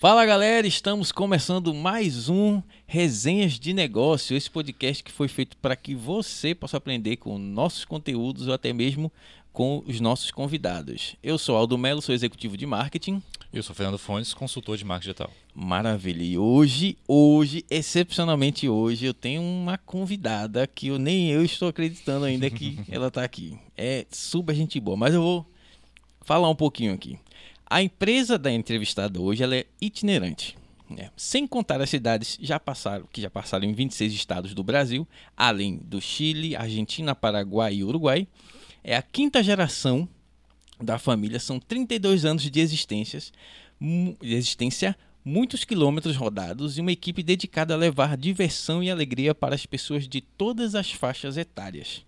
Fala galera, estamos começando mais um Resenhas de Negócio, esse podcast que foi feito para que você possa aprender com nossos conteúdos ou até mesmo com os nossos convidados. Eu sou Aldo Melo, sou executivo de marketing. Eu sou Fernando Fontes, consultor de marketing digital. Maravilha. E hoje, hoje, excepcionalmente hoje, eu tenho uma convidada que eu nem eu estou acreditando ainda que ela está aqui. É super gente boa, mas eu vou falar um pouquinho aqui. A empresa da entrevistada hoje ela é itinerante. Né? Sem contar as cidades já passaram, que já passaram em 26 estados do Brasil, além do Chile, Argentina, Paraguai e Uruguai. É a quinta geração da família, são 32 anos de existências, de existência, muitos quilômetros rodados e uma equipe dedicada a levar diversão e alegria para as pessoas de todas as faixas etárias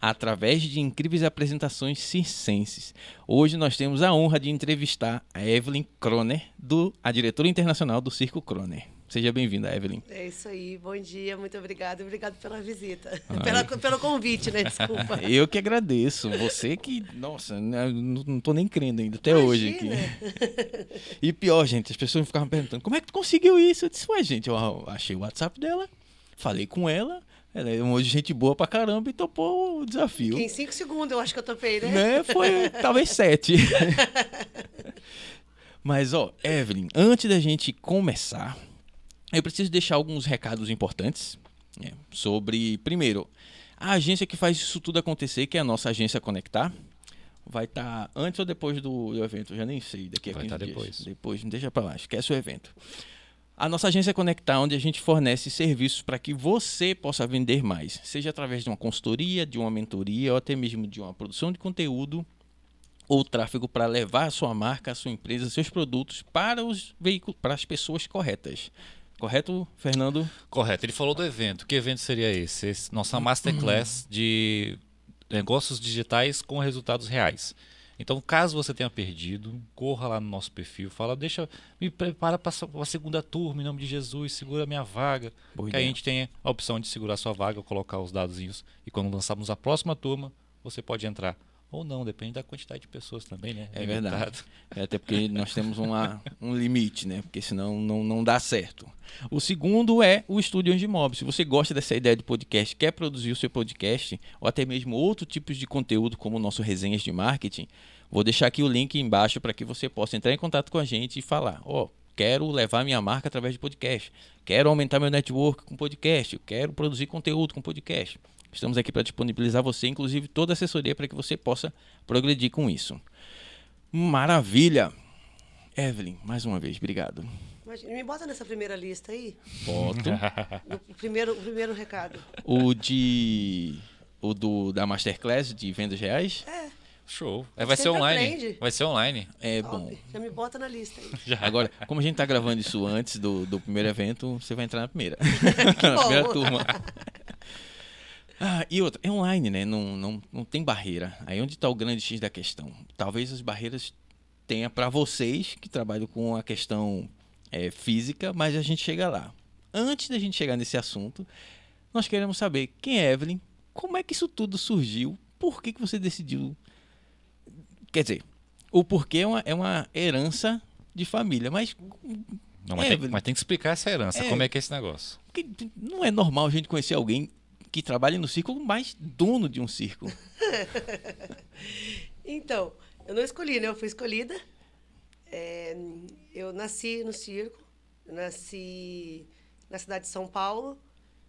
através de incríveis apresentações circenses. Hoje nós temos a honra de entrevistar a Evelyn Kroner, do, a diretora internacional do Circo Kroner. Seja bem-vinda, Evelyn. É isso aí, bom dia, muito obrigada. Obrigado pela visita. Pela, pelo convite, né? Desculpa. Eu que agradeço. Você que, nossa, né, não estou nem crendo ainda, até Imagina. hoje. Aqui. E pior, gente, as pessoas ficavam perguntando: como é que tu conseguiu isso? Eu disse, ué, gente, eu achei o WhatsApp dela, falei com ela, ela é uma gente boa pra caramba e topou o desafio. Em cinco segundos eu acho que eu topei, né? né? Foi talvez sete. Mas, ó, Evelyn, antes da gente começar, eu preciso deixar alguns recados importantes né, sobre, primeiro, a agência que faz isso tudo acontecer, que é a nossa agência Conectar. Vai estar tá antes ou depois do, do evento? Eu já nem sei. Daqui a vai 15 tá dias. depois. Depois, deixa pra lá. Esquece o evento. A nossa agência Conectar, onde a gente fornece serviços para que você possa vender mais, seja através de uma consultoria, de uma mentoria ou até mesmo de uma produção de conteúdo ou tráfego para levar a sua marca, a sua empresa, seus produtos para os veículos, para as pessoas corretas. Correto, Fernando? Correto. Ele falou do evento. Que evento seria esse? esse nossa masterclass de negócios digitais com resultados reais. Então, caso você tenha perdido, corra lá no nosso perfil, fala, deixa, me prepara para a segunda turma, em nome de Jesus, segura a minha vaga. Boa que ideia. a gente tenha a opção de segurar sua vaga, colocar os dados e quando lançarmos a próxima turma, você pode entrar. Ou não, depende da quantidade de pessoas também, né? É verdade. É, até porque nós temos uma, um limite, né? Porque senão não, não dá certo. O segundo é o Estúdio Angimob. Se você gosta dessa ideia de podcast, quer produzir o seu podcast, ou até mesmo outro tipo de conteúdo, como o nosso Resenhas de Marketing, vou deixar aqui o link embaixo para que você possa entrar em contato com a gente e falar, ó, oh, quero levar minha marca através de podcast, quero aumentar meu network com podcast, quero produzir conteúdo com podcast. Estamos aqui para disponibilizar você, inclusive toda a assessoria para que você possa progredir com isso. Maravilha! Evelyn, mais uma vez, obrigado. Me bota nessa primeira lista aí. Boto. o, primeiro, o primeiro recado. O de. O do, da Masterclass de vendas reais? É. Show. É, vai ser online. Aprende. Vai ser online. É Top. bom. Já me bota na lista aí. Já. Agora, como a gente tá gravando isso antes do, do primeiro evento, você vai entrar na primeira. na primeira turma. Ah, e outra, é online, né? Não, não, não tem barreira. Aí onde está o grande X da questão? Talvez as barreiras tenha para vocês que trabalham com a questão é, física, mas a gente chega lá. Antes da gente chegar nesse assunto, nós queremos saber quem é Evelyn, como é que isso tudo surgiu, por que, que você decidiu. Quer dizer, o porquê é uma, é uma herança de família, mas. Não, mas, tem, mas, tem, que explicar essa herança, é, como é que é esse negócio. Não é normal a gente conhecer alguém que trabalha no circo, mas dono de um circo. então, eu não escolhi, né? Eu fui escolhida. É, eu nasci no circo, nasci na cidade de São Paulo.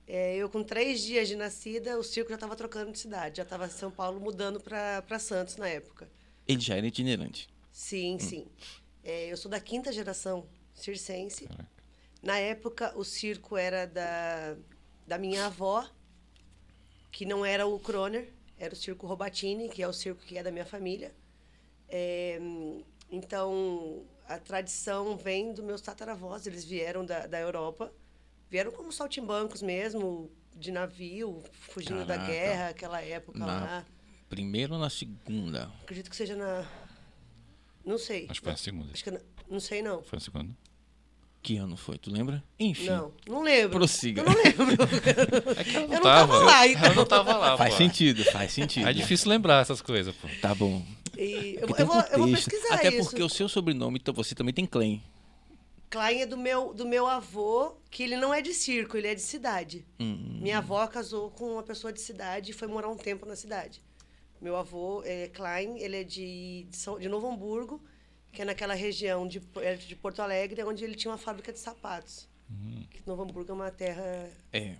É, eu, com três dias de nascida, o circo já estava trocando de cidade. Já estava São Paulo mudando para Santos na época. Ele já era itinerante? Sim, hum. sim. É, eu sou da quinta geração circense. Caraca. Na época, o circo era da, da minha avó, que não era o Kroner, era o Circo Robatini, que é o circo que é da minha família. É, então, a tradição vem dos meus tataravós, eles vieram da, da Europa, vieram como saltimbancos mesmo, de navio, fugindo Caraca. da guerra, aquela época na lá. Primeira ou na segunda? Acredito que seja na. Não sei. Acho que foi na segunda. Acho que na... Não sei, não. Foi na segunda? Que ano foi? Tu lembra? Enfim. Não, não lembro. Prossiga. Eu não lembro. É que ela não, eu não tava, tava lá, então. Ela não tava lá, Faz pô. sentido, faz sentido. É difícil lembrar essas coisas, pô. Tá bom. E eu, eu, vou, eu, vou, pesquisar Até isso. porque o seu sobrenome, então você também tem claim. Klein é do meu, do meu avô, que ele não é de circo, ele é de cidade. Hum. Minha avó casou com uma pessoa de cidade e foi morar um tempo na cidade. Meu avô é Klein, ele é de, de, São, de Novo Hamburgo, que é naquela região de, é de Porto Alegre, onde ele tinha uma fábrica de sapatos. Que Novo Hamburgo é uma terra. É.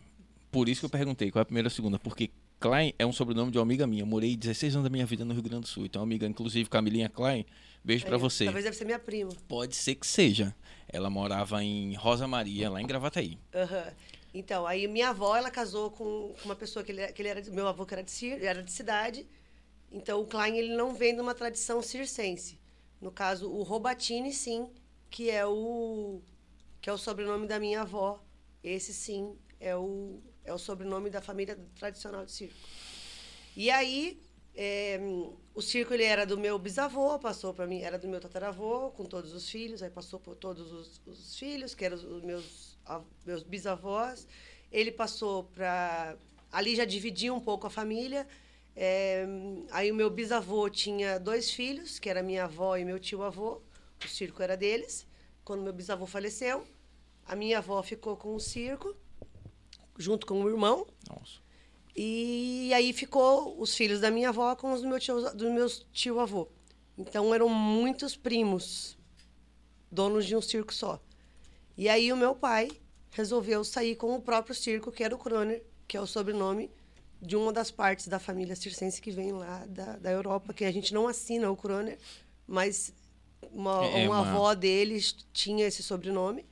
Por isso que eu perguntei qual é a primeira ou a segunda. Porque Klein é um sobrenome de uma amiga minha. Eu morei 16 anos da minha vida no Rio Grande do Sul. Então, amiga, inclusive, Camilinha Klein, beijo pra é, você. Talvez deve ser minha prima. Pode ser que seja. Ela morava em Rosa Maria, lá em Gravataí. Aham. Então, aí minha avó, ela casou com uma pessoa que ele, que ele era, de- meu avô que era de, era de cidade. Então, o Klein, ele não vem de uma tradição circense. No caso, o Robatini, sim, que é o que é o sobrenome da minha avó. Esse, sim, é o, é o sobrenome da família tradicional de circo. E aí, é, o circo ele era do meu bisavô, passou para mim, era do meu tataravô, com todos os filhos, aí passou por todos os, os filhos, que eram os, meus, meus bisavós. Ele passou para. Ali já dividia um pouco a família. É, aí o meu bisavô tinha dois filhos, que era minha avó e meu tio-avô. O circo era deles. Quando meu bisavô faleceu, a minha avó ficou com o circo, junto com o irmão. Nossa. E aí ficou os filhos da minha avó com os do meu tio, do meu tio avô. Então eram muitos primos, donos de um circo só. E aí o meu pai resolveu sair com o próprio circo, que era o Kroner, que é o sobrenome de uma das partes da família circense que vem lá da, da Europa, que a gente não assina o Kroner, mas uma, É uma uma- avó deles tinha esse sobrenome.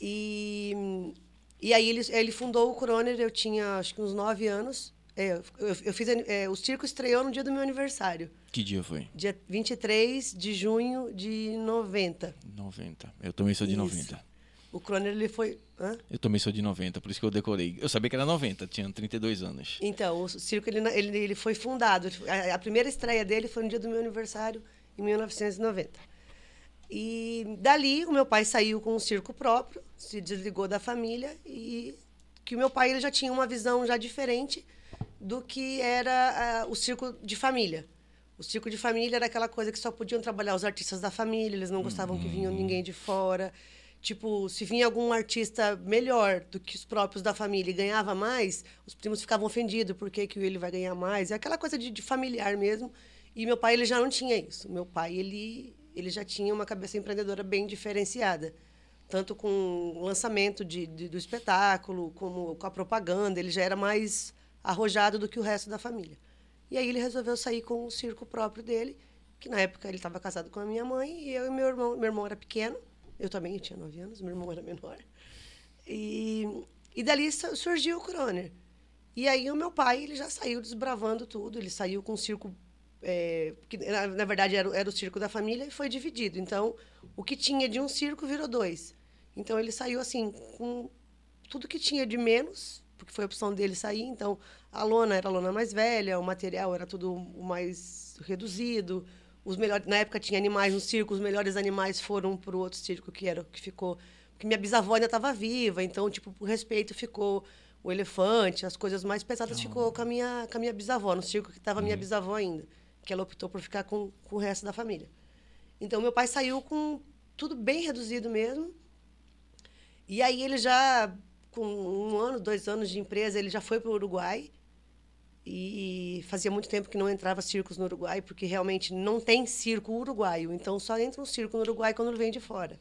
E, e aí ele, ele fundou o Kroner, eu tinha acho que uns nove anos. É, eu, eu fiz, é, o circo estreou no dia do meu aniversário, Que dia foi? dia 23 de junho de 90. 90. Eu também sou de Isso. 90. O Kroner ele foi. Hã? Eu também sou de 90, por isso que eu decorei. Eu sabia que era 90, tinha 32 anos. Então, o circo ele, ele, ele foi fundado. A, a primeira estreia dele foi no dia do meu aniversário, em 1990. E dali o meu pai saiu com um circo próprio, se desligou da família e que o meu pai ele já tinha uma visão já diferente do que era o circo de família. O circo de família era aquela coisa que só podiam trabalhar os artistas da família, eles não gostavam que vinham ninguém de fora. Tipo, se vinha algum artista melhor do que os próprios da família e ganhava mais, os primos ficavam ofendidos, por que, que ele vai ganhar mais? É aquela coisa de, de familiar mesmo. E meu pai, ele já não tinha isso. Meu pai, ele, ele já tinha uma cabeça empreendedora bem diferenciada. Tanto com o lançamento de, de- do espetáculo, como com a propaganda. Ele já era mais arrojado do que o resto da família. E aí ele resolveu sair com o circo próprio dele, que na época ele estava casado com a minha mãe, e eu e meu irmão, meu irmão era pequeno, eu também tinha nove anos, meu irmão era menor. E, e dali su- surgiu o Kroner. E aí o meu pai, ele já saiu desbravando tudo, ele saiu com o circo, é, que na, na verdade era, era o circo da família e foi dividido. Então, o que tinha de um circo virou dois. Então, ele saiu assim, com tudo que tinha de menos, porque foi a opção dele sair. Então, a lona era a lona mais velha, o material era tudo mais reduzido. Os melhores, na época tinha animais no circo, os melhores animais foram para o outro circo que era o que ficou, porque minha bisavó ainda estava viva, então tipo, por respeito ficou o elefante, as coisas mais pesadas ficou com a minha com a minha bisavó, no circo que estava minha bisavó ainda, que ela optou por ficar com, com o resto da família. Então meu pai saiu com tudo bem reduzido mesmo. E aí ele já, com um ano, dois anos de empresa, ele já foi para o Uruguai. E fazia muito tempo que não entrava circos no Uruguai, porque realmente não tem circo uruguaio. Então só entra um circo no Uruguai quando vem de fora.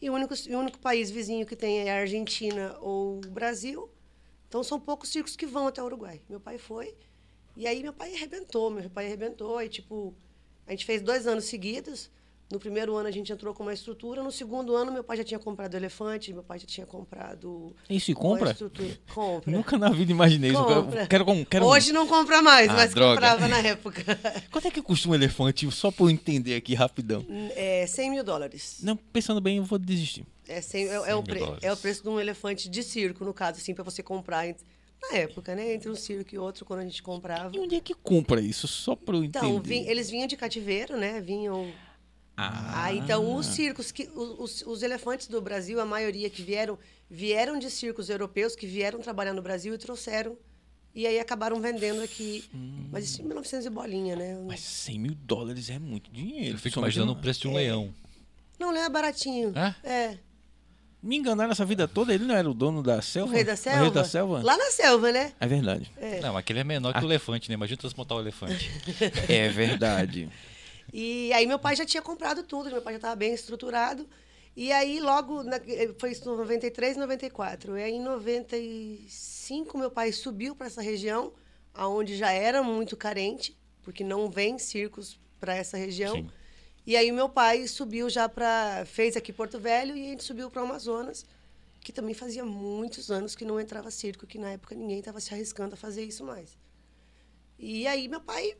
E o único, o único país vizinho que tem é a Argentina ou o Brasil. Então são poucos circos que vão até o Uruguai. Meu pai foi. E aí meu pai arrebentou, meu pai arrebentou. E tipo, a gente fez dois anos seguidos. No primeiro ano a gente entrou com uma estrutura. No segundo ano meu pai já tinha comprado elefante, meu pai já tinha comprado. Isso e compra? estrutura. Compra. Nunca na vida imaginei isso. Compra. Quero, quero, com- quero Hoje não compra mais, Ah, mas droga. comprava na época. Quanto é que custa um elefante? Só pra eu entender aqui rapidão. É 100 mil dólares. Não, pensando bem, eu vou desistir. É, 100, é, é 100 o mil pre- dólares. é o preço de um elefante de circo, no caso, assim, para você comprar. Na época, né? Entre um circo e outro, quando a gente comprava. E onde é que compra isso? Só pra eu entender. Então, vim- eles vinham de cativeiro, né? Vinham. Ah, Ah, então os circos, que, os, os- elefantes do Brasil, a maioria que vieram, vieram de circos europeus que vieram trabalhar no Brasil e trouxeram. E aí acabaram vendendo aqui. Mas isso em 1900 e bolinha, né? Mas 100 mil dólares é muito dinheiro. Eu fico imaginando o preço de um leão. Não, ele é baratinho. É? É. Me enganaram essa vida toda, ele não era o dono da O selva? rei da O selva. rei da selva? Lá na selva, né? É verdade. É. Não, aquele é menor que o elefante, né? Imagina transportar o elefante. É verdade. E aí meu pai já tinha comprado tudo, meu pai já estava bem estruturado. E aí logo, na- foi isso em 93, 94. E aí em 95 meu pai subiu para essa região, aonde já era muito carente, porque não vem circos para essa região. Sim. E aí meu pai subiu já para fez aqui Porto Velho e a gente subiu para o Amazonas, que também fazia muitos anos que não entrava circo, que na época ninguém estava se arriscando a fazer isso mais. E aí meu pai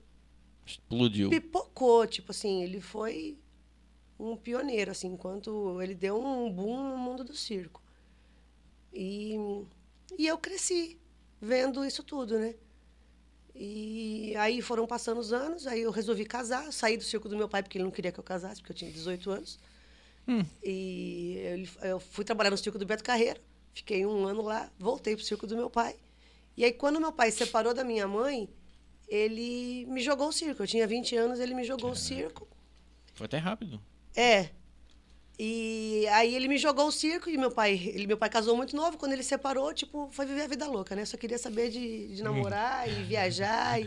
Explodiu. pipocou, tipo assim, ele foi um pioneiro, assim, enquanto ele deu um boom no mundo do circo. E, e eu cresci vendo isso tudo, né? E aí foram passando os anos, aí eu resolvi casar, saí do circo do meu pai porque ele não queria que eu casasse, porque eu tinha 18 anos. E ele- eu fui trabalhar no circo do Beto Carreiro, fiquei um ano lá, voltei pro circo do meu pai. E aí quando meu pai se separou da minha mãe, ele me jogou o circo. Eu tinha 20 anos, ele me jogou o circo. Foi até rápido. É. E aí ele me jogou o circo e meu pai, ele, meu pai casou muito novo, quando ele separou, tipo, foi viver a vida louca, né? Só queria saber de, de namorar e viajar. E,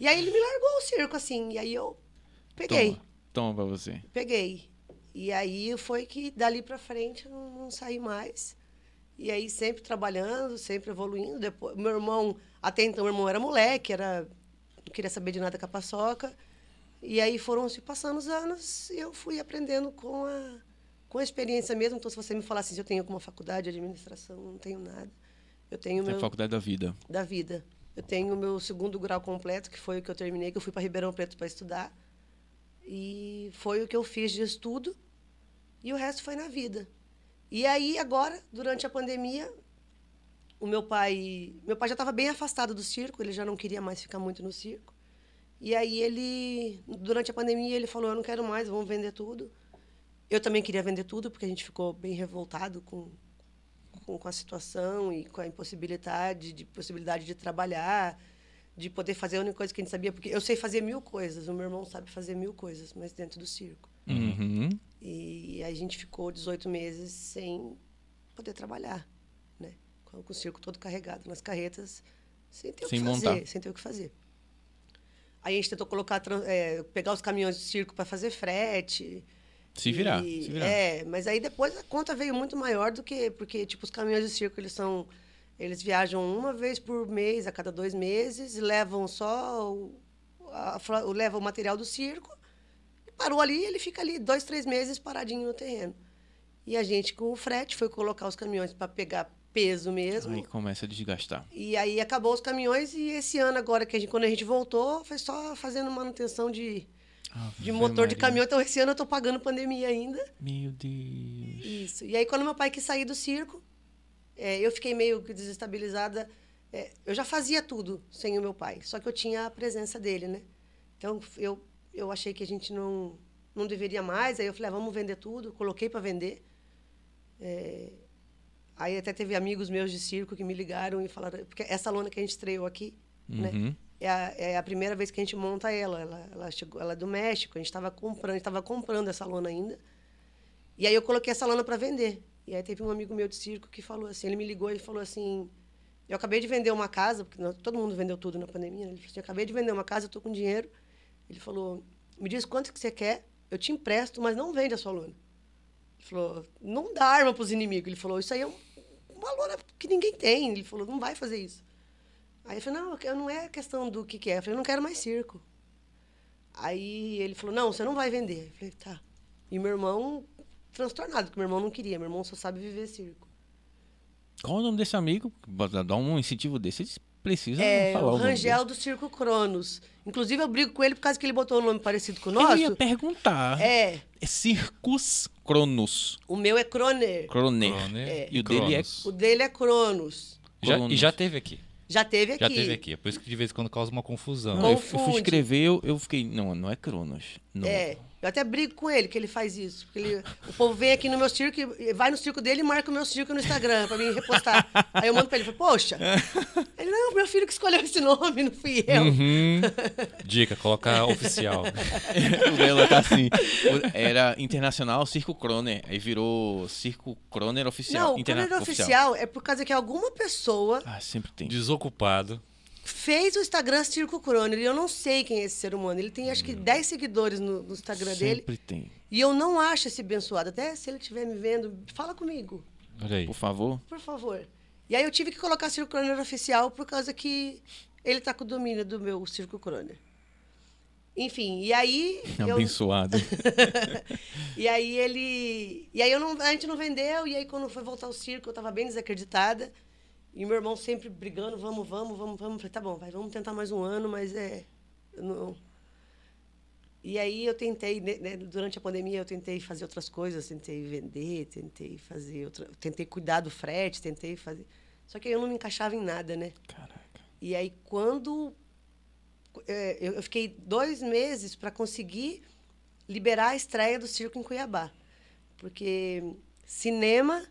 e aí ele me largou o circo, assim, e aí eu peguei, Toma, toma pra você. peguei. E aí foi que dali pra frente eu não, não saí mais. E aí sempre trabalhando, sempre evoluindo. Depois, meu irmão, até então meu irmão era moleque, era queria saber de nada com a paçoca. E aí foram se passando os anos e eu fui aprendendo com a, com a experiência mesmo. Então, se você me falar assim, se eu tenho alguma faculdade de administração, não tenho nada. Eu tenho a meu faculdade da vida. da vida. Eu tenho o meu segundo grau completo, que foi o que eu terminei, que eu fui para Ribeirão Preto para estudar. E foi o que eu fiz de estudo. E o resto foi na vida. E aí, agora, durante a pandemia, o meu pai. Meu pai já estava bem afastado do circo, ele já não queria mais ficar muito no circo. E aí ele, durante a pandemia, ele falou, eu não quero mais, vamos vender tudo. Eu também queria vender tudo, porque a gente ficou bem revoltado com, com, com a situação e com a impossibilidade de possibilidade de trabalhar, de poder fazer a única coisa que a gente sabia, porque eu sei fazer mil coisas, o meu irmão sabe fazer mil coisas, mas dentro do circo. Uhum. E a gente ficou 18 meses sem poder trabalhar? Com, o circo todo carregado nas carretas, sem ter o Sem que fazer, montar. sem ter o que fazer. Aí a gente tentou colocar, é, pegar os caminhões do circo para fazer frete. Se virar, E- se virar. É, mas aí depois a conta veio muito maior do que. Porque, tipo, os caminhões de circo, eles são. Eles viajam uma vez por mês, a cada dois meses, levam só o, a o- levam o material do circo. Parou ali, ele fica ali dois, três meses paradinho no terreno. E a gente, com o frete, foi colocar os caminhões para pegar peso mesmo. Aí começa a desgastar. E aí acabou os caminhões e esse ano agora, que a gente, quando a gente voltou, foi só fazendo manutenção de, de motor de Maria. caminhão. Então esse ano eu estou pagando pandemia ainda. Meu Deus. Isso. E aí, quando meu pai quis sair do circo, é, eu fiquei meio que desestabilizada. É, eu já fazia tudo sem o meu pai, só que eu tinha a presença dele, né? Então, eu, eu achei que a gente não, não deveria mais. Aí eu falei, ah, vamos vender tudo. Coloquei para vender. É, aí até teve amigos meus de circo que me ligaram e falaram... Porque essa lona que a gente estreou aqui, né? Uhum. É a, é a primeira vez que a gente monta ela. Ela, ela, chegou, ela é do México, a gente estava comprando, estava comprando essa lona ainda. E aí eu coloquei essa lona para vender. E aí teve um amigo meu de circo que falou assim, ele me ligou e falou assim, eu acabei de vender uma casa, porque todo mundo vendeu tudo na pandemia, né? Ele falou assim, eu acabei de vender uma casa, eu tô com dinheiro. Ele falou, me diz quanto que você quer, eu te empresto, mas não vende a sua lona. Ele falou, não dá arma para os inimigos. Ele falou, isso aí é um- uma lona que ninguém tem. Ele falou, não vai fazer isso. Aí eu falei, não, não é questão do que, que é. Eu falei, eu não quero mais circo. Aí ele falou, não, você não vai vender. Eu falei, tá. E meu irmão, transtornado, porque meu irmão não queria. Meu irmão só sabe viver circo. Qual o nome desse amigo? Dá um incentivo desse. Eles precisam É, falar o Rangel do Circo Cronos. Inclusive, eu brigo com ele por causa que ele botou um nome parecido com o dele. Eu ia nosso. perguntar. É, É Circus Cronos. o meu é Croner. Croner. Croner E o dele é- Cronos. O dele é Cronos. Já- Cronos. e já teve aqui. Já teve aqui. Já teve aqui. É por isso que de vez em quando causa uma confusão. Não, eu, eu fui escrever, eu, eu fiquei. Não, não é Cronos. Não. É. Eu até brigo com ele que ele faz isso. Porque ele, o povo vem aqui no meu circo, vai no circo dele e marca o meu circo no Instagram pra mim repostar. Aí eu mando pra ele, poxa. Ele, não, meu filho que escolheu esse nome, não fui eu. Uhum. Dica, colocar oficial. o dela tá assim. Era Internacional Circo Croner. Aí virou Circo Croner Oficial. Não, o Croner Oficial é por causa que alguma pessoa. Ah, sempre tem. Desocupado fez o Instagram Circo Croner. E eu não sei quem é esse ser humano. Ele tem acho que 10 seguidores no, no Instagram Sempre dele. Sempre tem. E eu não acho esse abençoado. Até se ele estiver me vendo, fala comigo. Olha aí. Por favor. Por favor. E aí eu tive que colocar Circo Croner oficial por causa que ele tá com o domínio do meu Circo Croner. Enfim, e aí. Abençoado. Eu... e aí ele. E aí eu não... a gente não vendeu, e aí quando foi voltar ao circo, eu tava bem desacreditada. E meu irmão sempre brigando, vamos, vamos, vamos, vamos. Falei, tá bom, vai, vamos tentar mais um ano, mas é. Não. E aí eu tentei, né, né, durante a pandemia, eu tentei fazer outras coisas, tentei vender, tentei fazer outra, tentei cuidar do frete, tentei fazer. Só que eu não me encaixava em nada, né? Caraca. E aí quando é, eu, fiquei dois meses para conseguir liberar a estreia do circo em Cuiabá, porque cinema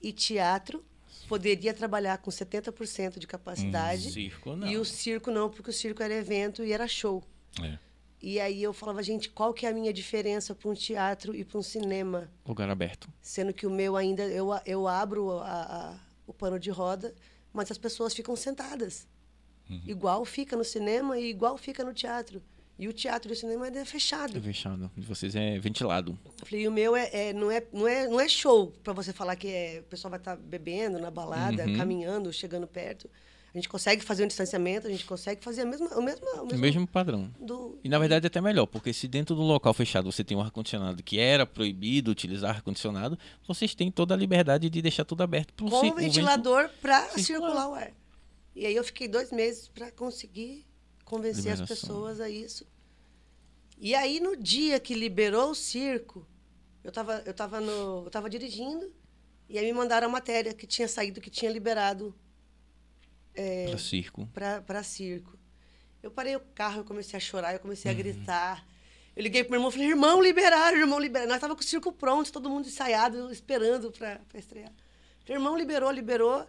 e teatro poderia trabalhar com 70% de capacidade. Hum, circo não. E o circo não, porque o circo era evento e era show. É. E aí eu falava, gente, qual que é a minha diferença para um teatro e para um cinema? Lugar aberto. Sendo que o meu ainda, eu, eu abro a, a, o pano de roda, mas as pessoas ficam sentadas. Uhum. Igual fica no cinema e igual fica no teatro. E o teatro e o cinema é fechado. É fechado. De vocês é ventilado. Eu falei, e o meu é, é, não, é, não, é, não é show para você falar que é, o pessoal vai estar tá bebendo na balada, uhum. caminhando, chegando perto. A gente consegue fazer um distanciamento, a gente consegue fazer a mesma, o, mesmo, o mesmo, o mesmo padrão. Do... E na verdade é até melhor, porque se dentro do local fechado você tem um ar-condicionado que era proibido utilizar ar-condicionado, vocês têm toda a liberdade de deixar tudo aberto para Com o ventilador para circular o ar. E aí eu fiquei dois meses para conseguir convencer Liberação. as pessoas a isso. E aí, no dia que liberou o circo, eu estava eu tava no, eu tava dirigindo, e aí me mandaram a matéria que tinha saído, que tinha liberado. É, para circo. Para circo. Eu parei o carro, eu comecei a chorar, eu comecei uhum. a gritar. Eu liguei pro meu irmão e falei, irmão, liberaram, irmão, liberaram. Nós tava com o circo pronto, todo mundo ensaiado, esperando para estrear. Falei, irmão, liberou, liberou.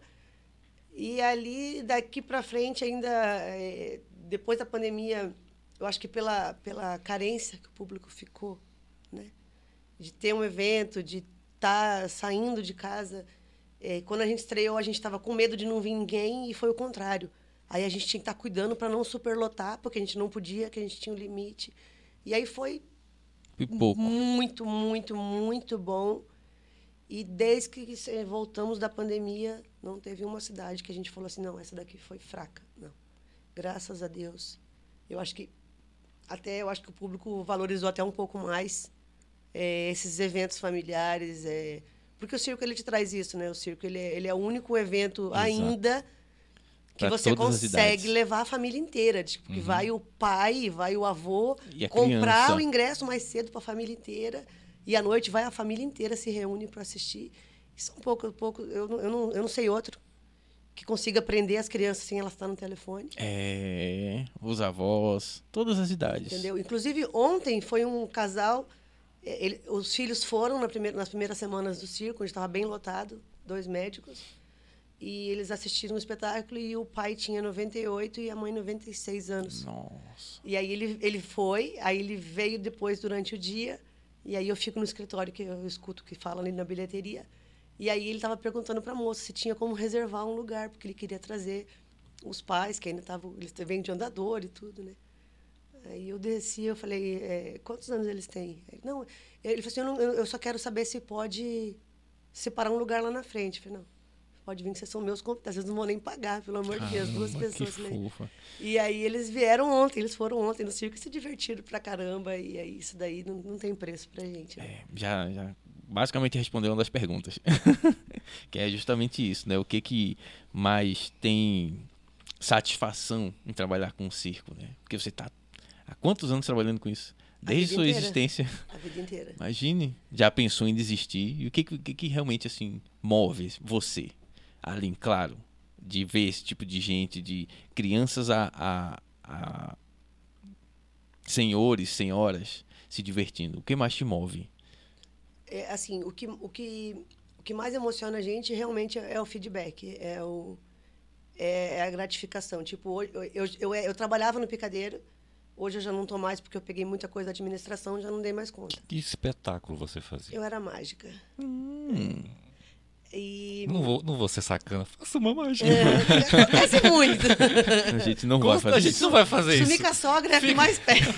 E ali, daqui para frente, ainda, é, depois da pandemia, eu acho que pela, pela carência que o público ficou, né? De ter um evento, de estar tá saindo de casa. É, quando a gente estreou, a gente estava com medo de não vir ninguém e foi o contrário. Aí a gente tinha que estar tá cuidando para não superlotar, porque a gente não podia, que a gente tinha um limite. E aí foi Pipoco. muito, muito, muito bom. E desde que voltamos da pandemia, não teve uma cidade que a gente falou assim, não, essa daqui foi fraca. Não. Graças a Deus. Eu acho que até eu acho que o público valorizou até um pouco mais é, esses eventos familiares, é, porque o circo ele te traz isso, né? O circo ele é, ele é o único evento Exato. ainda que pra você consegue levar a família inteira, tipo, que uhum. vai o pai, vai o avô comprar criança. o ingresso mais cedo para a família inteira e à noite vai a família inteira se reúne para assistir. Isso é um pouco, um pouco eu, eu, não, eu não sei outro que consiga prender as crianças sem elas estar no telefone. É, os avós, todas as idades. Entendeu? Inclusive, ontem foi um casal, é, ele, os filhos foram na primeira, nas primeiras semanas do circo, onde estava bem lotado, dois médicos, e eles assistiram o espetáculo e o pai tinha 98 e a mãe 96 anos. Nossa. E aí ele, ele foi, aí ele veio depois durante o dia, e aí eu fico no escritório que eu escuto que fala ali na bilheteria. E aí ele estava perguntando para a moça se tinha como reservar um lugar, porque ele queria trazer os pais, que ainda estavam, eles vêm de andador e tudo, né? Aí eu desci, eu falei, é, quantos anos eles têm? Ele, não, ele falou assim, eu, não, eu, só quero saber se pode separar um lugar lá na frente. Eu falei, não, pode vir que vocês são meus convidados, vocês não vão nem pagar, pelo amor de Deus, duas pessoas. né? E aí eles vieram ontem, eles foram ontem no circo e se divertiram pra caramba, e aí isso daí não, não tem preço pra gente. Né? É, já, já basicamente respondeu uma das perguntas, que é justamente isso, né? O que que mais tem satisfação em trabalhar com o circo, né? Porque você está há quantos anos trabalhando com isso? Desde sua inteira. existência. A vida inteira. Imagine, já pensou em desistir? E o que, que, que realmente assim move você? Além, claro, de ver esse tipo de gente, de crianças a, a, a senhores, senhoras, se divertindo? O que mais te move? É, assim, o que, o, que, o que mais emociona a gente realmente é o feedback, é, o, é, é a gratificação. Tipo, eu, eu, eu, eu trabalhava no picadeiro, Hoje eu já não estou mais porque eu peguei muita coisa da administração, já não dei mais conta. Que espetáculo você fazia? Eu era mágica. Hum. E... Não vou, não vou ser sacana, faça uma mágica. É, acontece muito. A gente não vai Como- fazer a gente isso. não vai fazer Sumir isso. com a sogra é a que mais perde.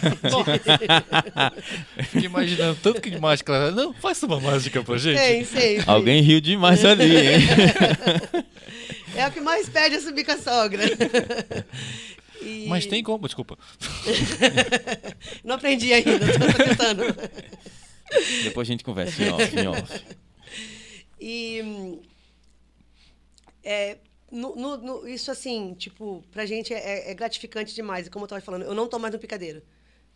Fiquei imaginando tanto que de mágica. ela- Não, faça uma mágica pra gente. Tem, sempre. Alguém riu demais ali, hein? É o que mais perde a subir com a sogra. E- Mas tem como, desculpa. Não aprendi ainda, tô, tô tentando. Depois a gente conversa em off, em off. E é, no- no- no- isso assim, tipo, pra gente é, é gratificante demais. E como eu tava falando, eu não tô mais no picadeiro.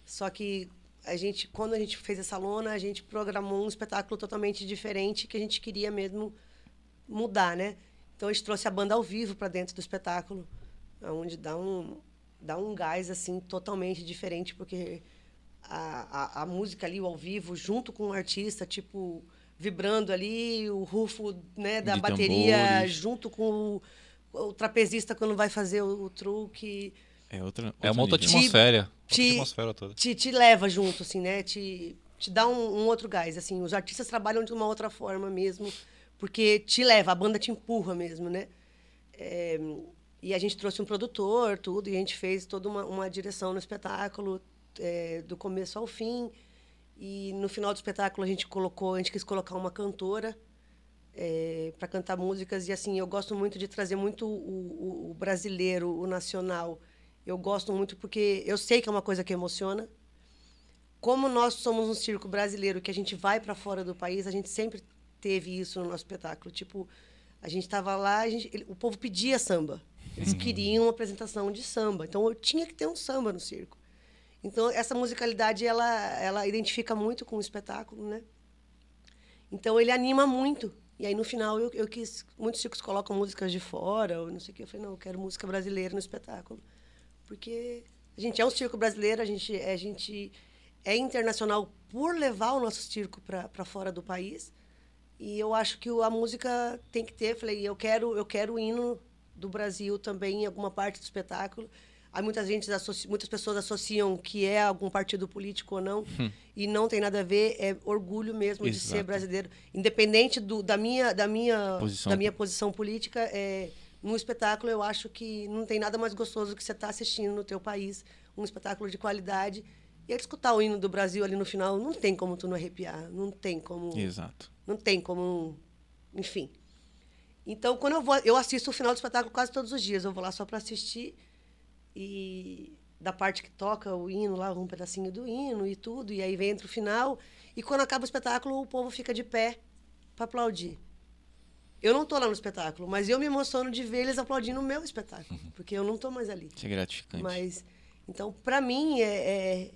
Só que a gente, quando a gente fez essa lona, a gente programou um espetáculo totalmente diferente que a gente queria mesmo mudar, né? Então a gente trouxe a banda ao vivo para dentro do espetáculo, onde dá um dá um gás assim totalmente diferente porque a, a, a música ali o ao vivo junto com o artista tipo vibrando ali o rufo né da De bateria tambores. junto com o, o trapezista quando vai fazer o, o truque É outra. É uma outra nível. atmosfera. Outra Te- atmosfera toda. te, te leva junto, assim, né? Te, te dá um, um outro gás, assim. Os artistas trabalham de uma outra forma mesmo, porque te leva, a banda te empurra mesmo, né? É, e a gente trouxe um produtor, tudo, e a gente fez toda uma, uma direção no espetáculo, é, do começo ao fim. E no final do espetáculo a gente colocou, a gente quis colocar uma cantora para cantar músicas e assim eu gosto muito de trazer muito o, o- o brasileiro, o nacional. Eu gosto muito porque eu sei que é uma coisa que emociona. Como nós somos um circo brasileiro que a gente vai para fora do país, a gente sempre teve isso no nosso espetáculo. Tipo, a gente estava lá, gente- ele- o povo pedia samba. Eles queriam uma apresentação de samba. Então eu tinha que ter um samba no circo. Então essa musicalidade ela ela identifica muito com o espetáculo, né? Então ele anima muito. E aí no final eu, eu quis. Muitos circos colocam músicas de fora, ou não sei o que. Eu falei, não, eu quero música brasileira no espetáculo. Porque a gente é um circo brasileiro, a gente, a gente é internacional por levar o nosso circo para fora do país. E eu acho que a música tem que ter. Falei, eu quero, eu quero o hino do Brasil também em alguma parte do espetáculo. Aí muitas, gente associa, muitas pessoas associam que é algum partido político ou não, e não tem nada a ver, é orgulho mesmo de ser Exato. brasileiro. Independente do, da, minha, da, minha, Posição. da minha posição política, é, no espetáculo eu acho que não tem nada mais gostoso que você estar assistindo no teu país um espetáculo de qualidade. E aí escutar o hino do Brasil ali no final, não tem como tu não arrepiar, não tem como... Exato. Não tem como. Enfim. Então, quando eu vou. Eu assisto o final do espetáculo quase todos os dias. Eu vou lá só para assistir. E da parte que toca o hino lá, um pedacinho do hino e tudo. E aí vem entre o final. E quando acaba o espetáculo, o povo fica de pé para aplaudir. Eu não tô lá no espetáculo, mas eu me emociono de ver eles aplaudindo o meu espetáculo. Porque eu não tô mais ali. Isso é gratificante. Mas, então, para mim, é, é-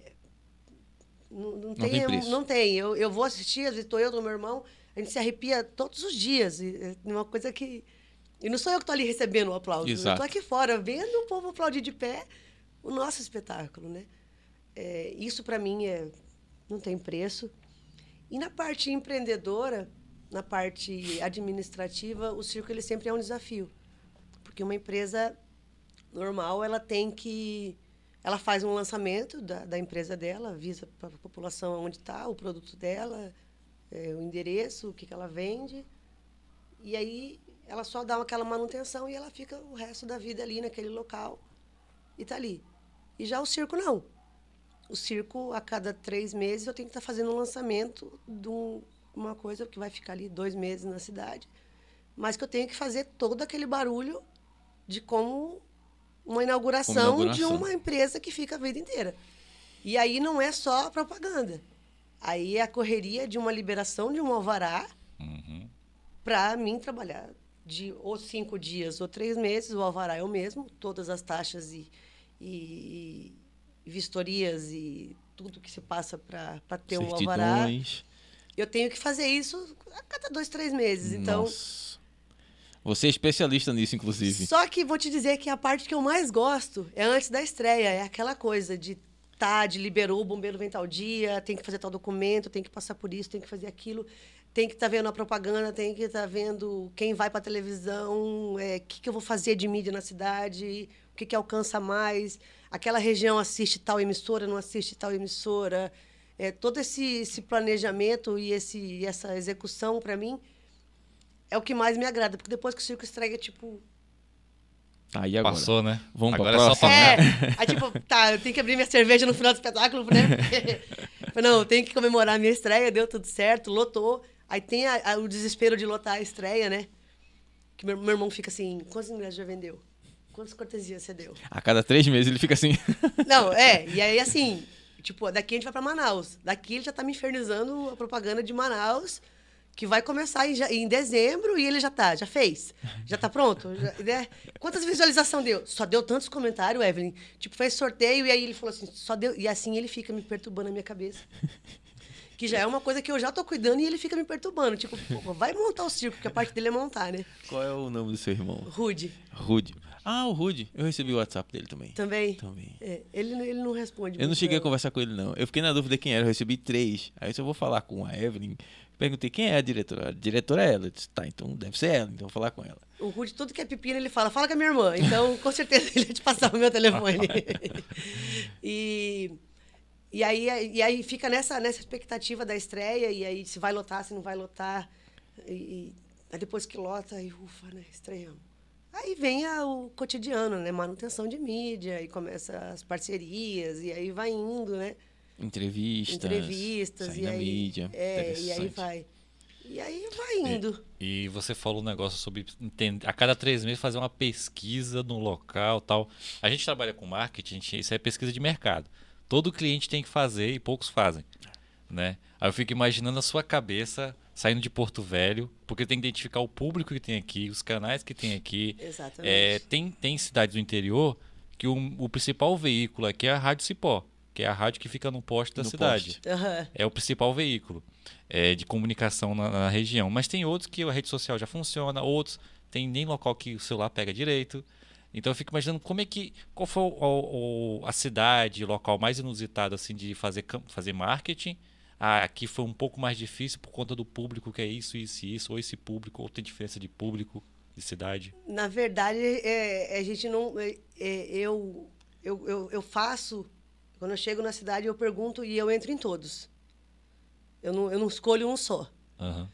não, não tem, tem preço. não tem. Eu, eu vou assistir, estou eu, tô meu irmão, a gente se arrepia todos os dias. É uma coisa que. E não sou eu que estou ali recebendo o aplauso. Eu Exato. estou aqui fora, vendo o povo aplaudir de pé o nosso espetáculo, né? É, isso, para mim, é, não tem preço. E na parte empreendedora, na parte administrativa, o circo ele sempre é um desafio. Porque uma empresa normal, ela tem que. Ela faz um lançamento da, da empresa dela, avisa para a população onde está o produto dela, é, o endereço, o que, que ela vende. E aí ela só dá aquela manutenção e ela fica o resto da vida ali naquele local e está ali. E já o circo não. O circo, a cada três meses, eu tenho que estar fazendo um lançamento de um- uma coisa que vai ficar ali dois meses na cidade, mas que eu tenho que fazer todo aquele barulho de como uma inauguração, Como inauguração. de uma empresa que fica a vida inteira. E aí não é só propaganda. Aí é a correria de uma liberação de um alvará Uhum. para mim trabalhar de ou cinco dias ou três meses, o alvará é o mesmo, todas as taxas e, e, e vistorias e tudo que se passa para ter um alvará. Eu tenho que fazer isso a cada dois, três meses. Então, Nossa. Você é especialista nisso, inclusive. só que vou te dizer que a parte que eu mais gosto é antes da estreia, é aquela coisa de TAD liberou, o bombeiro vem tal dia, tem que fazer tal documento, tem que passar por isso, tem que fazer aquilo, tem que estar tá vendo a propaganda, tem que estar tá vendo quem vai para a televisão, o é, que, que eu vou fazer de mídia na cidade, o que, que alcança mais, aquela região assiste tal emissora, não assiste tal emissora. É, todo esse, esse planejamento e esse, essa execução, para mim, é o que mais me agrada, porque depois que o circo estreia, tipo, Tá, e agora? Passou, né? Vamos agora pra é só próxima. É, aí tipo, tá, eu tenho que abrir minha cerveja no final do espetáculo, né? não, eu tenho que comemorar a minha estreia, deu tudo certo, lotou. Aí tem a, a, o desespero de lotar a estreia, né? Que meu, meu irmão fica assim, quantos ingressos já vendeu? Quantas cortesias você deu? A cada três meses ele fica assim. Não, é, e aí assim, tipo, daqui a gente vai pra Manaus. Daqui ele já tá me infernizando a propaganda de Manaus que vai começar em, em, dezembro e ele já tá, já fez. Já tá pronto? Já, né? Quantas visualizações deu? Só deu tantos comentários, Evelyn. Tipo, fez sorteio e aí ele falou assim, só deu. E assim ele fica me perturbando na minha cabeça. Que já é uma coisa que eu já tô cuidando e ele fica me perturbando. Tipo, vai montar o circo, porque a parte dele é montar, né? Qual é o nome do seu irmão? Rude. Rude. Ah, o Rude. Eu recebi o WhatsApp dele também. Também? Também. É, ele, ele não responde. Eu não cheguei a conversar com ele, não. Eu fiquei na dúvida quem era. Eu recebi três. Aí eu vou falar com a Evelyn, Perguntei quem é a diretora. A diretora é ela. Eu disse, tá, então deve ser ela, então vou falar com ela. O Rude, tudo que é pepino, ele fala, fala com a minha irmã. Então, com certeza, ele vai te passar o meu telefone. e, e, aí, e aí fica nessa, nessa expectativa da estreia, e aí se vai lotar, se não vai lotar. E, aí depois que lota, aí ufa, né? Estreamos. Aí vem a, o cotidiano, né? Manutenção de mídia, e começa as parcerias, e aí vai indo, né? Entrevistas. Entrevistas. E aí, mídia. É, e aí vai. E aí vai indo. E, e, você falou um negócio sobre entender, a cada três meses fazer uma pesquisa no local tal. A gente trabalha com marketing, isso é pesquisa de mercado. Todo cliente tem que fazer e poucos fazem. Né? Aí eu fico imaginando a sua cabeça saindo de Porto Velho, porque tem que identificar o público que tem aqui, os canais que tem aqui. Exatamente. É, tem, tem cidades do interior que o, o principal veículo aqui é a Rádio Cipó que é a rádio que fica no poste da no cidade. Poste. Uhum. É o principal veículo é, de comunicação na, na, região. Mas tem outros que a rede social já funciona, outros tem nem local que o celular pega direito. Então eu fico imaginando como é que. Qual foi o, o, a cidade, o local mais inusitado assim, de fazer, fazer marketing? Ah, aqui foi um pouco mais difícil por conta do público, que é isso, isso e isso, ou esse público, ou tem diferença de público, de cidade? Na verdade, é, a gente não. É, é eu, eu, eu, eu faço quando eu chego na cidade, eu pergunto e eu entro em todos. Eu não, eu não escolho um só. Uhum.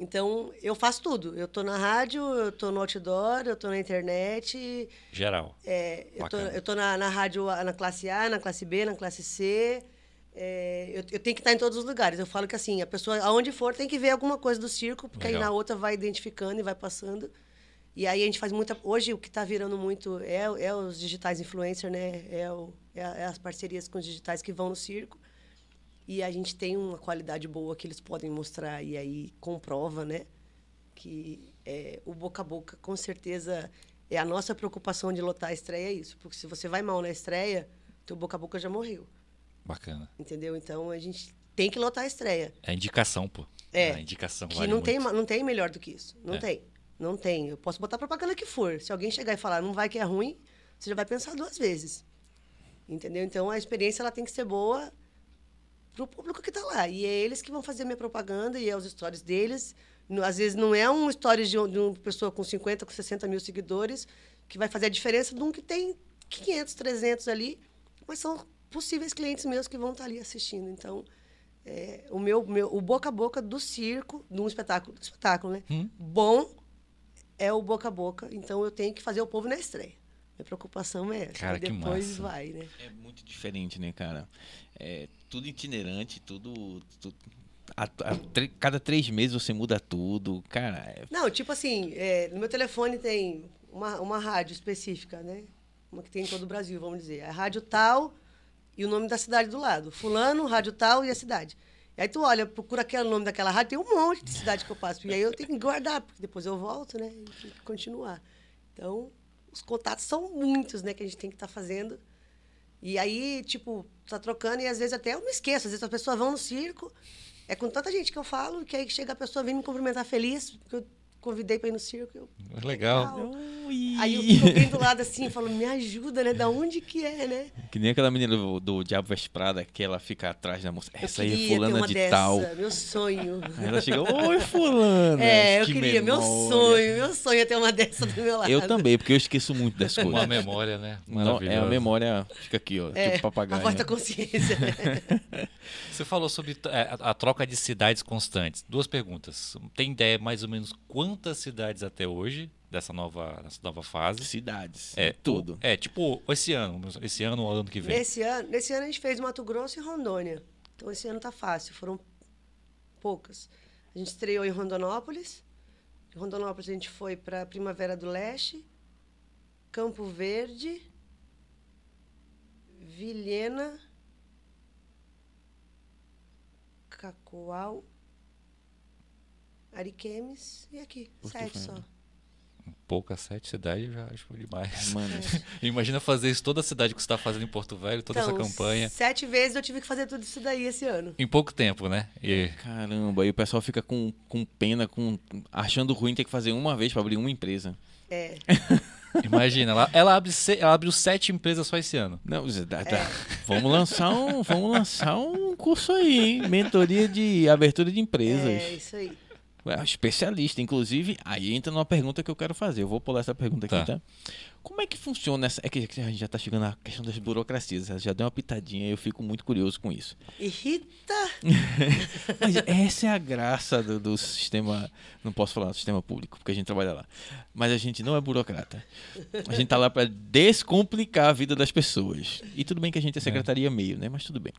Então, eu faço tudo. Eu estou na rádio, eu estou no outdoor, eu estou na internet. Geral. É, eu tô, eu tô na, na rádio na classe A, na classe B, na classe C. É, eu, eu, tenho que estar em todos os lugares. Eu falo que assim, a pessoa, aonde for, tem que ver alguma coisa do circo, porque Legal. aí na outra vai identificando e vai passando. E aí a gente faz muita. Hoje o que está virando muito é, é os digitais influencer, né? É o, é, é as parcerias com os digitais que vão no circo. E a gente tem uma qualidade boa que eles podem mostrar e aí comprova, né? Que é, o boca a boca, com certeza, é a nossa preocupação de lotar a estreia é isso. Porque se você vai mal na estreia, teu boca a boca já morreu. Bacana. Entendeu? Então a gente tem que lotar a estreia. É indicação, pô. É. A indicação que vale não muito. tem não tem melhor do que isso. Não é. tem. Não tem. Eu posso botar propaganda que for. Se alguém chegar e falar, não vai que é ruim, você já vai pensar duas vezes. Entendeu? Então a experiência ela tem que ser boa para o público que está lá. E é eles que vão fazer a minha propaganda e é os stories deles. Às vezes não é um stories de, de uma pessoa com 50, com 60 mil seguidores que vai fazer a diferença de um que tem 500, 300 ali, mas são possíveis clientes meus que vão estar tá ali assistindo. Então, é, o meu, meu o boca a boca do circo, de um espetáculo, do espetáculo, né? Hum. Bom é o boca a boca. Então eu tenho que fazer o povo na estreia. Minha preocupação é essa. Cara, e depois massa. vai, né? É muito diferente, né, cara? É tudo itinerante, tudo. tudo a, a, cada três meses você muda tudo, cara. É... Não, tipo assim, é, no meu telefone tem uma, uma rádio específica, né? Uma que tem em todo o Brasil, vamos dizer. A rádio tal e o nome da cidade do lado. Fulano, rádio tal e a cidade. E aí tu olha, procura aquele nome daquela rádio, tem um monte de cidade que eu passo. E aí eu tenho que guardar, porque depois eu volto, né? E continuar. Então, os contatos são muitos, né, que a gente tem que estar tá fazendo. E aí, tipo, tá trocando e às vezes até eu me esqueço. Às vezes as pessoas vão no circo, é com tanta gente que eu falo, que aí chega a pessoa vem me cumprimentar feliz, porque eu convidei pra ir no circo. Eu, Legal. Ui. Aí eu fico alguém do lado assim, e falo, me ajuda, né? Da onde que é, né? Que nem aquela menina do, do Diabo Veste Prada, que ela fica atrás da moça. Essa aí é fulana uma de dessa, tal. meu sonho. Aí ela chega, oi fulana. É, eu Que queria, meu memória. sonho, meu sonho é ter uma dessa do meu lado. Eu também, porque eu esqueço muito das Uma coisas. memória, né? Não, é a memória fica aqui, ó, É, tipo papagaio. a voz da consciência. Você falou sobre é, a, a troca de cidades constantes. Duas perguntas. Tem ideia mais ou menos quantas cidades até hoje dessa nova, dessa nova fase? Cidades, É tudo. É, tipo, esse ano, esse ano ou ano que vem. nesse, ano, nesse ano a gente fez Mato Grosso e Rondônia. Então esse ano tá fácil, foram poucas. A gente estreou em Rondonópolis. De Rondonópolis a gente foi para Primavera do Leste, Campo Verde, Vilhena, Cacoal, Ariquemes e aqui, Porto sete só. Poucas sete cidades eu já acho demais. Mano, Imagina fazer isso toda a cidade que você está fazendo em Porto Velho, toda Então, essa campanha. Sete vezes eu tive que fazer tudo isso daí esse ano. Em pouco tempo, né? E caramba, aí o pessoal fica com, com pena, com, achando ruim ter que fazer uma vez pra abrir uma empresa. É. imagina, ela, ela, abre se- ela abriu sete empresas só esse ano. Não, dá- dá. vamos lançar um, vamos lançar um curso aí, hein? Mentoria de abertura de empresas. É, isso aí. É, especialista, inclusive, aí entra numa pergunta que eu quero fazer. Eu vou pular essa pergunta aqui, Tá. tá? Como é que funciona essa. É que a gente já tá chegando na questão das burocracias. Já deu uma pitadinha e eu fico muito curioso com isso. Irrita. Mas essa é a graça do, do sistema. Não posso falar do sistema público, porque a gente trabalha lá. Mas a gente não é burocrata. A gente tá lá para descomplicar a vida das pessoas. E tudo bem que a gente é secretaria meio, né? Mas tudo bem.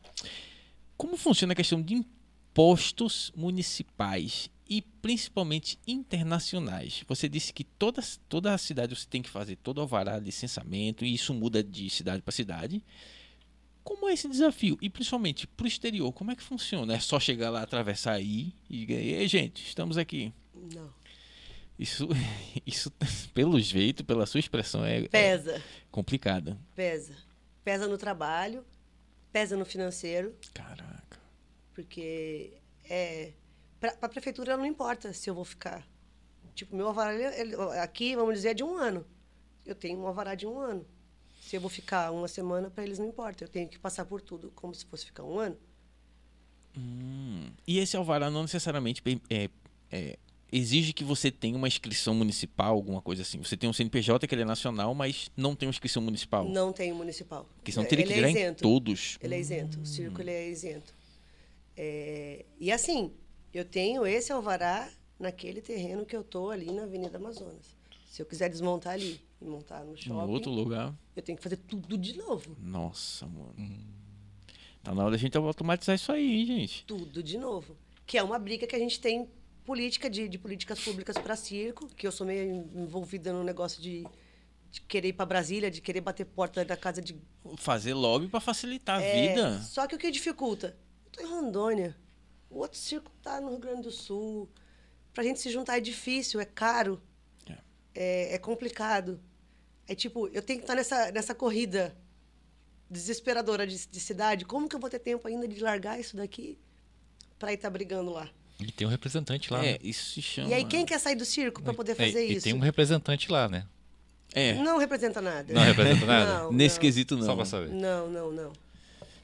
Como funciona a questão de impostos municipais e principalmente internacionais? Você disse que toda, toda a cidade você tem que fazer todo o alvará, licenciamento, e isso muda de cidade para cidade. Como é esse desafio? E principalmente para o exterior, como é que funciona? É só chegar lá, atravessar aí e Ei, gente, estamos aqui. Não. Isso, isso pelo jeito, pela sua expressão, é, é Pesa. complicado. Pesa. Pesa no trabalho, pesa no financeiro, Caraca. porque é. Para a prefeitura não importa se eu vou ficar. Tipo, meu alvará ele- aqui, vamos dizer, é de um ano. Eu tenho um alvará de um ano. Se eu vou ficar uma semana, para eles não importa. Eu tenho que passar por tudo como se fosse ficar um ano. Hum. E esse alvará não necessariamente é, é, exige que você tenha uma inscrição municipal, alguma coisa assim. Você tem um CNPJ que ele é nacional, mas não tem uma inscrição municipal. Não tem municipal. Porque senão teria ele que é isento. todos. Ele é isento. O circo ele é isento. É, e assim, eu tenho esse alvará naquele terreno que eu tô ali na Avenida Amazonas. Se eu quiser desmontar ali e montar no Em shopping, outro lugar. eu tenho que fazer tudo de novo. Nossa, mano. Tá na hora da gente automatizar isso aí, hein, gente. Tudo de novo. Que é uma briga que a gente tem política de, de políticas públicas para circo, que eu sou meio envolvida no negócio de, de querer ir para Brasília, de querer bater porta da casa de Fazer lobby pra facilitar a É, vida. Só que o que dificulta? Eu tô em Rondônia. O outro circo tá no Rio Grande do Sul. Pra gente se juntar é difícil, é caro. É, é complicado. É tipo, eu tenho que estar nessa, nessa corrida desesperadora de, de cidade. Como que eu vou ter tempo ainda de largar isso daqui pra ir estar brigando lá? E tem um representante lá. É, né? isso se chama. E aí, quem quer sair do circo pra poder É, fazer e isso? tem um representante lá, né? É, Não representa nada. Não representa nada? Não, nesse não. quesito não. Só pra saber. Não, não, não.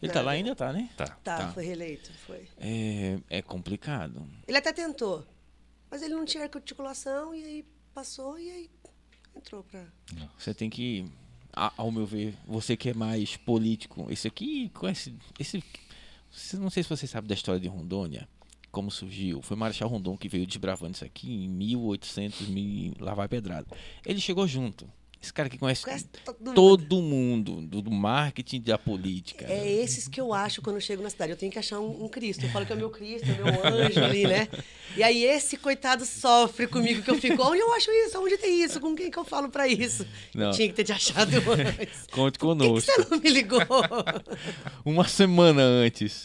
Ele tá lá ainda, tá, né? Tá. Tá, Tá. foi reeleito, foi. É, é complicado. Ele até tentou, mas ele não tinha articulação e aí passou e aí entrou pra. Você tem que, ao meu ver, você que é mais político, esse aqui conhece, esse, não sei se você sabe da história de Rondônia, como surgiu. Foi Marechal Rondon que veio desbravando isso aqui em 1800, mil, lá vai pedrada. Ele chegou junto. Esse cara que conhece, Conhece todo mundo. todo mundo, do, do marketing da política. É esses que eu acho quando eu chego na cidade. Eu tenho que achar um, um Cristo. Eu falo que é o meu Cristo, é o meu anjo ali, né? E aí esse coitado sofre comigo que eu fico. Onde eu acho isso? Onde tem isso? Com quem que eu falo pra isso? Não. Eu tinha que ter te achado antes. Conte Por que, que conosco. você não me ligou? Uma semana antes.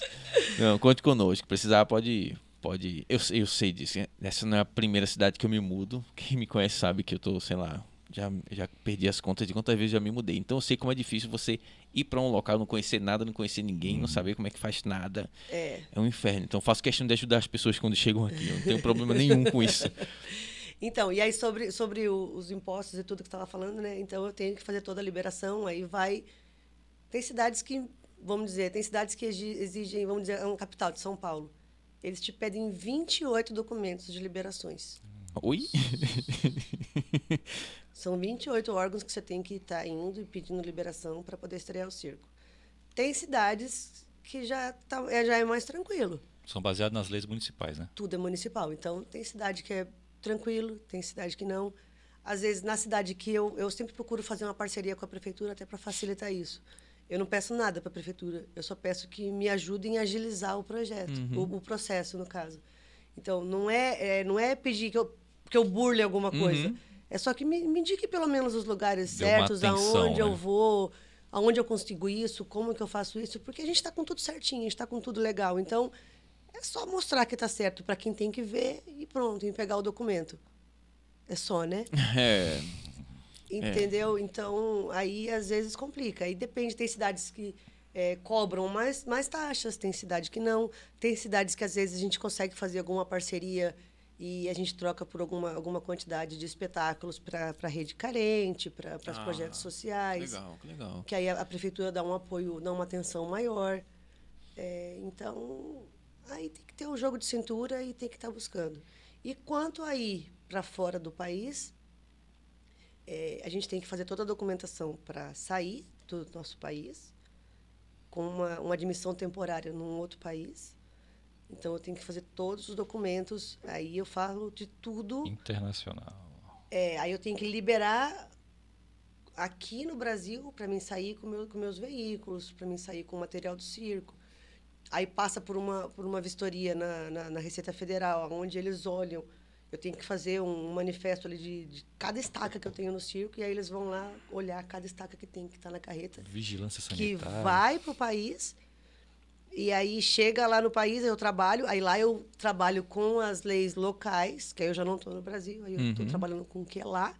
Não, conte conosco. Precisar, pode ir. Pode ir. Eu, eu sei disso. Essa não é a primeira cidade que eu me mudo. Quem me conhece sabe que eu tô, sei lá, já, já perdi as contas de quantas vezes já me mudei. Então eu sei como é difícil você ir pra um local, não conhecer nada, não conhecer ninguém, não saber como é que faz nada. É. É um inferno. Então eu faço questão de ajudar as pessoas quando chegam aqui. Eu não tenho problema nenhum com isso. Então, e aí sobre, sobre o, os impostos e tudo que você estava falando, né? Então eu tenho que fazer toda a liberação, aí vai. Tem cidades que, vamos dizer, tem cidades que exigem, vamos dizer, é um capital de São Paulo. Eles te pedem 28 documentos de liberações. Oi? São 28 órgãos que você tem que estar tá indo e pedindo liberação para poder estrear o circo. Tem cidades que já, tá, é, já é mais tranquilo. São baseados nas leis municipais, né? Tudo é municipal. Então, tem cidade que é tranquilo, tem cidade que não. Às vezes, na cidade que eu, eu sempre procuro fazer uma parceria com a prefeitura até para facilitar isso. Eu não peço nada para a prefeitura, eu só peço que me ajudem a agilizar o projeto, uhum. o, o, processo, no caso. Então, não é, é, não é pedir que eu, que eu burle alguma coisa. Uhum. É só que me, me indique pelo menos os lugares Deu certos, atenção, aonde né? eu vou, aonde eu consigo isso, como que eu faço isso, porque a gente está com tudo certinho, a gente está com tudo legal. Então, é só mostrar que está certo para quem tem que ver e pronto, e pegar o documento. É só, né? É. Entendeu? É. Então, aí às vezes complica. Aí depende, tem cidades que é, cobram mais, mais taxas, tem cidade que não. Tem cidades que às vezes a gente consegue fazer alguma parceria e a gente troca por alguma, alguma quantidade de espetáculos para a rede carente, para os ah, projetos sociais. Legal, legal. Que aí a, a, prefeitura dá um apoio, dá uma atenção maior. É, então, aí tem que ter um jogo de cintura e tem que estar tá buscando. E quanto aí para fora do país, é, a gente tem que fazer toda a documentação para sair do nosso país, com uma, uma admissão temporária num outro país. Então, eu tenho que fazer todos os documentos. Aí eu falo de tudo. Internacional. É, aí eu tenho que liberar aqui no Brasil para mim sair com, meu, com meus veículos, para mim sair com o material do circo. Aí passa por uma, por uma vistoria na, na, na Receita Federal, onde eles olham eu tenho que fazer um manifesto ali de, de, cada estaca que eu tenho no circo e aí eles vão lá olhar cada estaca que tem que estar tá na carreta. Vigilância sanitária. Que vai para o país e aí chega lá no país, eu trabalho, aí lá eu trabalho com as leis locais, que aí eu já não estou no Brasil, aí eu estou uhum. trabalhando com o que é lá.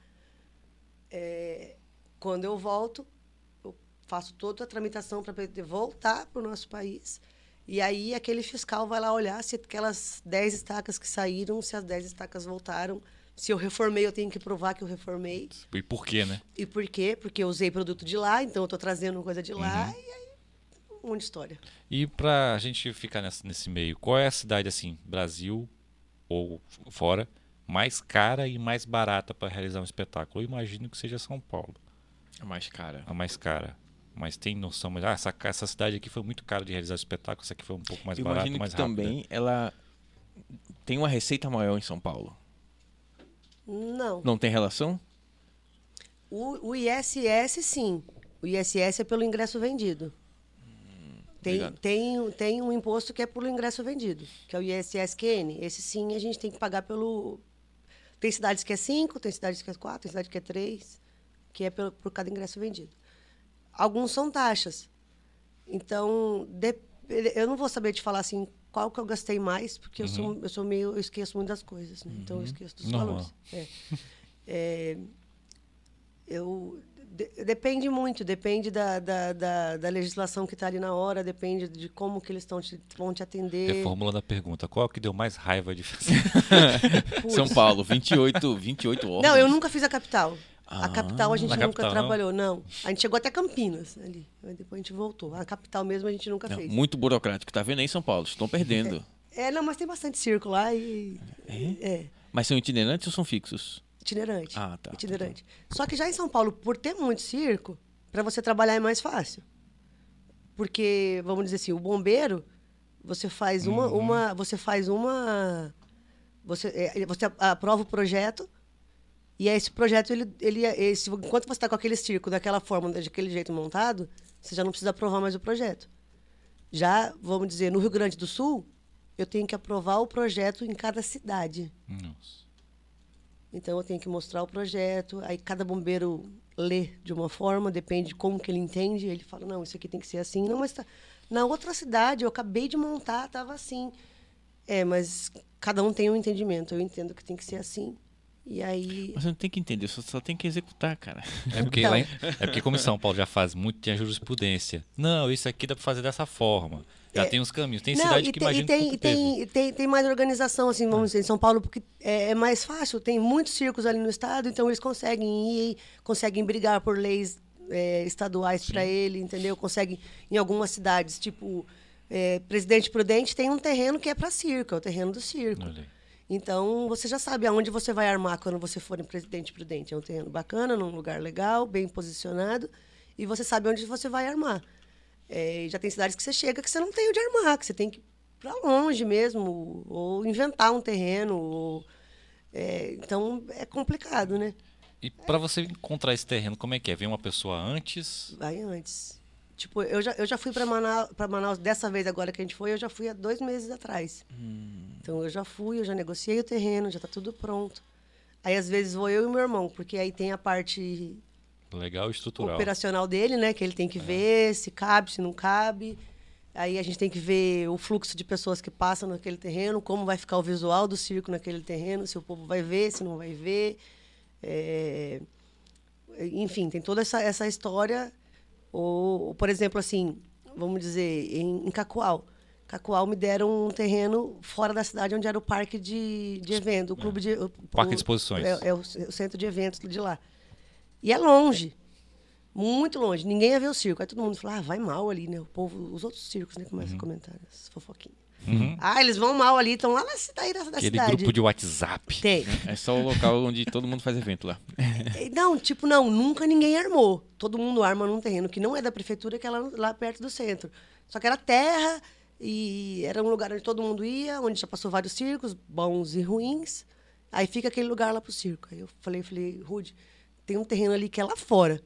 É, quando eu volto, eu faço toda a tramitação para poder voltar para o nosso país. E aí aquele fiscal vai lá olhar se aquelas 10 estacas que saíram, se as 10 estacas voltaram. Se eu reformei, eu tenho que provar que eu reformei. E por quê, né? E por quê? Porque eu usei produto de lá, então eu estou trazendo coisa de lá. Uhum. E aí, um monte de história. E para a gente ficar nesse, nesse meio, qual é a cidade, assim, Brasil ou fora, mais cara e mais barata para realizar um espetáculo? Eu imagino que seja São Paulo. A mais cara. A mais cara mas tem noção, mas ah, essa, essa cidade aqui foi muito cara de realizar espetáculo, essa aqui foi um pouco mais barata, mais que rápida. também ela tem uma receita maior em São Paulo. Não. Não tem relação? O, o ISS, sim. O ISS é pelo ingresso vendido. Tem, tem, tem um imposto que é pelo ingresso vendido, que é o ISSQN. Esse sim a gente tem que pagar pelo. Tem cidades que é 5, tem cidades que é 4, tem cidade que é 3, que é pelo, por cada ingresso vendido. Alguns são taxas. Então, de, eu não vou saber te falar assim qual que eu gastei mais, porque uhum. eu, sou, eu sou meio. Eu esqueço muito das coisas, né? Então, eu uhum. esqueço dos Normal. valores. É. é, eu, de, depende muito, depende da, da, da, da legislação que está ali na hora, depende de como que eles te, vão te atender. Reformulando a pergunta, qual que deu mais raiva de fazer? São Paulo, 28, 28 horas. Não, eu nunca fiz a capital. Ah, a capital a gente nunca capital, trabalhou, não. não. A gente chegou até Campinas ali. Depois a gente voltou. A capital mesmo a gente nunca não, fez. Muito burocrático. Tá vendo aí São Paulo? Estão perdendo. É, é, não, mas tem bastante circo lá e. É? é. Mas são itinerantes ou são fixos? Itinerante. Ah, tá. Itinerante. Tá. Só que já em São Paulo, por ter muito circo, para você trabalhar é mais fácil. Porque, vamos dizer assim, o bombeiro, você faz uma. Uhum. uma você faz uma. Você, é, você aprova o projeto e esse projeto, ele, ele, esse, enquanto você está com aquele circo daquela forma, daquele jeito montado, você já não precisa aprovar mais o projeto. Já, vamos dizer, no Rio Grande do Sul, eu tenho que aprovar o projeto em cada cidade. Nossa. Então eu tenho que mostrar o projeto, aí cada bombeiro lê de uma forma, depende de como que ele entende, ele fala, não, isso aqui tem que ser assim. Não, mas tá... na outra cidade, eu acabei de montar, estava assim. É, mas cada um tem um entendimento. Eu entendo que tem que ser assim. E aí. Mas você não tem que entender, você só tem que executar, cara. É porque, então... em, é porque como em São Paulo já faz muito, tem a jurisprudência. Não, isso aqui dá para fazer dessa forma. Já tem os caminhos. Tem Não, cidade que tem, imagina e tem, que tem, tem, tem mais organização, assim, vamos dizer, em São Paulo, porque é, é mais fácil, tem muitos circos ali no estado, então eles conseguem ir, conseguem brigar por leis é, estaduais para ele, entendeu? Conseguem, em algumas cidades, tipo, é, Presidente Prudente tem um terreno que é para circo, é o terreno do circo. Então, você já sabe aonde você vai armar quando você for em Presidente Prudente. É um terreno bacana, num lugar legal, bem posicionado, e você sabe onde você vai armar. É, já tem cidades que você chega que você não tem onde armar, que você tem que ir para longe mesmo, ou inventar um terreno. ou- é, então, é complicado, né? E pra você encontrar esse terreno, como é que é? Vem uma pessoa antes? Vai antes. Tipo, eu já, eu já fui para Manaus, pra Manaus, dessa vez agora que a gente foi, eu já fui há dois meses atrás. Então eu já fui, eu já negociei o terreno, já está tudo pronto. Aí às vezes vou eu e meu irmão, porque aí tem a parte Legal estrutural. operacional dele, né? Que ele tem que ver se cabe, se não cabe. Aí a gente tem que ver o fluxo de pessoas que passam naquele terreno, como vai ficar o visual do circo naquele terreno, se o povo vai ver, se não vai ver. É, Enfim, tem toda essa, essa história. Ou, por exemplo, assim, vamos dizer, em, em Cacoal. Cacoal me deram um terreno fora da cidade, onde era o parque de, de evento, o clube de... o- Parque de exposições. É, é o, c- o centro de eventos de lá. E é longe. Muito longe. Ninguém ia ver o circo. Aí todo mundo falou, ah, vai mal ali, né? O povo, os outros circos, né? Começam a comentar as fofoquinhas. Ah, eles vão mal ali, estão lá na cidade, da, da Aquele cidade. grupo de WhatsApp. Tem. É só o local onde todo mundo faz evento lá. Não, tipo, não, nunca ninguém armou. Todo mundo arma num terreno que não é da prefeitura, que é lá, lá perto do centro. Só que era terra e era um lugar onde todo mundo ia, onde já passou vários circos, bons e ruins. Aí fica aquele lugar lá pro circo. Aí eu falei, falei, Rude, tem um terreno ali que é lá fora.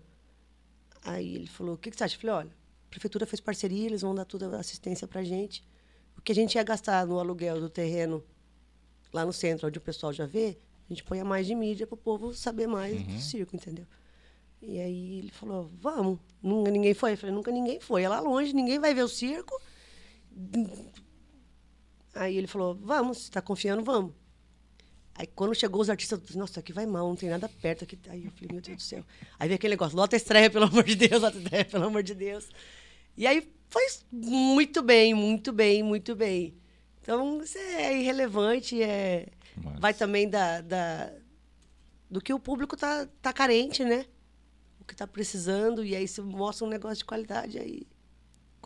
Aí ele falou, o que, que você acha? Eu falei, olha, a prefeitura fez parceria, eles vão dar toda a assistência pra gente. O que a gente ia gastar no aluguel do terreno lá no centro, onde o pessoal já vê, a gente põe a mais de mídia para o povo saber mais do circo, entendeu? E aí ele falou, vamos. Nunca ninguém foi? Eu falei, nunca ninguém foi. É lá longe, ninguém vai ver o circo. Aí ele falou, vamos, você está confiando, vamos. Aí quando chegou os artistas, eu disse, nossa, aqui vai mal, não tem nada perto aqui. Aí eu falei, meu Deus do céu. Aí veio aquele negócio, lota estreia, pelo amor de Deus, lota estreia, pelo amor de Deus. E aí foi muito bem, muito bem, muito bem. Então, isso é irrelevante, é... Mas- vai também da, da- do que o público tá, tá carente, né? O que tá precisando, e aí se mostra um negócio de qualidade, aí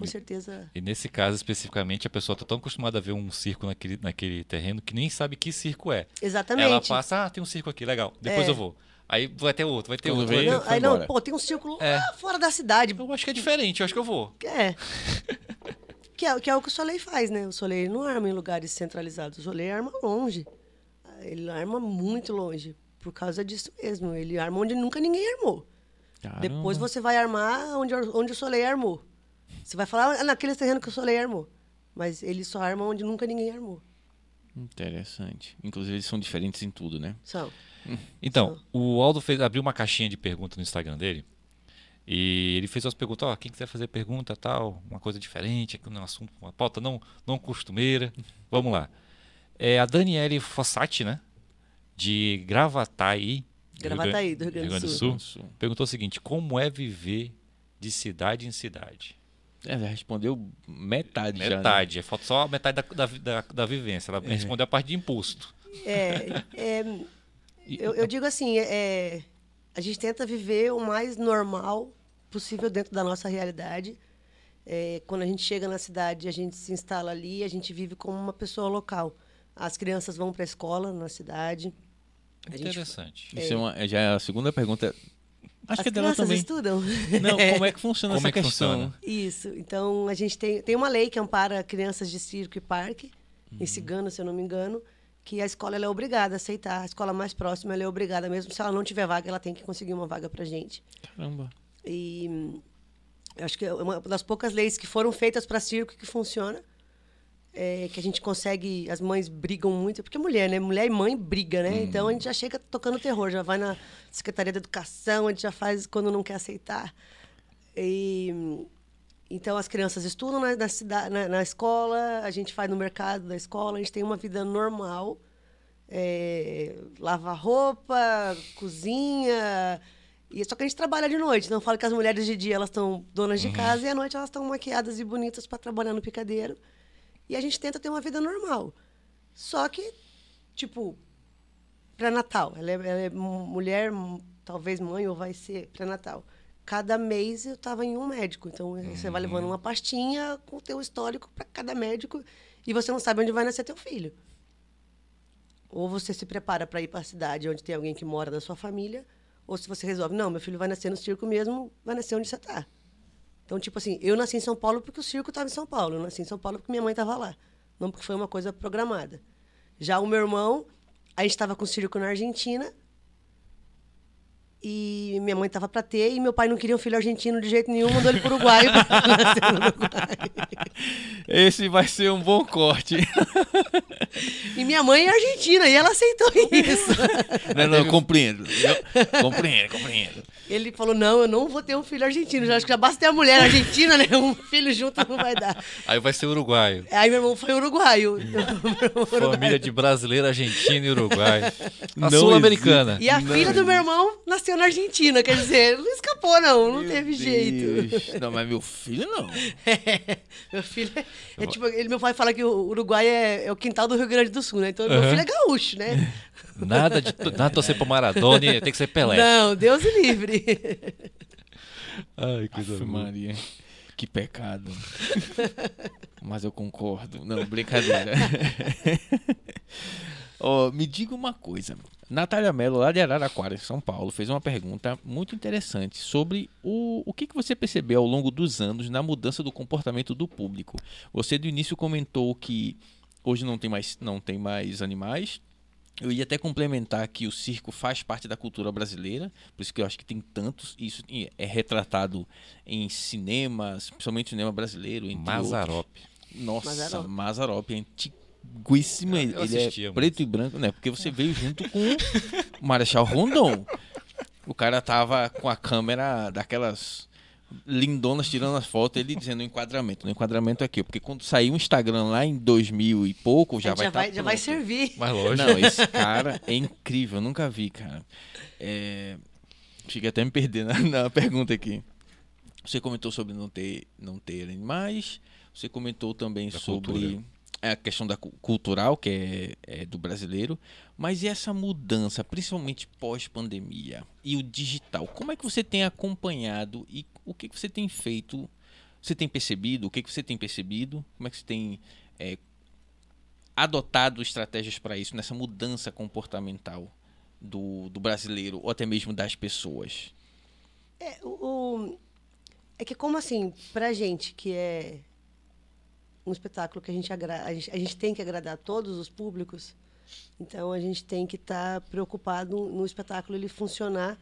com certeza... E nesse caso especificamente, a pessoa está tão acostumada a ver um circo naquele, naquele terreno que nem sabe que circo é. Exatamente. Ela passa, ah, tem um circo aqui, legal. Depois É. eu vou. Aí vai ter outro, vai ter Quando outro. ter- Não, aí não, embora. pô, tem um círculo lá É. fora da cidade. Eu acho que é diferente, eu acho que eu vou. É. que, é. que é o que o Soleil faz, né? O Soleil não arma em lugares centralizados. O Soleil arma longe. Ele arma muito longe. Por causa disso mesmo. Ele arma onde nunca ninguém armou. Caramba. Depois você vai armar onde, onde o Soleil armou. Você vai falar "Ah, naquele terreno que o Soleil armou. Mas ele só arma onde nunca ninguém armou. Interessante. Inclusive, eles são diferentes em tudo, né? São. Então, o Aldo fez, abriu uma caixinha de perguntas no Instagram dele. E ele fez umas perguntas, ó, quem quiser fazer pergunta, tal, uma coisa diferente, aqui um assunto, uma pauta não, não costumeira. Vamos lá. É a Daniele Fossati, né? De Gravataí. Gravataí, do Rio Grande do Sul. Sul. Perguntou o seguinte: como é viver de cidade em cidade? É, já respondeu metade, já. né? Metade, é falta só a metade da, da, da, da vivência. Ela respondeu a parte de imposto. É, é, eu, eu digo assim, é, a gente tenta viver o mais normal possível dentro da nossa realidade. É, quando a gente chega na cidade, a gente se instala ali, a gente vive como uma pessoa local. As crianças vão para a escola na cidade. A gente- Interessante. Isso é uma, é já é a segunda pergunta. Acho as que é dela também. estudam. Não, como é que funciona Como essa é que questão? funciona? Isso. Então, a gente tem, tem uma lei que ampara crianças de circo e parque, em Cigano, se eu não me engano, que a escola ela é obrigada a aceitar. A escola mais próxima ela é obrigada, mesmo se ela não tiver vaga, ela tem que conseguir uma vaga para gente. Caramba. E eu acho que é uma das poucas leis que foram feitas para circo que funciona. É, que a gente consegue, as mães brigam muito, porque mulher, né? Mulher e mãe briga, né? Então a gente já chega tocando terror, já vai na Secretaria da Educação, a gente já faz quando não quer aceitar. E, hum, então as crianças estudam na, na, cida- na, na escola, a gente faz no mercado da escola, a gente tem uma vida normal. É, lava roupa, cozinha, E só que a gente trabalha de noite. Então eu falo que as mulheres de dia elas estão donas de casa e à noite elas estão maquiadas e bonitas para trabalhar no picadeiro. E a gente tenta ter uma vida normal. Só que, tipo, pré-natal. Ela, é, ela é mulher, talvez mãe ou vai ser pré-natal. Cada mês eu estava em um médico. Então você vai levando uma pastinha com o teu histórico para cada médico e você não sabe onde vai nascer teu filho. Ou você se prepara para ir para a cidade onde tem alguém que mora da sua família, ou se você resolve, não, meu filho vai nascer no circo mesmo, vai nascer onde você está. Então, tipo assim, eu nasci em São Paulo porque o circo estava em São Paulo. Eu nasci em São Paulo porque minha mãe estava lá. Não porque foi uma coisa programada. Já o meu irmão, a gente estava com o circo na Argentina, e minha mãe tava para ter e meu pai não queria um filho argentino de jeito nenhum, mandou ele pro Uruguai. Esse vai ser um bom corte. e minha mãe é argentina e ela aceitou isso. Não, não, eu compreendo. Eu compreendo, compreendo. Ele falou: não, eu não vou ter um filho argentino. Já acho que já basta ter a mulher argentina, né? Um filho junto não vai dar. Aí vai ser uruguaio. Aí meu irmão foi uruguaio. Família de brasileiro, argentino e uruguaio. Sul-americana. E a não filha do meu irmão nasceu na Argentina, quer dizer, não escapou, não, não meu teve Deus. jeito. Não, mas meu filho não. É, meu filho é, é tipo, ele, meu pai fala que o Uruguai é, é, o quintal do Rio Grande do Sul, né? Então uhum. meu filho é gaúcho, né? Nada de nada torcer pro Maradona, tem que ser Pelé. Não, Deus o livre. Ai, coisa Aff, Maria. Que pecado. Mas eu concordo. Não, brincadeira. Oh, me diga uma coisa. Natália Mello, lá de Araraquara, São Paulo, fez uma pergunta muito interessante sobre o, o que, que você percebeu ao longo dos anos na mudança do comportamento do público. Você do início comentou que hoje não tem mais, não tem mais animais, eu ia até complementar que o circo faz parte da cultura brasileira, por isso que eu acho que tem tantos. Isso é retratado em cinemas, principalmente cinema brasileiro. Mazarope. Nossa, Mazarope, Mazarope é antiguíssimo. Eu, ele é preto e branco, né? Porque você veio junto com o Marechal Rondon. O cara tava com a câmera daquelas lindonas tirando as fotos, ele dizendo o enquadramento. No enquadramento aqui, porque quando sair o Instagram lá em 2000 e pouco, já vai já tá vai, já vai servir. Mas lógico. Não, esse cara é incrível, eu nunca vi, cara. É... Fiquei até me perdendo na, na pergunta aqui. Você comentou sobre não ter, não ter animais. Você comentou também da sobre cultura. A questão da cultural, que é, é, do brasileiro. Mas e essa mudança, principalmente pós-pandemia e o digital? Como é que você tem acompanhado e o que, que você tem feito? Você tem percebido? O que, que você tem percebido? Como é que você tem é, adotado estratégias para isso, nessa mudança comportamental do, do brasileiro ou até mesmo das pessoas? É, o, é que como assim, pra gente que é um espetáculo que a gente, a gente, a gente tem que agradar todos os públicos, então a gente tem que estar tá preocupado no espetáculo ele funcionar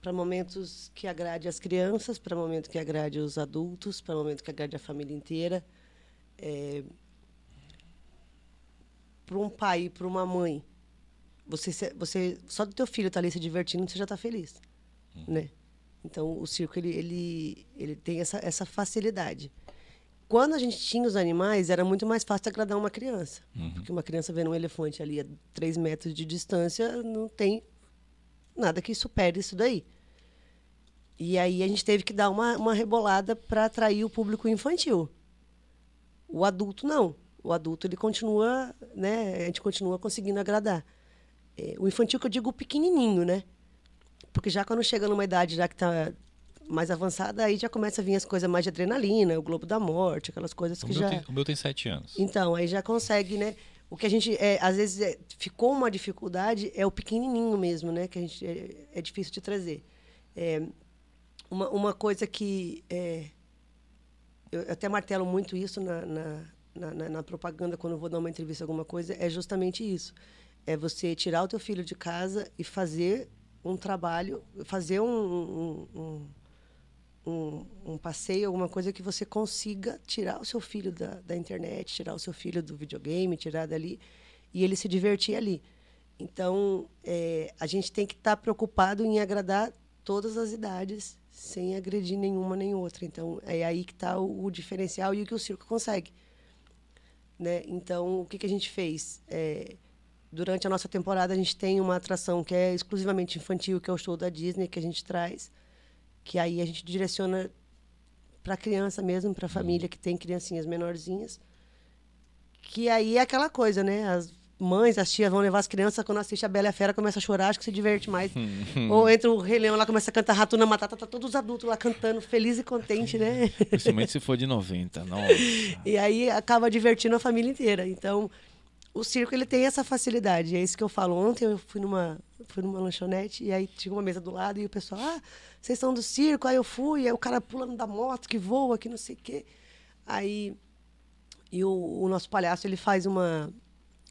para momentos que agrade as crianças, para momentos que agrade os adultos, para momentos que agrade a família inteira. É, para um pai e para uma mãe, você, você só do teu filho estar tá ali se divertindo, você já está feliz, uhum. né? Então o circo ele, ele, ele tem essa, essa facilidade. Quando a gente tinha os animais, era muito mais fácil agradar uma criança. Uhum. Porque uma criança vendo um elefante ali a 3 metros de distância, não tem nada que supere isso daí. E aí a gente teve que dar uma, uma rebolada para atrair o público infantil. O adulto não. O adulto ele continua, né? A gente continua conseguindo agradar. É, o infantil que eu digo pequenininho, né? Porque já quando chega numa idade já que está mais avançada, aí já começa a vir as coisas mais de adrenalina, o Globo da Morte, aquelas coisas que o já. Tem, o meu tem sete anos. Então, aí já consegue, né? O que a gente, é, às vezes, é, ficou uma dificuldade é o pequenininho mesmo, né? Que a gente, é, é difícil de trazer. É, uma, uma coisa que. É, eu até martelo muito isso na, na, na, na propaganda, quando eu vou dar uma entrevista, alguma coisa, é justamente isso. É você tirar o teu filho de casa e fazer um trabalho, fazer um, um, um um, um, passeio, alguma coisa que você consiga tirar o seu filho da, da internet, tirar o seu filho do videogame, tirar dali e ele se divertir ali. Então, é, a gente tem que estar tá preocupado em agradar todas as idades, sem agredir nenhuma nem outra. Então, é aí que está o, o, diferencial e o que o circo consegue. Né? Então, o que, que a gente fez? É, durante a nossa temporada, a gente tem uma atração que é exclusivamente infantil, que é o show da Disney, que a gente traz. Que aí a gente direciona para criança mesmo, para família que tem criancinhas menorzinhas. Que aí é aquela coisa, né? As mães, as tias vão levar as crianças, quando assiste a Bela e a Fera, começa a chorar, acho que se diverte mais. Ou entra o Rei Leão lá, começa a cantar Ratuna Matata, tá todos os adultos lá cantando, feliz e contente, né? Principalmente se for de 90, nossa. E aí acaba divertindo a família inteira. Então, o circo ele tem essa facilidade. É isso que eu falo. Ontem eu fui numa, fui numa lanchonete e aí tinha uma mesa do lado e o pessoal, ah, vocês são do circo? Aí eu fui, aí o cara pulando da moto que voa, que não sei o quê. Aí e o, o nosso palhaço ele faz uma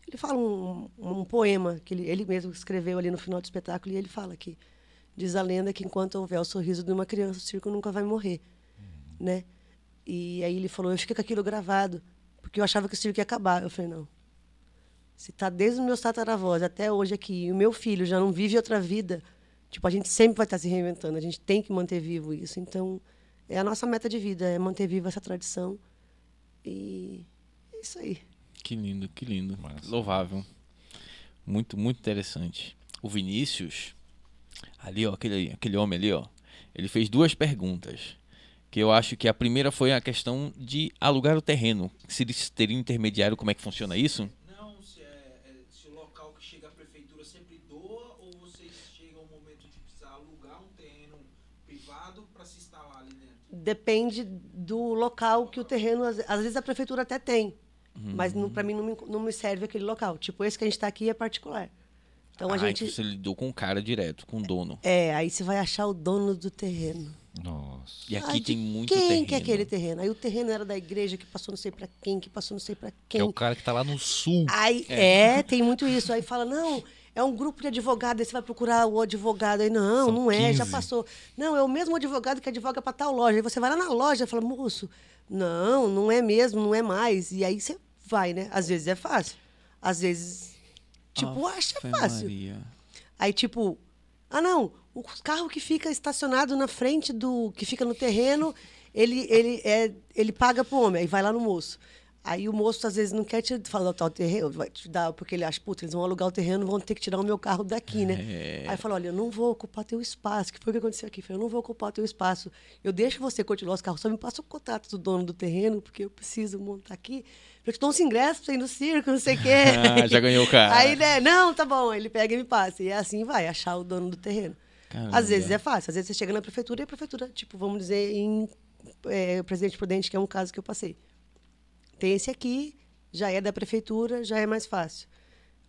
ele fala um, um poema que ele, ele mesmo escreveu ali no final do espetáculo e ele fala que diz a lenda que enquanto houver o sorriso de uma criança, o circo nunca vai morrer, né? E aí ele falou, eu fiquei com aquilo gravado, porque eu achava que o circo ia acabar. Eu falei, não. Se tá desde os meus tataravós até hoje aqui, e o meu filho já não vive outra vida, tipo, a gente sempre vai estar se reinventando, a gente tem que manter vivo isso. Então, é a nossa meta de vida, é manter viva essa tradição. E é isso aí. Que lindo, que lindo. Massa. Louvável. Muito, muito interessante. O Vinícius, ali, ó, aquele, aquele homem ali, ó, ele fez duas perguntas. Que eu acho que a primeira foi a questão de alugar o terreno. Se eles teriam intermediário, como é que funciona isso? Não, se, é, é- se o local que chega à prefeitura sempre doa ou vocês chegam ao momento de precisar alugar um terreno privado para se instalar ali dentro? Depende do local que o terreno, às, às vezes a prefeitura até tem, mas para mim não me, não me serve aquele local. Tipo, esse que a gente está aqui é particular. Então a ah, gente. então você lidou com o cara direto, com o dono. É, aí você vai achar o dono do terreno. Nossa. E aqui Ai, tem muito quem terreno. que é aquele terreno? Aí o terreno era da igreja que passou não sei pra quem, que passou não sei pra quem. É o cara que tá lá no sul. Aí, é. tem muito isso. Aí fala, não, é um grupo de advogados, aí você vai procurar o advogado. Aí, não, São não é, já 15. passou. Não, é o mesmo advogado que advoga para tal loja. Aí você vai lá na loja e fala, moço, não, não é mesmo, não é mais. E aí você vai, né? Às vezes é fácil. Às vezes, tipo, acha Ave fácil. Maria. Aí, tipo, ah, não, o carro que fica estacionado na frente do. que fica no terreno, ele, ele, é, ele paga pro homem, aí vai lá no moço. Aí o moço, às vezes, não quer te falar tal terreno, vai te dar, porque ele acha, putz, eles vão alugar o terreno, vão ter que tirar o meu carro daqui, né? É. Aí fala, olha, eu não vou ocupar teu espaço. que foi o que aconteceu aqui? Eu falei, eu não vou ocupar teu espaço. Eu deixo você continuar os carros, só me passa o contato do dono do terreno, porque eu preciso montar aqui. Eu te dou uns ingressos pra você ir no circo, não sei o quê. Ah, já ganhou o cara. Aí, né, não, tá bom. Ele pega e me passa. E assim vai, achar o dono do terreno. Caramba. Às vezes é fácil. Às vezes você chega na prefeitura e a prefeitura, tipo, vamos dizer, em é, Presidente Prudente, que é um caso que eu passei. Esse aqui, já é da prefeitura, já é mais fácil.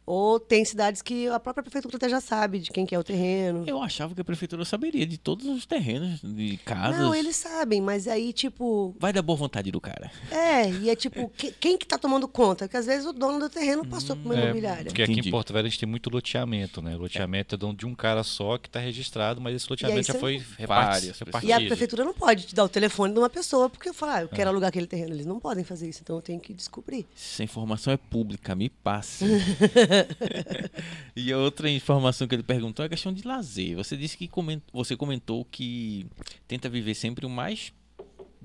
Ou tem cidades que a própria prefeitura até já sabe de quem que é o terreno. Eu achava que a prefeitura saberia de todos os terrenos, de casas. Não, eles sabem, mas aí, tipo, Vai da boa vontade do cara. é, e é tipo, que- quem que tá tomando conta? Porque às vezes o dono do terreno passou por uma É, imobiliária. porque aqui Entendi. em Porto Velho a gente tem muito loteamento, né? Loteamento é dono de um cara só que está registrado, mas esse loteamento já foi Várias repartido. E a prefeitura não pode te dar o telefone de uma pessoa porque falar, ah, eu É. quero alugar aquele terreno. Eles não podem fazer isso, então eu tenho que descobrir. Essa informação é pública, me passe. e a outra informação que ele perguntou é a questão de lazer. Você disse que coment... você comentou que tenta viver sempre o mais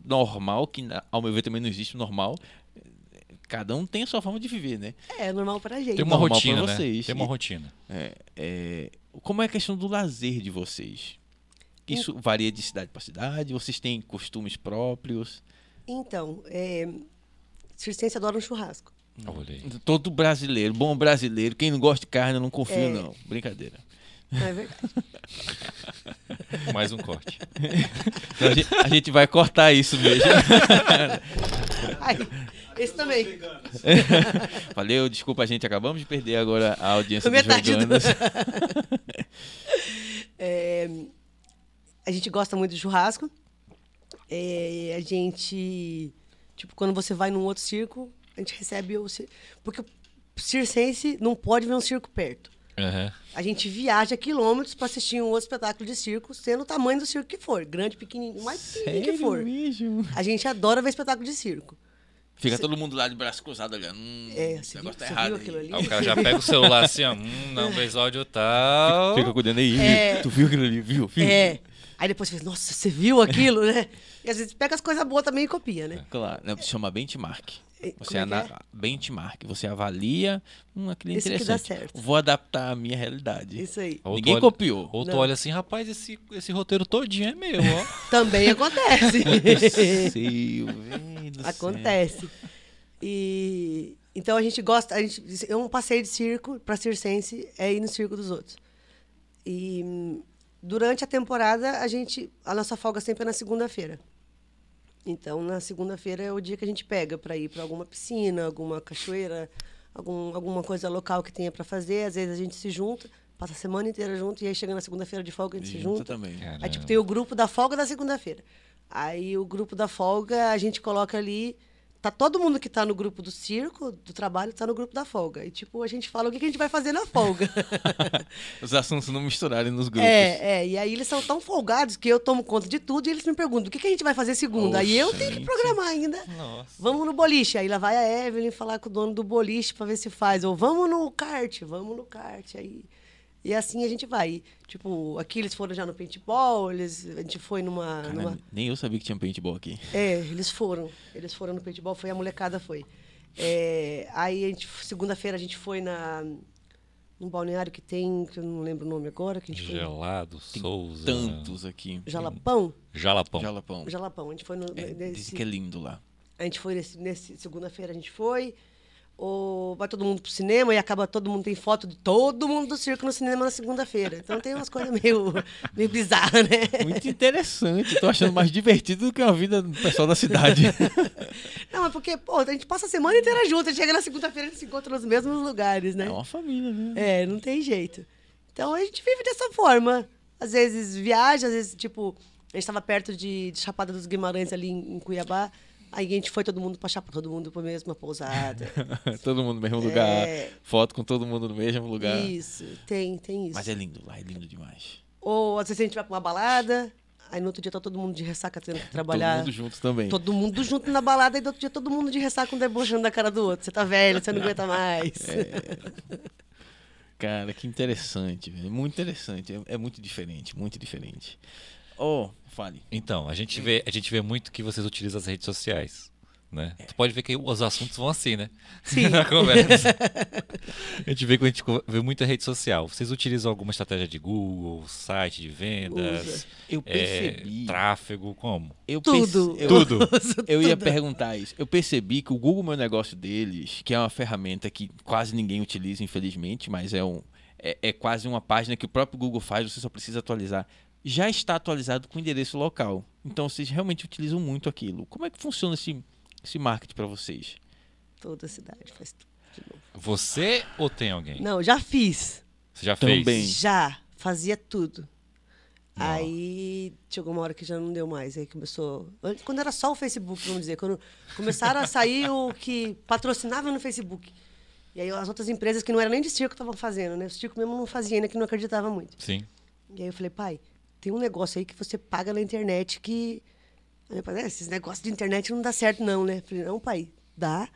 normal, que ao meu ver também não existe o normal. Cada um tem a sua forma de viver, né? É normal pra gente. Tem uma normal rotina, pra né? vocês. Tem uma rotina. É, é, Como é a questão do lazer de vocês? Isso varia de cidade para cidade? Vocês têm costumes próprios? Então, é... circense adora um churrasco. Olha aí. Todo brasileiro, bom brasileiro, quem não gosta de carne, eu não confio, É. não. Brincadeira. Não é verdade? Mais um corte. Então, a, gente, a gente vai cortar isso mesmo. Ai, esse também. Valeu, desculpa, a gente acabamos de perder agora a audiência dos Metade do- veganos. É, a gente gosta muito de churrasco. É, a gente, tipo, quando você vai num outro circo, a gente recebe o... Porque o circense não pode ver um circo perto. Aham. A gente viaja quilômetros para assistir um outro espetáculo de circo, sendo o tamanho do circo que for. Grande, pequenininho, o mais pequenininho que for. mesmo? A gente adora ver espetáculo de circo. Fica todo mundo lá de braço cruzado olhando. Hum, É, esse você negócio viu- tá errado viu aí. aquilo ali? Aí o cara já pega o celular assim, ó. Hum, não, episódio tal. Fica cuidando aí. É. Tu viu aquilo ali? Viu? viu? É. Aí depois você fala, nossa, você viu aquilo, né? E às vezes pega as coisas boas também e copia, né? Claro, né? se chama benchmark. É, Você é ana- benchmark, você avalia, hum, aquilo é dá interessante. certo. Vou adaptar a minha realidade. é? Isso aí. Ou Ninguém olha- copiou. Ou tu Não. olha assim, rapaz, esse, esse roteiro todinho é meu, ó. Também acontece. Céu. Acontece. E então a gente gosta, a gente, é um passeio de circo para circense é ir no circo dos outros. E hum, durante a temporada a gente, a nossa folga sempre é na segunda-feira. Então na segunda-feira é o dia que a gente pega para ir para alguma piscina, alguma cachoeira, algum, alguma coisa local que tenha para fazer. Às vezes a gente se junta, passa a semana inteira junto e aí chega na segunda-feira de folga a gente se Junta também. Aí, tipo, tem o grupo da folga da segunda-feira. Aí, o grupo da folga, a gente coloca ali... Tá todo mundo que tá no grupo do circo, do trabalho, tá no grupo da folga. E, tipo, a gente fala o que, que a gente vai fazer na folga. Os assuntos não misturarem nos grupos. é, é. E aí, eles são tão folgados que eu tomo conta de tudo e eles me perguntam o que, que a gente vai fazer segunda. aí, eu tenho que programar ainda. Nossa. Vamos no boliche. Aí lá vai a Evelyn falar com o dono do boliche pra ver se faz. Ou vamos no kart, vamos no kart. Aí... E assim a gente vai. E, tipo, aqui eles foram já no paintball, eles, a gente foi numa... Cara, numa... Nem eu sabia que tinha paintball aqui. É, eles foram. Eles foram no paintball, foi a molecada foi. É, aí a gente, segunda-feira a gente foi na num balneário que tem, que eu não lembro o nome agora, que a gente foi. Gelado, Souza. Tantos aqui. Jalapão? Jalapão. Jalapão. Jalapão. A gente foi no, É, nesse, dizem que é lindo lá. A gente foi nesse, nesse segunda-feira a gente foi. Ou vai todo mundo pro cinema e acaba todo mundo tem foto de todo mundo do circo no cinema na segunda-feira. Então tem umas coisas meio, meio bizarras, né? Muito interessante. Tô achando mais divertido do que a vida do pessoal da cidade. Não, mas porque, pô, a gente passa a semana inteira junto, a gente chega na segunda-feira e se encontra nos mesmos lugares, né? É uma família, né? É, não tem jeito. Então a gente vive dessa forma. Às vezes viaja, às vezes, tipo, a gente estava perto de, de Chapada dos Guimarães ali em, em Cuiabá. Aí a gente foi todo mundo pra Chapada, todo mundo pra mesma pousada. todo mundo no mesmo lugar. É. Foto com todo mundo no mesmo lugar. Isso, tem, tem isso. Mas é lindo lá, é lindo demais. Ou às vezes a gente vai pra uma balada, aí no outro dia tá todo mundo de ressaca tendo que trabalhar. Todo mundo junto também. Todo mundo junto na balada e do outro dia todo mundo de ressaca, um debochando da cara do outro. Você tá velho, você não aguenta mais. Cara, que interessante, velho. Muito interessante. É, é muito diferente, muito diferente. Oh, fale. Então, a gente, vê, a gente vê muito que vocês utilizam as redes sociais. Né? Tu pode ver que os assuntos vão assim, né? Sim. Na conversa. a gente vê que a gente vê muita rede social. Vocês utilizam alguma estratégia de Google, site de vendas, Usa. Eu é, percebi. tráfego, como? Eu Tudo. perce- eu- Tudo. Eu ia perguntar isso. Eu percebi que o Google Meu Negócio deles, que é uma ferramenta que quase ninguém utiliza, infelizmente, mas é, um, é, é quase uma página que o próprio Google faz, você só precisa atualizar. Já está atualizado com endereço local. Então vocês realmente utilizam muito aquilo. Como é que funciona esse, esse marketing para vocês? Toda cidade faz tudo de novo. Você ou tem alguém? Não, já fiz. Você já Também. fez? Já, fazia tudo. Não. Aí chegou uma hora que já não deu mais. Aí começou. antes, Quando era só o Facebook, vamos dizer. Quando começaram a sair o que patrocinava no Facebook. E aí as outras empresas que não eram nem de circo estavam fazendo, né? O circo mesmo não fazia ainda, que não acreditava muito. Sim. E aí eu falei, pai, tem um negócio aí que você paga na internet que. Aí meu pai, "É, esses negócios de internet não dá certo, não, né? Falei, não, pai, dá.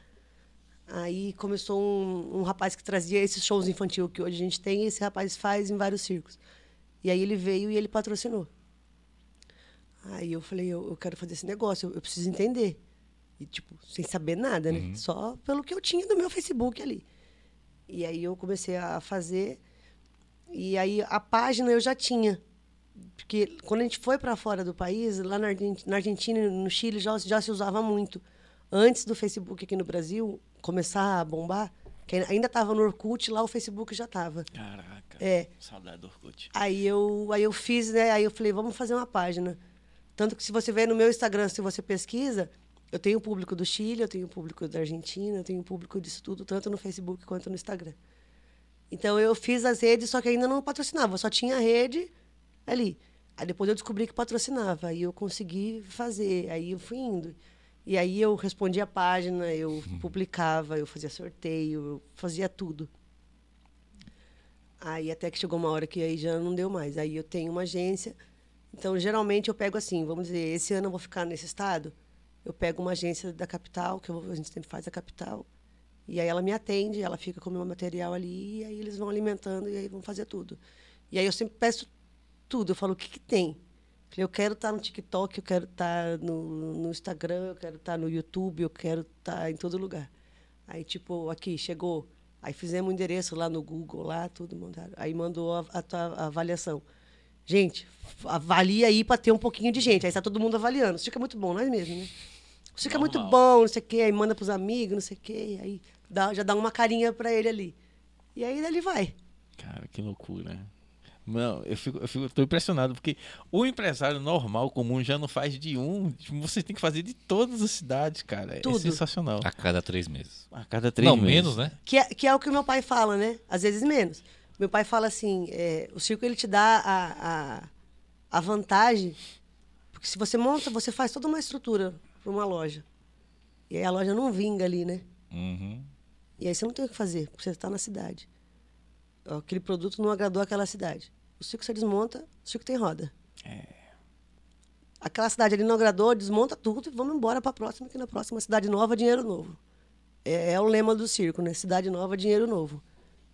Aí começou um, um rapaz que trazia esses shows infantil que hoje a gente tem, e esse rapaz faz em vários circos. E aí ele veio e ele patrocinou. Aí eu falei, eu, eu quero fazer esse negócio, eu, eu preciso entender. E, tipo, sem saber nada, né? Só pelo que eu tinha no meu Facebook ali. E aí eu comecei a fazer. E aí a página eu já tinha. Porque quando a gente foi para fora do país, lá na Argen- na Argentina e no Chile já, já se usava muito. Antes do Facebook aqui no Brasil começar a bombar, que ainda estava no Orkut, lá o Facebook já estava. Caraca. É. Saudade do Orkut. Aí eu, aí eu fiz, né? Aí eu falei, vamos fazer uma página. Tanto que se você ver no meu Instagram, se você pesquisa, eu tenho público do Chile, eu tenho público da Argentina, eu tenho público disso tudo, tanto no Facebook quanto no Instagram. Então eu fiz as redes, só que ainda não patrocinava, só tinha a rede ali. Aí depois eu descobri que patrocinava, aí eu consegui fazer, aí eu fui indo. E aí eu respondia a página, eu publicava, eu fazia sorteio, eu fazia tudo. Aí até que chegou uma hora que aí já não deu mais. Aí eu tenho uma agência. Então, geralmente eu pego assim, vamos dizer, esse ano eu vou ficar nesse estado, eu pego uma agência da capital, que eu a gente sempre faz a capital, e aí ela me atende, ela fica com o meu material ali, e aí eles vão alimentando e aí vão fazer tudo. E aí eu sempre peço tudo, eu falo, o que, que tem? Falei, eu quero estar no TikTok, eu quero estar no, no Instagram, eu quero estar no YouTube, eu quero estar em todo lugar. Aí, tipo, aqui, chegou. Aí fizemos o endereço lá no Google, lá, tudo mandaram. Aí mandou a, a tua avaliação. Gente, avalia aí para ter um pouquinho de gente. Aí está todo mundo avaliando. Isso fica muito bom, nós mesmo, né? Isso fica muito Normal. bom, não sei o quê. Aí manda pros amigos, não sei o quê. Aí dá, já dá uma carinha para ele ali. E aí ele vai. Cara, que loucura. Não, eu fico, eu fico, tô impressionado, porque o empresário normal, comum, já não faz de um. Você tem que fazer de todas as cidades, cara. Tudo. É sensacional. A cada três meses. A cada três Não, meses. menos, né? Que é, que é o que o meu pai fala, né? Às vezes menos. Meu pai fala assim, é, o circo ele te dá a, a, a vantagem, porque se você monta, você faz toda uma estrutura para uma loja. E aí a loja não vinga ali, né? Uhum. E aí você não tem o que fazer, porque você está na cidade. Aquele produto não agradou aquela cidade. O circo você desmonta, o circo tem roda. Aquela cidade ali não agradou, desmonta tudo e vamos embora para a próxima, que na próxima cidade nova, dinheiro novo. É, é o lema do circo, né? Cidade nova, dinheiro novo.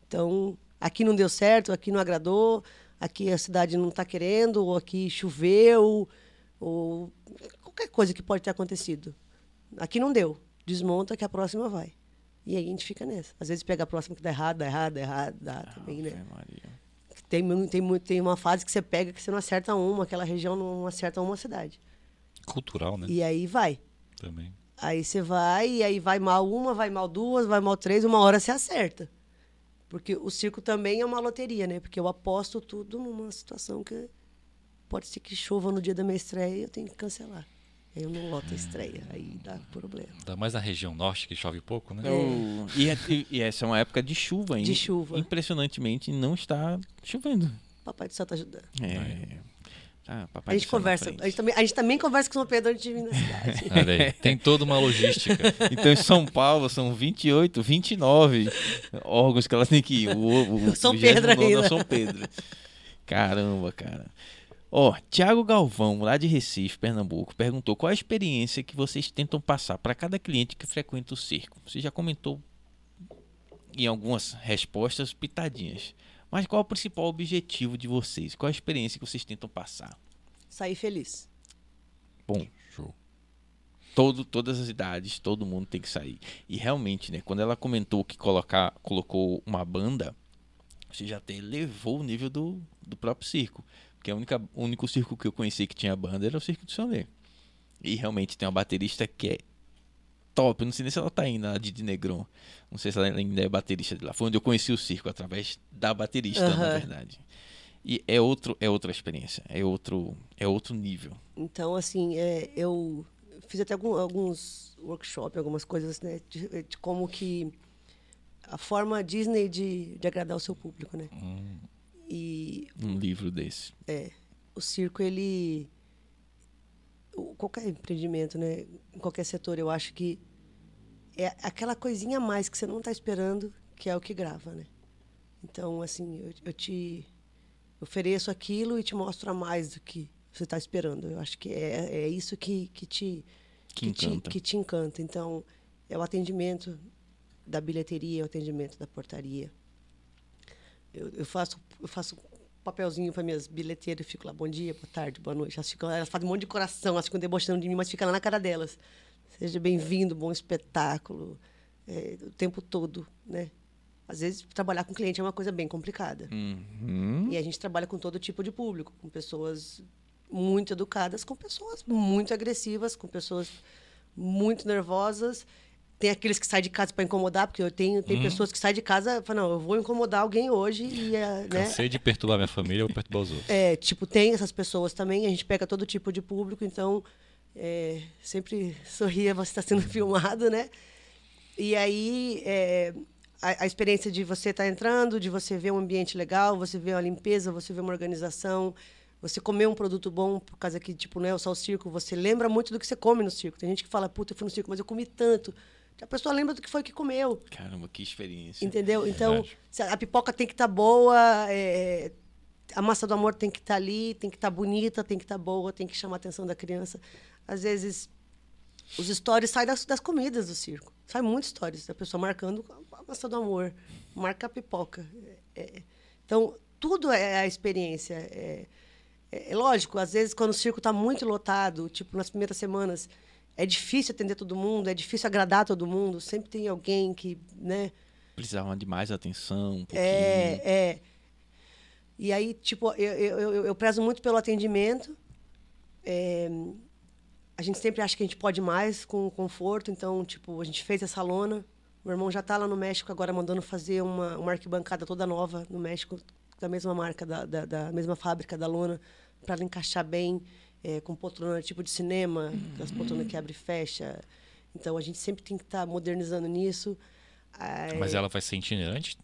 Então, aqui não deu certo, aqui não agradou, aqui a cidade não está querendo, ou aqui choveu, ou qualquer coisa que pode ter acontecido. Aqui não deu. Desmonta que a próxima vai. E aí a gente fica nessa. Às vezes pega a próxima que dá errado, dá errado, dá errado, dá também, né? Maria. Tem, tem, tem uma fase que você pega que você não acerta uma, aquela região não acerta uma cidade. Cultural, né? E aí vai. Também. Aí você vai, e aí vai mal uma, vai mal duas, vai mal três, uma hora você acerta. Porque o circo também é uma loteria, né? Porque eu aposto tudo numa situação que pode ser que chova no dia da minha estreia e eu tenho que cancelar. Eu não loto a estreia, aí dá problema. Ainda mais na região norte, que chove pouco, né? E, é- e- e essa é uma época de chuva ainda. De chuva. Impressionantemente não está chovendo. Papai do céu tá ajudando. É. Ah, A papai gente conversa, a gente, também, a gente também conversa com o São Pedro antes de vir na cidade. Olha aí, tem toda uma logística. Então, em São Paulo, são 28, 29 órgãos que ela tem que ir. O, o, o São 29º Pedro é o ainda. São Pedro. Caramba, cara. Ó, Tiago Galvão, lá de Recife, Pernambuco, perguntou qual a experiência que vocês tentam passar para cada cliente que frequenta o circo. Você já comentou em algumas respostas pitadinhas. Mas qual é o principal objetivo de vocês? Qual a experiência que vocês tentam passar? Sair feliz. Bom, Show. todo, todas as idades, todo mundo tem que sair. E realmente, né, quando ela comentou que colocar, colocou uma banda, você já até elevou o nível do, do próprio circo. Porque a única, o único circo que eu conheci que tinha banda era o Circo do Soleil. E realmente tem uma baterista que é top. Eu não sei nem se ela tá ainda, a Didi Negron. Não sei se ela ainda é baterista de lá. Foi onde eu conheci o circo, através da baterista, na Aham. verdade. E é, outro, é outra experiência, é outro, é outro nível. Então, assim, é, eu fiz até algum- alguns workshops, algumas coisas, né? De, de como que a forma Disney de, de agradar o seu público, né? Hum, E Um livro desse. o circo, ele... Qualquer empreendimento, né? Em qualquer setor, eu acho que é aquela coisinha a mais que você não está esperando, que é o que grava, né? Então, assim, eu, eu te ofereço aquilo e te mostro a mais do que você está esperando. Eu acho que é, é isso que, que te Que te, encanta. que te encanta. Então, é o atendimento da bilheteria, é o atendimento da portaria. Eu, eu faço eu faço papelzinho para minhas bilheteiras, fico lá, bom dia, boa tarde, boa noite. Elas, ficam, elas fazem um monte de coração, elas ficam debochando de mim, mas fica lá na cara delas. Seja bem-vindo, bom espetáculo, é, o tempo todo, né? Às vezes, trabalhar com cliente é uma coisa bem complicada. Uhum. E a gente trabalha com todo tipo de público, com pessoas muito educadas, com pessoas muito agressivas, com pessoas muito nervosas. Tem aqueles que saem de casa para incomodar, porque eu tenho tem pessoas que saem de casa e falam, não, eu vou incomodar alguém hoje e eh, né? Cansei de perturbar minha família, eu vou perturbar os outros. É, tipo, tem essas pessoas também, a gente pega todo tipo de público, então é, sempre sorria, você está sendo filmado, né? E aí é, a, a experiência de você estar entrando, de você ver um ambiente legal, você ver uma limpeza, você ver uma organização, você comer um produto bom, por causa que, tipo, não é só o circo, você lembra muito do que você come no circo. Tem gente que fala, puta, eu fui no circo, mas eu comi tanto. A pessoa lembra do que foi que comeu. Caramba, que experiência. Entendeu? Então, Verdade. a pipoca tem que estar boa, é, a massa do amor tem que estar ali, tem que estar bonita, tem que estar boa, tem que chamar a atenção da criança. Às vezes, os stories saem das, das comidas do circo. Sai muitos stories da pessoa marcando a massa do amor, marca a pipoca. É, é, então, tudo é a experiência. É, É, é lógico, às vezes quando o circo está muito lotado, tipo nas primeiras semanas, é difícil atender todo mundo, é difícil agradar todo mundo. Sempre tem alguém que, né? Precisava de mais atenção. Um pouquinho. É, é. E aí, tipo, eu, eu, eu, eu prezo muito pelo atendimento. É, a gente sempre acha que a gente pode mais com conforto, então, tipo, a gente fez essa lona. Meu irmão já está lá no México agora mandando fazer uma, uma arquibancada toda nova no México, da mesma marca, da, da, da mesma fábrica da lona, para encaixar bem, é, com poltrona tipo de cinema, uhum. aquelas poltronas que abre e fecha. Então, a gente sempre tem que estar tá modernizando nisso. Mas ela vai ser itinerante?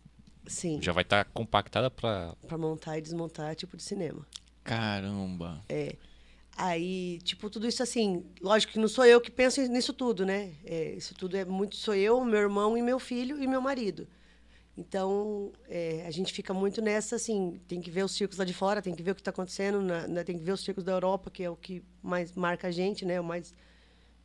Sim. Já vai estar tá compactada para... Para montar e desmontar tipo de cinema. Caramba! É. Aí, tipo, tudo isso assim, lógico que não sou eu que penso nisso tudo, né? É, isso tudo é muito, sou eu, meu irmão e meu filho e meu marido. Então, é, a gente fica muito nessa, assim, tem que ver os circos lá de fora, tem que ver o que está acontecendo, na, na, tem que ver os circos da Europa, que é o que mais marca a gente, né? O mais,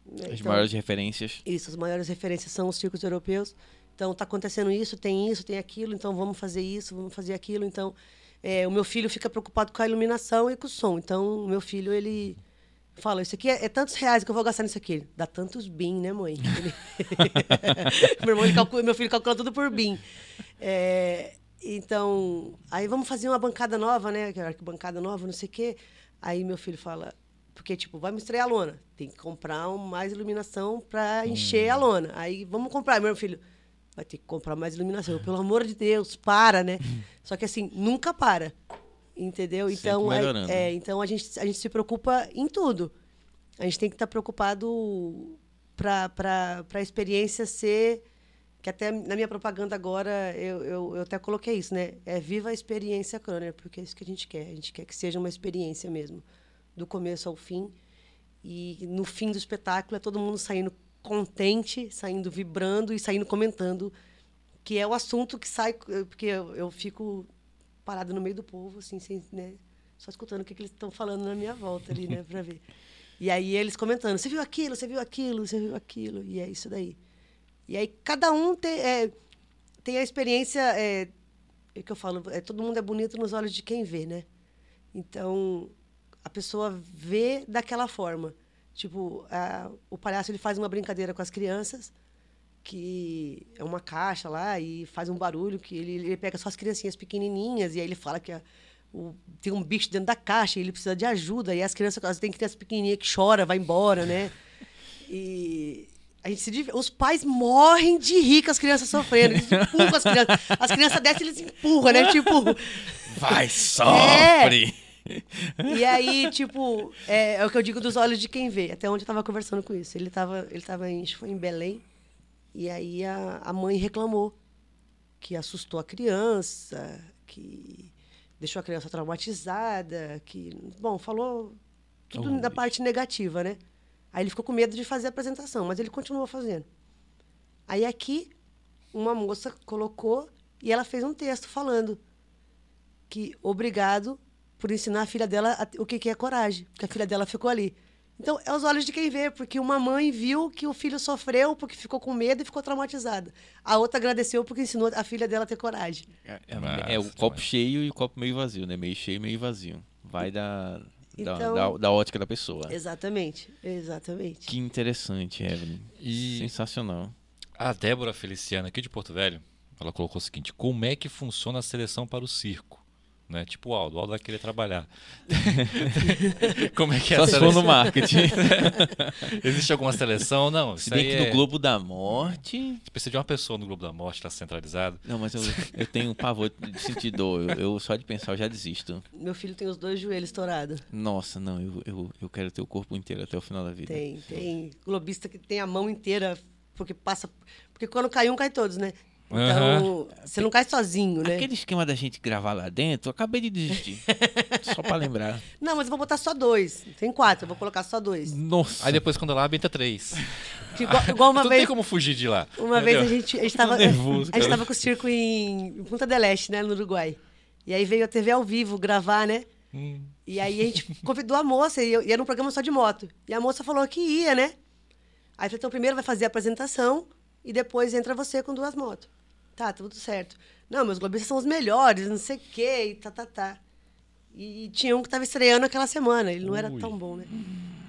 né? As então, maiores referências. Isso, as maiores referências são os circos europeus. Então, está acontecendo isso, tem isso, tem aquilo, então vamos fazer isso, vamos fazer aquilo. Então, é, o meu filho fica preocupado com a iluminação e com o som. Então, o meu filho, ele fala, isso aqui é, é tantos reais que eu vou gastar nisso aqui. Dá tantos BIM, né, mãe? Ele... meu, irmão, calcula, meu filho calcula tudo por BIM. É, então, aí vamos fazer uma bancada nova, né? É bancada nova, não sei o quê. Aí meu filho fala, porque, tipo, vai estrear a lona. Tem que comprar mais iluminação para encher hum. a lona. Aí, vamos comprar. Meu filho, vai ter que comprar mais iluminação. Pelo amor de Deus, para, né? Só que assim, nunca para. Entendeu? Então, é, é, então a, gente, a gente se preocupa em tudo. A gente tem que estar tá preocupado para a experiência ser. Que até na minha propaganda agora eu, eu, eu, até coloquei isso, né? É viva a experiência Croner, porque é isso que a gente quer. A gente quer que seja uma experiência mesmo, do começo ao fim. E no fim do espetáculo é todo mundo saindo contente, saindo vibrando e saindo comentando, que é o assunto que sai, porque eu, eu fico parada no meio do povo, assim, sem, né, só escutando o que, que eles estão falando na minha volta ali, né, para ver. E aí eles comentando, você viu aquilo, você viu aquilo, você viu aquilo, e é isso daí. E aí cada um tem, é, tem a experiência, é, é que eu falo, é, todo mundo é bonito nos olhos de quem vê, né? Então, a pessoa vê daquela forma. Tipo, a, o palhaço ele faz uma brincadeira com as crianças, que é uma caixa lá e faz um barulho que ele, ele pega só as criancinhas pequenininhas e aí ele fala que a, o, tem um bicho dentro da caixa e ele precisa de ajuda e as crianças tem criança pequenininha que chora vai embora né e a gente se os pais morrem de rir com as crianças sofrendo eles empurram as crianças as crianças descem eles empurram né tipo vai sofre é, e aí, tipo, é, é, o que eu digo dos olhos de quem vê. Até onde eu estava conversando com isso. Ele estava ele tava em, foi em Belém. E aí a, a mãe reclamou que assustou a criança, que deixou a criança traumatizada, que, bom, falou tudo oh, da parte negativa, né? Aí ele ficou com medo de fazer a apresentação, mas ele continuou fazendo. Aí aqui uma moça colocou e ela fez um texto falando que obrigado por ensinar a filha dela o que, que é coragem, porque a filha dela ficou ali. Então, é os olhos de quem vê, porque uma mãe viu que o filho sofreu porque ficou com medo e ficou traumatizada. A outra agradeceu porque ensinou a filha dela a ter coragem. É, é, é o copo cheio e o copo meio vazio, né? Meio cheio e meio vazio. Vai da, então, da, da, da, ótica da pessoa. Exatamente, exatamente. Que interessante, Evelyn. E Sensacional. A Débora Feliciana, aqui de Porto Velho, ela colocou o seguinte: como é que funciona a seleção para o circo? Né? Tipo o Aldo, o Aldo vai querer trabalhar. Como é que é Só a seleção? no marketing. Existe alguma seleção? Não. Se bem que é... no Globo da Morte. Você precisa de uma pessoa no Globo da Morte, está centralizado. Não, mas eu, eu tenho um pavor de sentir dor. Eu, eu, só de pensar eu já desisto. Meu filho tem os dois joelhos estourados. Nossa, não, eu, eu, eu quero ter o corpo inteiro até o final da vida. Tem, tem. Globista que tem a mão inteira, porque passa. Porque quando cai um, cai todos, né? Então, uhum. você não cai sozinho, né? Aquele esquema da gente gravar lá dentro, eu acabei de desistir. só pra lembrar. Não, mas eu vou botar só dois. Tem quatro, eu vou colocar só dois. Nossa. Aí depois, quando lá, aumenta três. Igual, igual uma não vez. tem como fugir de lá. Uma Entendeu? vez a gente, a gente tava. Nervoso, a gente tava com o circo em Punta del Este, né, no Uruguai. E aí veio a TV ao vivo gravar, né? Hum. E aí a gente convidou a moça, e, eu, e era um programa só de moto. E a moça falou que ia, né? Aí eu falei, então primeiro vai fazer a apresentação e depois entra você com duas motos. Tá, tudo certo. Não, meus globistas são os melhores, não sei o quê, e tá, tá, tá. E tinha um que tava estreando aquela semana, ele não era Ui. tão bom, né?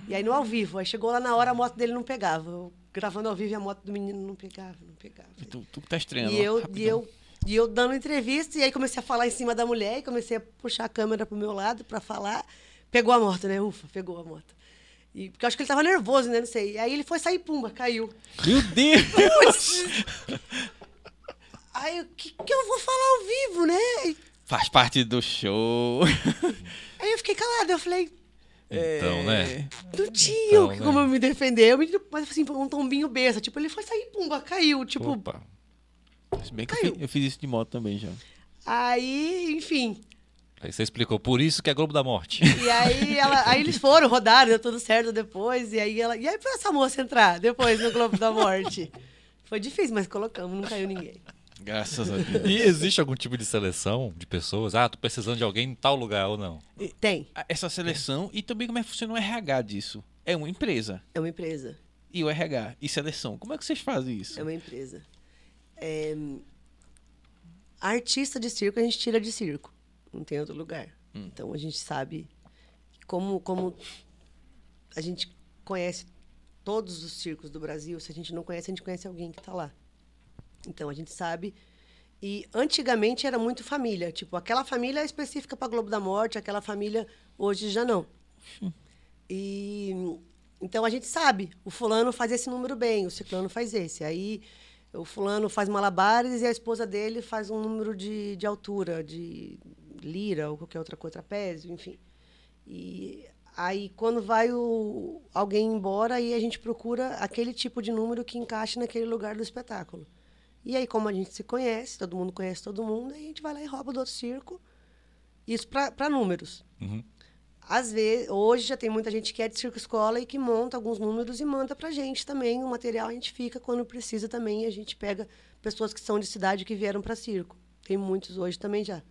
E aí no ao vivo, aí chegou lá na hora a moto dele não pegava. Eu gravando ao vivo e a moto do menino não pegava, não pegava. E tu, tu que tá estreando. E eu, rapidão. e, eu, e eu dando entrevista, e aí comecei a falar em cima da mulher, e comecei a puxar a câmera pro meu lado pra falar. Pegou a moto, né? Ufa, pegou a moto. E, porque eu acho que ele tava nervoso, né? Não sei. E aí ele foi sair, pumba, caiu. Meu Deus! Aí o que, que eu vou falar ao vivo, né? E- Faz parte do show. Aí eu fiquei calada, eu falei, Então, né? não tinha Então, né? como eu me defender. Eu me, mas assim, foi um tombinho besta. Tipo, ele foi sair, pumba, caiu. Tipo, Opa. Se bem que eu fiz, eu fiz isso de moto também já. aí, enfim. Aí você explicou, por isso que é Globo da Morte. E aí, ela, aí eles foram, rodaram, deu tudo certo depois. E aí ela. E aí pra essa moça entrar depois no Globo da Morte? Foi difícil, mas colocamos, não caiu ninguém. Graças a Deus. E existe algum tipo de seleção de pessoas? Ah, tô precisando de alguém em tal lugar ou não? Tem, Essa seleção e também como é que funciona o RH disso? É uma empresa. é uma empresa. E o RH e seleção. Como é que vocês fazem isso? É uma empresa. É, artista de circo a gente tira de circo. Não tem outro lugar. Então a gente sabe como, como a gente conhece todos os circos do Brasil. Se a gente não conhece, a gente conhece alguém que está lá. Então a gente sabe. E antigamente era muito família. Tipo, aquela família é específica para Globo da Morte, aquela família hoje já não. E então a gente sabe, o fulano faz esse número bem, o ciclano faz esse. Aí o fulano faz malabares e a esposa dele faz um número de, de altura, de lira ou qualquer outra coisa, trapézio, enfim. E aí quando vai o, alguém embora, aí a gente procura aquele tipo de número que encaixe naquele lugar do espetáculo. E aí, como a gente se conhece, todo mundo conhece todo mundo, aí a gente vai lá e rouba do outro circo. Isso para números. Uhum. Às vezes, hoje já tem muita gente que é de circo escola e que monta alguns números e manda pra gente também. O material a gente fica quando precisa também. A gente pega pessoas que são de cidade que vieram para circo. Tem muitos hoje também já.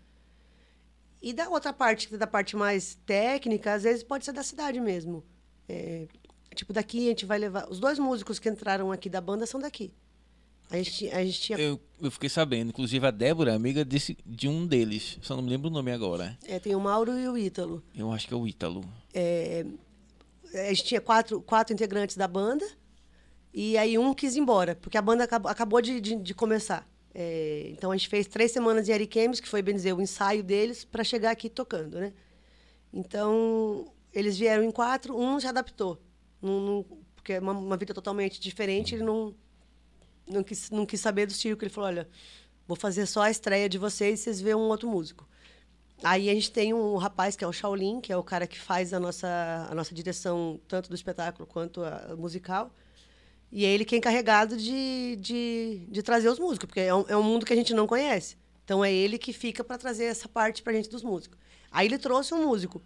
E da outra parte, é da parte mais técnica, às vezes pode ser da cidade mesmo. É, tipo, daqui a gente vai levar. Os dois músicos que entraram aqui da banda são daqui. A gente, a gente tinha. Eu, eu fiquei sabendo, inclusive a Débora é amiga desse, de um deles. Só não me lembro o nome agora. é, tem o Mauro e o Ítalo. Eu acho que é o Ítalo. a gente tinha quatro, quatro integrantes da banda e aí um quis ir embora, porque a banda acabou, acabou de, de, de começar. É, então a gente fez três semanas em Ariquemes, que foi, bem dizer, o ensaio deles para chegar aqui tocando, né? Então eles vieram em quatro, um se adaptou, não, não- porque é uma, uma vida totalmente diferente, ele não, não, quis, não quis saber do circo, ele falou, olha, vou fazer só a estreia de vocês e vocês vêem um outro músico. Aí a gente tem um rapaz que é o Shaolin, que é o cara que faz a nossa, a nossa direção, tanto do espetáculo quanto a, a musical. E é ele que é encarregado de, de, de trazer os músicos, porque é um, é um mundo que a gente não conhece. Então é ele que fica para trazer essa parte para a gente dos músicos. Aí ele trouxe um músico.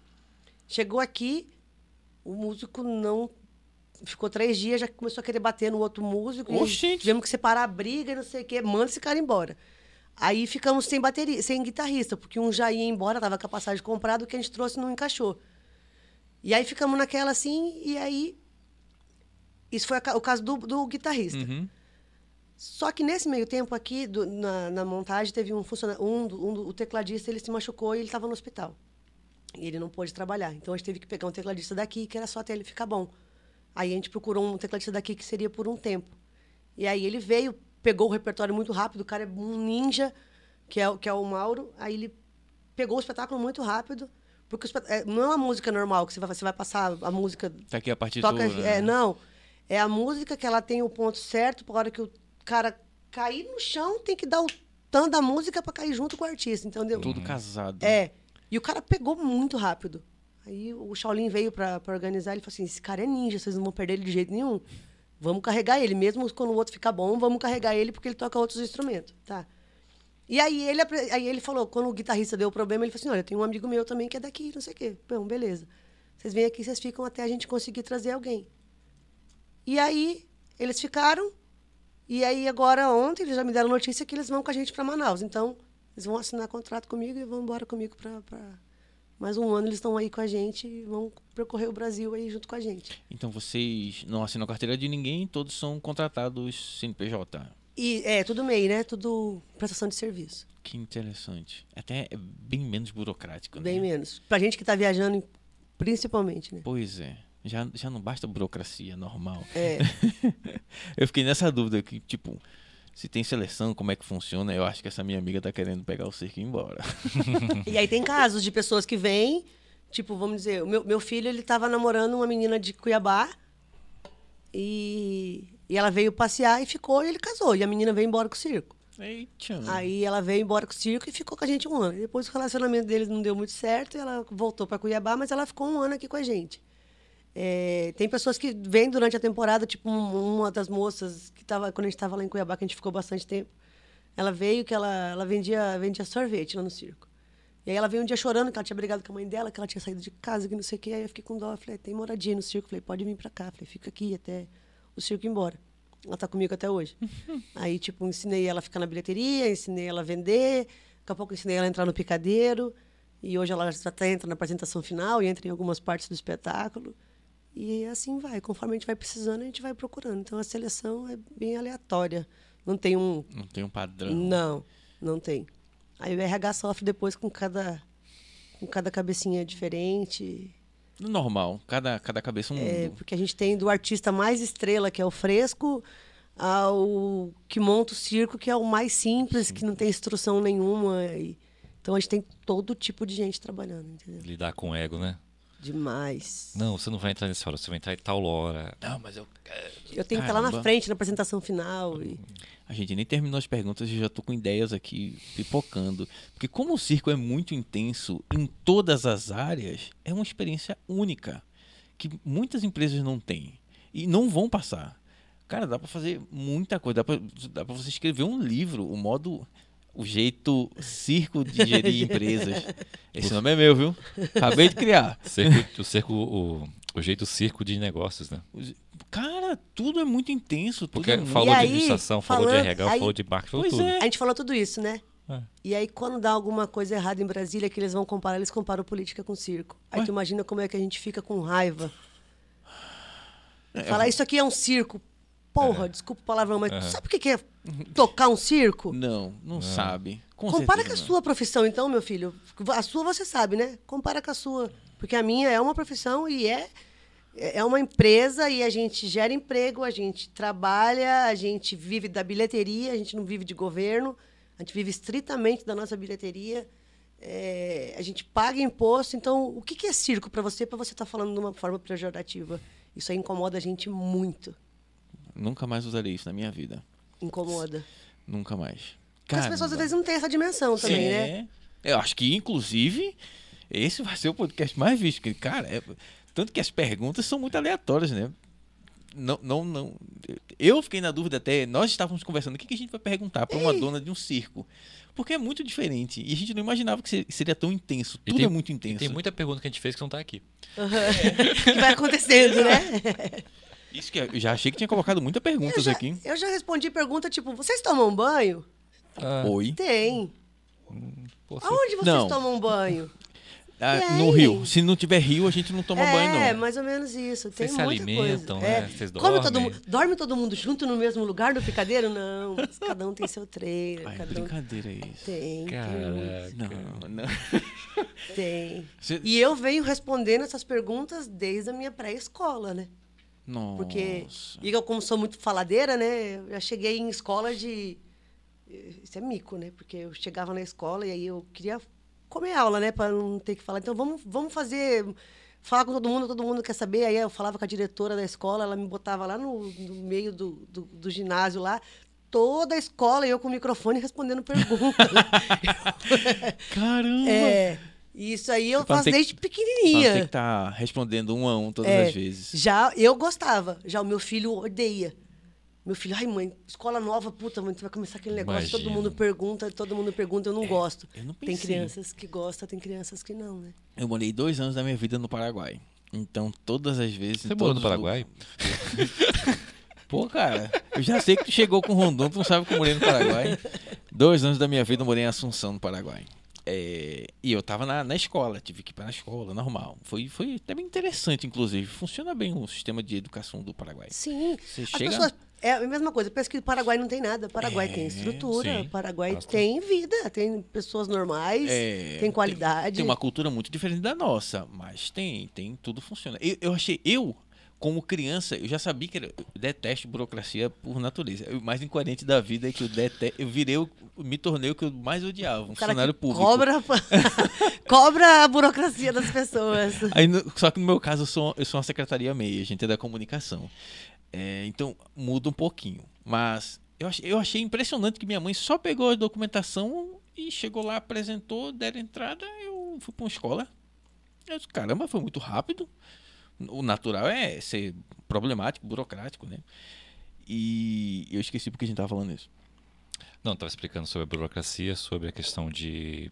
Chegou aqui, o músico não. Ficou três dias, já começou a querer bater no outro músico. Oxente. Tivemos que separar a briga e não sei o quê. Manda esse cara embora. Aí ficamos sem bateria, sem guitarrista, porque um já ia embora, tava com a passagem comprada, o que a gente trouxe não encaixou. E aí ficamos naquela assim, e aí. Isso foi a o caso do, do guitarrista. Uhum. Só que nesse meio tempo aqui, do- na, na montagem, teve um funcionário, um, do- um o tecladista, ele se machucou e ele estava no hospital. E ele não pôde trabalhar. Então a gente teve que pegar um tecladista daqui, que era só até ele ficar bom. Aí a gente procurou um tecladista daqui que seria por um tempo. E aí ele veio, pegou o repertório muito rápido, o cara é um ninja, que é, o- que é o Mauro. Aí ele pegou o espetáculo muito rápido, porque é, não é uma música normal, que você vai, você vai passar a música Tá aqui a partitura. toca, né? é, não. É a música que ela tem o ponto certo, para hora que o cara cair no chão, tem que dar o tanto da música para cair junto com o artista, entendeu? Tudo casado. É. E o cara pegou muito rápido. Aí o Shaolin veio para organizar, ele falou assim: esse cara é ninja, vocês não vão perder ele de jeito nenhum. Vamos carregar ele, mesmo quando o outro ficar bom, vamos carregar ele porque ele toca outros instrumentos, tá? E aí ele, aí ele falou, quando o guitarrista deu o problema, ele falou assim, olha, tem um amigo meu também que é daqui, não sei o quê. Bom, beleza. Vocês vêm aqui, vocês ficam até a gente conseguir trazer alguém. E aí eles ficaram, e aí agora ontem eles já me deram notícia que eles vão com a gente para Manaus. Então, eles vão assinar contrato comigo e vão embora comigo para mais um ano eles estão aí com a gente e vão percorrer o Brasil aí junto com a gente. Então vocês não assinam carteira de ninguém, todos são contratados CNPJ. E é tudo MEI, né? Tudo prestação de serviço. Que interessante. Até é bem menos burocrático, Bem né? menos. Pra gente que tá viajando, principalmente, né? Pois é. Já, já não basta burocracia normal. É. Eu fiquei nessa dúvida que, tipo, se tem seleção, como é que funciona? Eu acho que essa minha amiga tá querendo pegar o circo e ir embora. E aí tem casos de pessoas que vêm, tipo, vamos dizer, o meu, meu filho, ele tava namorando uma menina de Cuiabá e, e ela veio passear e ficou e ele casou. E a menina veio embora com o circo. Eita. Aí ela veio embora com o circo e ficou com a gente um ano. Depois o relacionamento deles não deu muito certo e ela voltou para Cuiabá, mas ela ficou um ano aqui com a gente. É, tem pessoas que vêm durante a temporada, tipo um- uma das moças que tava quando a gente estava lá em Cuiabá, que a gente ficou bastante tempo. Ela veio que ela, ela vendia, vendia sorvete lá no circo. E aí ela veio um dia chorando que ela tinha brigado com a mãe dela, que ela tinha saído de casa, que não sei o quê. Aí eu fiquei com dó. Falei, tem moradia no circo. Falei, pode vir pra cá. Falei, fica aqui até o circo ir embora. Ela tá comigo até hoje. aí, tipo, ensinei ela a ficar na bilheteria, ensinei ela a vender. Daqui a pouco ensinei ela a entrar no picadeiro. E hoje ela já até entra na apresentação final e entra em algumas partes do espetáculo. E assim vai. Conforme a gente vai precisando, a gente vai procurando. Então a seleção é bem aleatória. Não tem um, Não tem um padrão. não, não tem. Aí o RH sofre depois com cada, com cada cabecinha diferente. Normal. Cada, cada cabeça um É, mundo. porque a gente tem do artista mais estrela, que é o fresco, ao que monta o circo, que é o mais simples, que não tem instrução nenhuma. E- então a gente tem todo tipo de gente trabalhando, entendeu? Lidar com o ego, né? Demais. Não, você não vai entrar nessa hora, você vai entrar em tal hora. Não, mas eu. Eu tenho que estar lá na frente, na apresentação final. E... A gente nem terminou as perguntas e já tô com ideias aqui pipocando. Porque como o circo é muito intenso em todas as áreas, é uma experiência única que muitas empresas não têm e não vão passar. Cara, dá pra fazer muita coisa. Dá pra você escrever um livro, o modo, o jeito circo de gerir empresas. Esse nome é meu, viu? Acabei de criar. Cerco- o, cerco, o, o jeito circo de negócios, né? Cara, tudo é muito intenso. Tudo Porque é muito... falou E de aí, administração, falou de falando- RH, aí- falou de marketing, falou tudo. é. A gente falou tudo isso, né? É. E aí, quando dá alguma coisa errada em Brasília, que eles vão comparar, eles comparam política com circo. Aí Ué? tu imagina como é que a gente fica com raiva. É, Falar, isso aqui é um circo. Porra, desculpa o palavrão, mas Aham. sabe o que que é tocar um circo? Não, não sabe. Com Compara com a não. sua profissão, então, meu filho. A sua você sabe, né? Compara com a sua. Porque a minha é uma profissão e é, é uma empresa e a gente gera emprego, a gente trabalha, a gente vive da bilheteria, a gente não vive de governo, a gente vive estritamente da nossa bilheteria. é, a gente paga imposto. Então, o que que é circo para você, para você estar falando de uma forma pejorativa? Isso aí incomoda a gente muito. Nunca mais usarei isso na minha vida. Incomoda. Nunca mais. Porque as pessoas às vezes não têm essa dimensão também, né? É. Eu acho que, inclusive, esse vai ser o podcast mais visto. Porque, cara, é- tanto que as perguntas são muito aleatórias, né? Não, não, não. Eu fiquei na dúvida até. Nós estávamos conversando. O que que a gente vai perguntar para uma dona de um circo? Porque é muito diferente. E a gente não imaginava que se- seria tão intenso. Tudo tem- é muito E intenso. tem muita pergunta que a gente fez que não tá aqui. que vai acontecendo, né? Isso que eu já achei que tinha colocado muitas Eu perguntas já, aqui. eu já respondi pergunta tipo, vocês tomam banho? Ah, Oi. Tem. pô, você- Aonde vocês Não. tomam banho? Ah, no Rio. Se não tiver rio, a gente não toma é, banho, não. mais ou menos isso. Tem Vocês se alimentam, coisa. né? Vocês todo dormem. mundo, dorme todo mundo junto no mesmo lugar do picadeiro? Não. mas Cada um tem seu treino. Ai, cada um brincadeira é isso. tem, tem, Caraca. Não, não. tem. Você- E eu venho respondendo essas perguntas desde a minha pré-escola, né? Nossa. Porque, e eu como sou muito faladeira, né? Eu já cheguei em escola de... Isso é mico, né? Porque eu chegava na escola e aí eu queria comer aula, né? Para não ter que falar. Então, vamos, vamos fazer... Falar com todo mundo, todo mundo quer saber. Aí eu falava com a diretora da escola, ela me botava lá no, no meio do, do, do ginásio lá, toda a escola, eu com o microfone respondendo perguntas. Caramba! é, isso aí eu Pra não faço que- desde não ter pequenininha. que tá respondendo um a um todas É, as vezes. Já eu gostava, já o meu filho odeia. Meu filho, ai mãe, escola nova, puta, mãe, tu vai começar aquele negócio, todo Imagino. mundo pergunta, todo mundo pergunta, eu não gosto. eu não tem crianças que gostam, tem crianças que não, né? Eu morei dois anos da minha vida no Paraguai. Então, todas as vezes. Você morou no Paraguai? Pô, cara, eu já sei que tu chegou com Rondon, tu não sabe que eu morei no Paraguai. Dois anos da minha vida eu morei em Assunção, no Paraguai. É, e eu tava na, na escola, tive que ir para a escola, normal. Foi, foi até bem interessante, inclusive. Funciona bem o sistema de educação do Paraguai. Sim. Você As chega. pessoas. É a mesma coisa. Pensa que o Paraguai não tem nada. O Paraguai É, tem estrutura. sim. O Paraguai Bastante. tem vida. Tem pessoas normais. É, tem qualidade. Tem uma cultura muito diferente da nossa, mas tem, tem, tudo funciona. Eu, eu achei, eu, como criança, eu já sabia que era, eu detesto burocracia por natureza. O mais incoerente da vida é que eu detesto, eu virei, o- me tornei o que eu mais odiava, um funcionário público. cobra, cobra a burocracia das pessoas. Aí, só que no meu caso eu sou, eu sou uma secretaria meia, a gente é da comunicação. É, então muda um pouquinho. Mas eu achei, eu achei impressionante que minha mãe só pegou a documentação e chegou lá, apresentou, deram entrada, eu fui para uma escola. Eu disse, caramba, foi muito rápido. O natural é ser problemático, burocrático, né? E eu esqueci porque a gente tava falando isso. Não, estava explicando sobre a burocracia, sobre a questão de,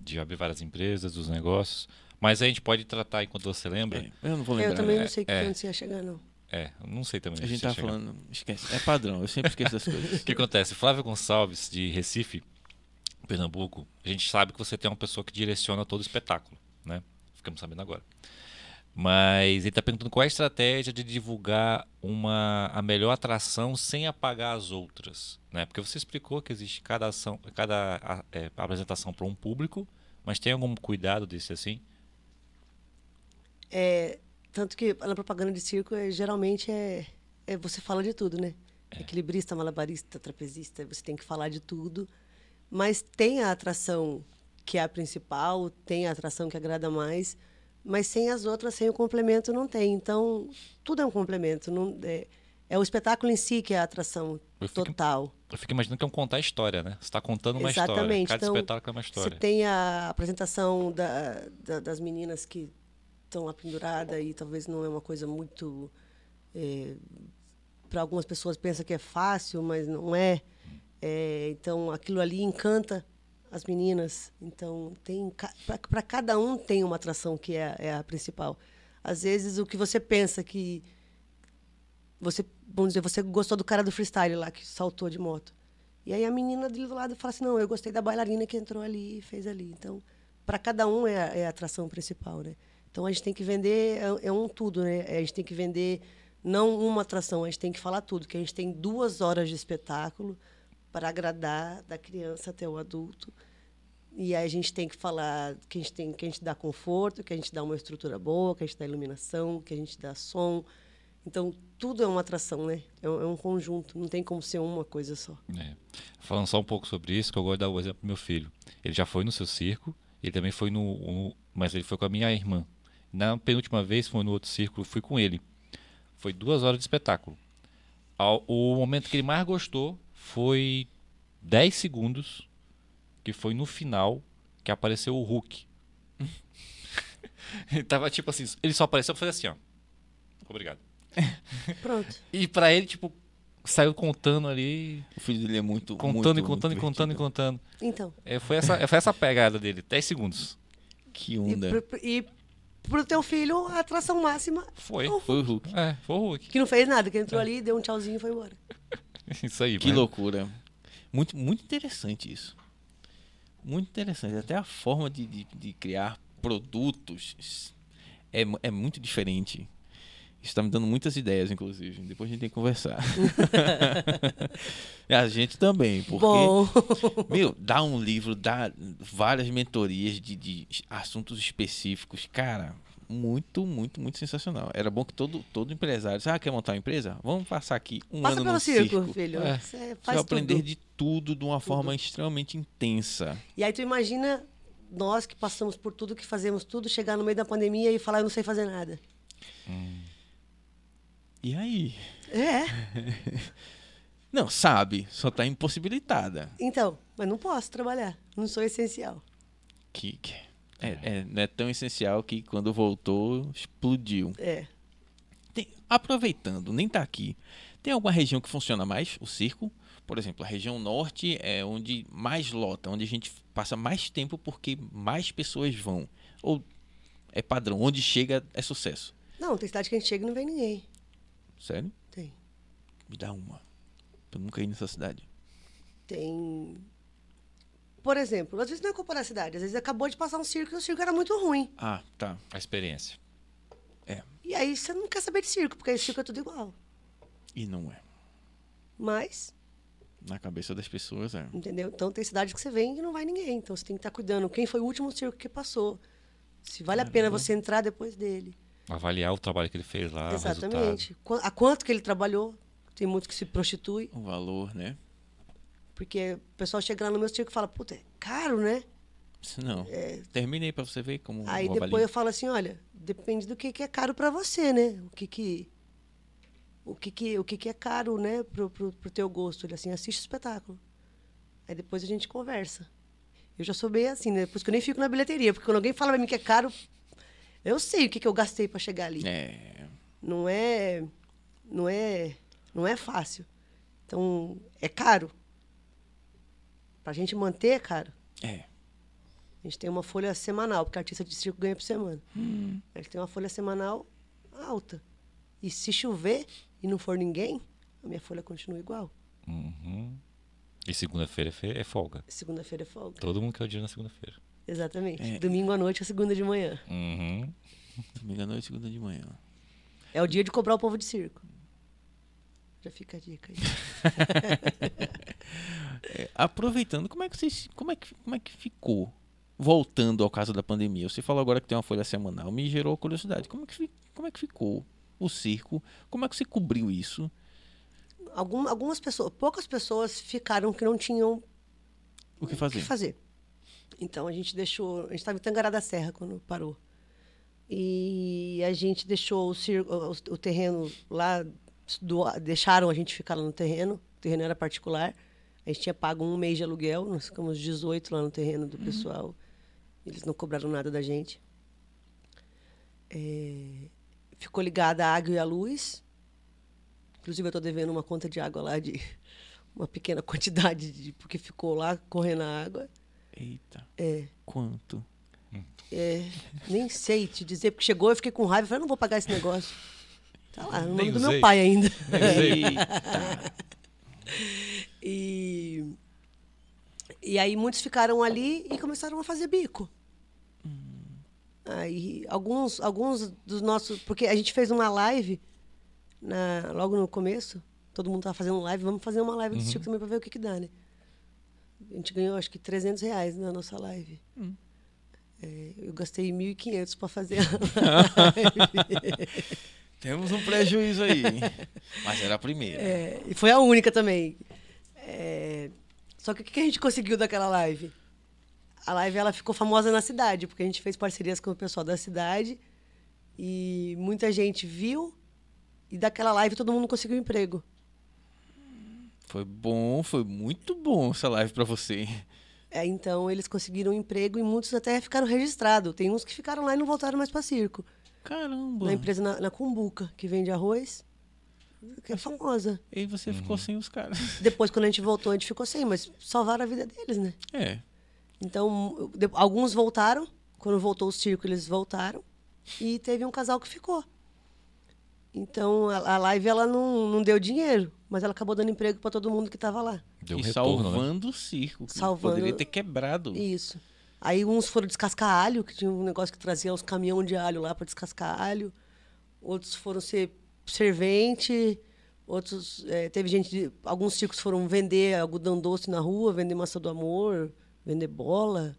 de abrir várias empresas, dos negócios. Mas a gente pode tratar enquanto você lembra. É, eu não vou lembrar. Eu também não sei é. onde você ia chegar, não. É, não sei também. A gente chegar. falando. Esquece. É padrão, eu sempre esqueço das coisas. O que acontece? Flávio Gonçalves, de Recife, Pernambuco, a gente sabe que você tem uma pessoa que direciona todo o espetáculo, né? Ficamos sabendo agora. Mas ele está perguntando qual é a estratégia de divulgar uma, a melhor atração sem apagar as outras, né? Porque você explicou que existe cada ação, cada é, apresentação para um público, mas tem algum cuidado desse assim? É, tanto que na propaganda de circo, é, geralmente, é, é você fala de tudo, né? Equilibrista, malabarista, trapezista, você tem que falar de tudo. Mas tem a atração que é a principal, tem a atração que agrada mais, mas sem as outras, sem o complemento, não tem. Então, tudo é um complemento. Não, é, é o espetáculo em si que é a atração Eu fico- total. Eu fico imaginando que é um contar história, né? Você está contando uma história. Exatamente. Cada Então, espetáculo é uma Você história. tem a apresentação da, da- das meninas que estão lá penduradas e talvez não é uma coisa muito. Para algumas pessoas pensa que é fácil, mas não é. É, então aquilo ali encanta as meninas. Então tem para cada um tem uma atração que é, é a principal. Às vezes o que você pensa que você, vamos dizer, você gostou do cara do freestyle lá que saltou de moto. E aí a menina do lado fala assim: "Não, eu gostei da bailarina que entrou ali e fez ali". Então, para cada um é a, é a atração principal, né? Então a gente tem que vender é, é um tudo, né? A gente tem que vender não uma atração, a gente tem que falar tudo, que a gente tem duas horas de espetáculo para agradar da criança até o adulto. E aí a gente tem que falar que a gente tem que a gente dá conforto, que a gente dá uma estrutura boa, que a gente dá iluminação, que a gente dá som. Então tudo é uma atração, né? É um, é conjunto, não tem como ser uma coisa só. É. Falando só um pouco sobre isso, que eu gosto de dar o exemplo do meu filho. Ele já foi no seu circo, ele também foi no, no- Mas ele foi com a minha irmã. Na penúltima vez, foi no outro círculo, fui com ele. Foi duas horas de espetáculo. O momento que ele mais gostou foi 10 segundos, que foi no final, que apareceu o Hulk. ele tava tipo assim, ele só apareceu pra fazer assim, ó. Obrigado. Pronto. E pra ele, tipo, saiu contando ali, O filho dele é muito. contando muito, e contando e contando e contando. Então, É, foi, essa, foi essa pegada dele, 10 segundos. Que e, onda. pro, pro- e pro teu filho a atração máxima Foi. Oh. Foi o Hulk. É, foi o Hulk. que não fez nada, que entrou ali, deu um tchauzinho e foi embora. Isso aí, Que mas- loucura. Muito, muito interessante isso. Muito interessante. Até a forma de, de, de criar produtos é, é muito diferente. Isso está me dando muitas ideias, inclusive. Depois a gente tem que conversar. a gente também, porque. Bom, Meu, dá um livro, dá várias mentorias de, de assuntos específicos. Cara, muito, muito, muito sensacional. Era bom que todo, todo empresário. Ah, quer montar uma empresa? Vamos passar aqui um passa ano pelo no circo, circo. filho. É. Você vai aprender tudo. de tudo de uma forma extremamente intensa. E aí tu imagina nós que passamos por tudo, que fazemos tudo, chegar no meio da pandemia e falar eu não sei fazer nada. E aí? É, Não, sabe, só tá impossibilitada. então, mas não posso trabalhar, não sou essencial. Que, que é, é- não é tão essencial que quando voltou, explodiu. É. Tem- aproveitando, nem tá aqui. Tem alguma região que funciona mais o circo? Por exemplo, a região norte é onde mais lota, onde a gente passa mais tempo porque mais pessoas vão. Ou é padrão, onde chega é sucesso. Não, tem cidade que a gente chega e não vem ninguém. Sério? Tem. Me dá uma. Eu nunca ir nessa cidade. Tem Por exemplo, às vezes não é culpa da cidade, às vezes acabou de passar um circo e o circo era muito ruim. Ah, tá. A experiência. E aí você não quer saber de circo, porque aí circo é tudo igual. E não é. Mas, Na cabeça das pessoas é. entendeu? Então tem cidade que você vem e não vai ninguém. Então você tem que estar cuidando. Quem foi o último circo que passou? Se vale a pena você entrar depois dele. Avaliar o trabalho que ele fez lá, o resultado. Exatamente. Qu- A quanto que ele trabalhou? Tem muito que se prostitui. O valor, né? Porque o pessoal chega lá no meu circo e fala, puta, é caro, né? Não. Terminei pra você ver como. Aí depois avalio. eu falo assim, olha, depende do que, que é caro para você, né? O que que o que que o que que é caro, né, pro, pro, pro teu gosto, ele assim, assiste o espetáculo. Aí depois a gente conversa. Eu já sou bem assim, né? Por isso que eu nem fico na bilheteria, porque quando alguém fala pra mim que é caro, eu sei o que que eu gastei para chegar ali. É. Não é não é não é fácil. Então, é caro. Pra gente manter é caro. É. A gente tem uma folha semanal, porque artista de circo ganha por semana. A gente tem uma folha semanal alta. E se chover e não for ninguém, a minha folha continua igual. Uhum. E segunda-feira é é folga. Segunda-feira é folga. Todo mundo quer o dia na segunda-feira. Exatamente. É. Domingo à noite é segunda de manhã. Uhum. Domingo à noite, segunda de manhã. É o dia de cobrar o povo de circo. Já fica a dica aí. É, aproveitando, como é que vocês. Como é que, como é que ficou? Voltando ao caso da pandemia. Você falou agora que tem uma folha semanal. Me gerou curiosidade. Como é que, como é que ficou o circo? Como é que você cobriu isso? Algum- algumas pessoas, poucas pessoas ficaram que não tinham O que o fazer? que fazer. Então a gente deixou. A gente estava em Tangará da Serra quando parou. E a gente deixou o, cir- o, o terreno lá, deixaram a gente ficar lá no terreno. O terreno era particular. A gente tinha pago um mês de aluguel, nós ficamos 18 lá no terreno do pessoal. Eles não cobraram nada da gente. É, ficou ligada a água e a luz. Inclusive, eu estou devendo uma conta de água lá de uma pequena quantidade, de, porque ficou lá correndo a água. Eita. É, Quanto? é, nem sei te dizer, porque chegou, eu fiquei com raiva, falei, não vou pagar esse negócio. Tá lá, no nome do meu pai ainda. E, e aí muitos ficaram ali e começaram a fazer bico. Aí alguns, alguns dos nossos. Porque a gente fez uma live na, logo no começo. Todo mundo estava fazendo live. Vamos fazer uma live do circo também para ver o que, que dá, né? A gente ganhou acho que 300 reais na nossa live. É, eu gastei 1.500 para fazer a live. Temos um prejuízo aí. Mas era a primeira. É, e foi a única também. É, só que o que a gente conseguiu daquela live? A live ela ficou famosa na cidade, porque a gente fez parcerias com o pessoal da cidade e muita gente viu e daquela live todo mundo conseguiu emprego. Foi bom, foi muito bom essa live pra você. É, então eles conseguiram emprego e muitos até ficaram registrados. Tem uns que ficaram lá e não voltaram mais para circo. Caramba. Na empresa na, na Cumbuca, que vende arroz, que é famosa. E você ficou sem os caras. Depois, quando a gente voltou, a gente ficou sem, mas salvaram a vida deles, né? É. Então, de- alguns voltaram. Quando voltou o circo, eles voltaram. E teve um casal que ficou. Então, a, a live ela não, não deu dinheiro, mas ela acabou dando emprego para todo mundo que estava lá. Deu um e retorno, né? salvando o circo. que Salvando- Poderia ter quebrado. Isso. Aí uns foram descascar alho, que tinha um negócio que trazia uns caminhão de alho lá para descascar alho. Outros foram ser servente. Outros, eh, teve gente, alguns circos foram vender algodão doce na rua, vender maçã do amor, vender bola.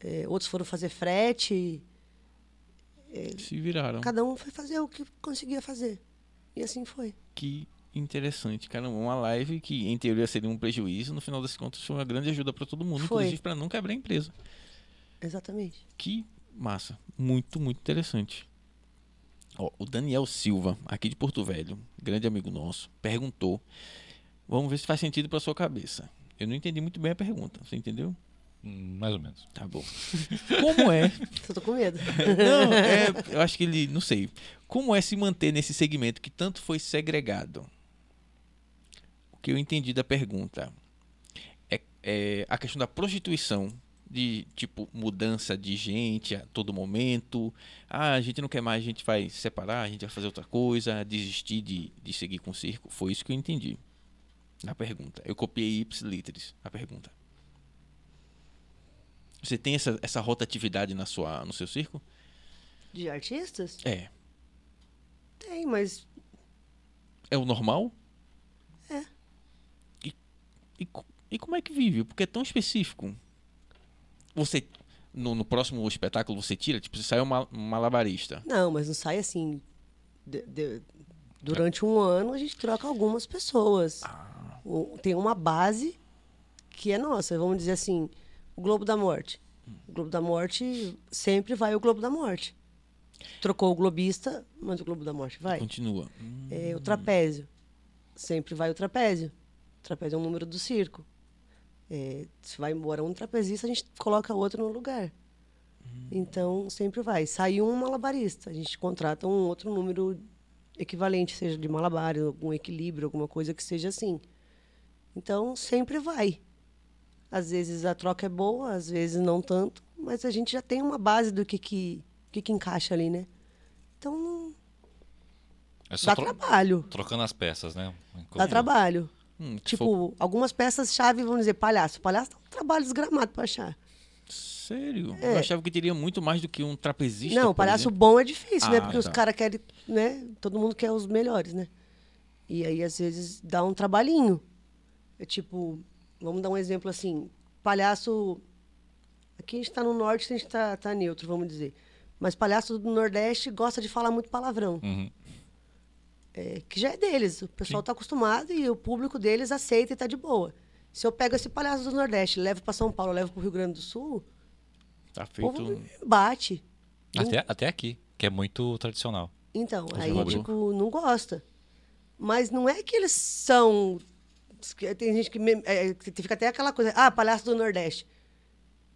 Eh, outros foram fazer frete. Se viraram. Cada um foi fazer o que conseguia fazer. E assim foi. Que interessante, caramba. Uma live que em teoria seria um prejuízo, no final das contas foi uma grande ajuda pra todo mundo, Foi. inclusive pra não quebrar a empresa. Exatamente. Que massa. Muito, muito interessante. Ó, o Daniel Silva, aqui de Porto Velho, grande amigo nosso, perguntou. Vamos ver se faz sentido pra sua cabeça. Eu não entendi muito bem a pergunta. Você entendeu? Hum, Mais ou menos. Tá bom. Como é Só tô com medo. Não, é, eu acho que ele, não sei. Como é se manter nesse segmento que tanto foi segregado? O que eu entendi da pergunta é, é a questão da prostituição, de tipo mudança de gente a todo momento. Ah, a gente não quer mais, a gente vai separar, a gente vai fazer outra coisa, desistir de, de seguir com o circo. Foi isso que eu entendi na pergunta. Eu copiei ips literis a pergunta. Você tem essa, essa rotatividade na sua, no seu circo? De artistas? É. Tem, mas É o normal? E, e, co- como é que vive? Porque é tão específico. Você, no, no próximo espetáculo, você tira? Tipo, você sai uma, um malabarista. não, mas não sai assim. de- de- durante um ano a gente troca algumas pessoas. O- tem uma base que é nossa. Vamos dizer assim, o Globo da Morte. O Globo da Morte sempre vai o Globo da Morte. Trocou o globista, mas o Globo da Morte vai. Continua. Hum, É, o trapézio. Sempre vai o trapézio. Trapézio é um número do circo. É, se vai embora um trapezista, a gente coloca outro no lugar. Então, sempre vai. Sai um malabarista, a gente contrata um outro número equivalente, seja de malabar, algum equilíbrio, alguma coisa que seja assim. Então, sempre vai. Às vezes a troca é boa, às vezes não tanto, mas a gente já tem uma base do que, que, que, que encaixa ali, né? Então, É só dá tro- trabalho. trocando as peças, né? Dá trabalho. Hum, Tipo, for- algumas peças-chave, vamos dizer, palhaço. Palhaço dá um trabalho desgramado pra achar. Sério? É. Eu achava que teria muito mais do que um trapezista. Não, palhaço exemplo. bom é difícil, né? Ah, Porque os tá. caras querem, né? Todo mundo quer os melhores, né? E aí, às vezes, dá um trabalhinho. É tipo, vamos dar um exemplo assim. Palhaço. Aqui a gente tá no norte, a gente tá, tá neutro, vamos dizer. Mas palhaço do Nordeste gosta de falar muito palavrão. Uhum. É, que já é deles. O pessoal está acostumado e o público deles aceita e está de boa. Se eu pego esse palhaço do Nordeste, levo para São Paulo, levo para o Rio Grande do Sul, Tá feito. bate. Até, até aqui, que é muito tradicional. Então, aí, jogador. tipo, não gosta. Mas não é que eles são. Tem gente que, é, que fica até aquela coisa, ah, palhaço do Nordeste.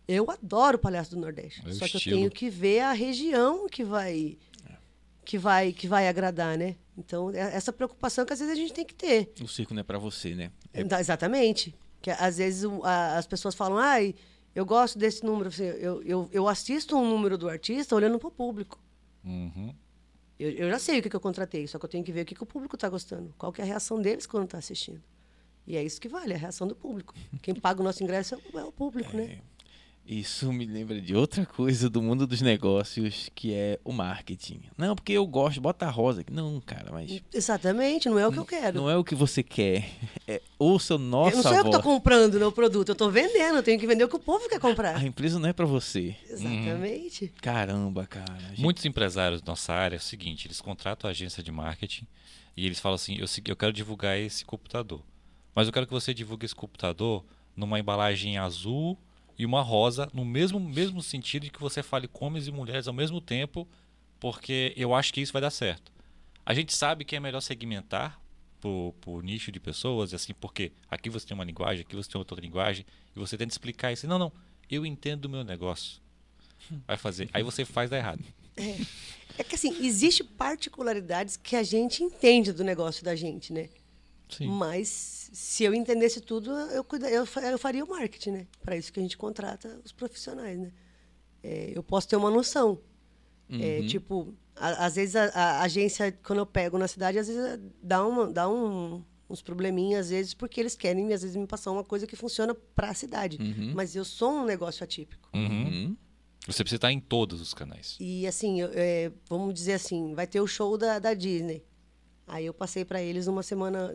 Eu adoro palhaço do Nordeste. É só que estilo. eu tenho que ver a região que vai, que vai, que vai agradar, né? Então, é essa preocupação que às vezes a gente tem que ter. O circo não é pra você, né? É- Exatamente. Que às vezes as pessoas falam, ai, eu gosto desse número. Eu, eu, eu assisto um número do artista olhando para o público. Uhum. Eu, eu já sei o que, que eu contratei, só que eu tenho que ver o que, que o público está gostando. Qual que é a reação deles quando está assistindo. E é isso que vale, a reação do público. Quem paga o nosso ingresso é o, é o público, né? Isso me lembra de outra coisa do mundo dos negócios, que é o marketing. Não, porque eu gosto, bota a rosa. aqui. Não, cara, mas Exatamente, não é o que eu quero. não é o que você quer. É, ouça o nossa eu não sou eu que estou comprando o produto, eu estou vendendo, eu tenho que vender o que o povo quer comprar. A empresa não é pra você. Exatamente. Caramba, cara. Gente, Muitos empresários da nossa área é o seguinte, eles contratam a agência de marketing e eles falam assim, eu, eu quero divulgar esse computador. Mas eu quero que você divulgue esse computador numa embalagem azul e uma rosa, no mesmo, mesmo sentido de que você fale homens e mulheres ao mesmo tempo, porque eu acho que isso vai dar certo. A gente sabe que é melhor segmentar por, por nicho de pessoas, assim, porque aqui você tem uma linguagem, aqui você tem outra linguagem, e você tenta explicar isso. Não, não, eu entendo do meu negócio. Vai fazer. Aí você faz dar errado. É que assim, existe particularidades que a gente entende do negócio da gente, né? Sim. Mas se eu entendesse tudo, eu, cuida- eu, eu faria o marketing, né? Para isso que a gente contrata os profissionais, né? É, eu posso ter uma noção. É, tipo, a- às vezes a, a agência, quando eu pego na cidade, às vezes dá, uma, dá um, uns probleminhas, às vezes, porque eles querem, às vezes, me passar uma coisa que funciona para a cidade. Mas eu sou um negócio atípico. Uhum. Você precisa estar em todos os canais. E assim, eu- é, vamos dizer assim, vai ter o show da, da Disney. Aí eu passei para eles uma semana,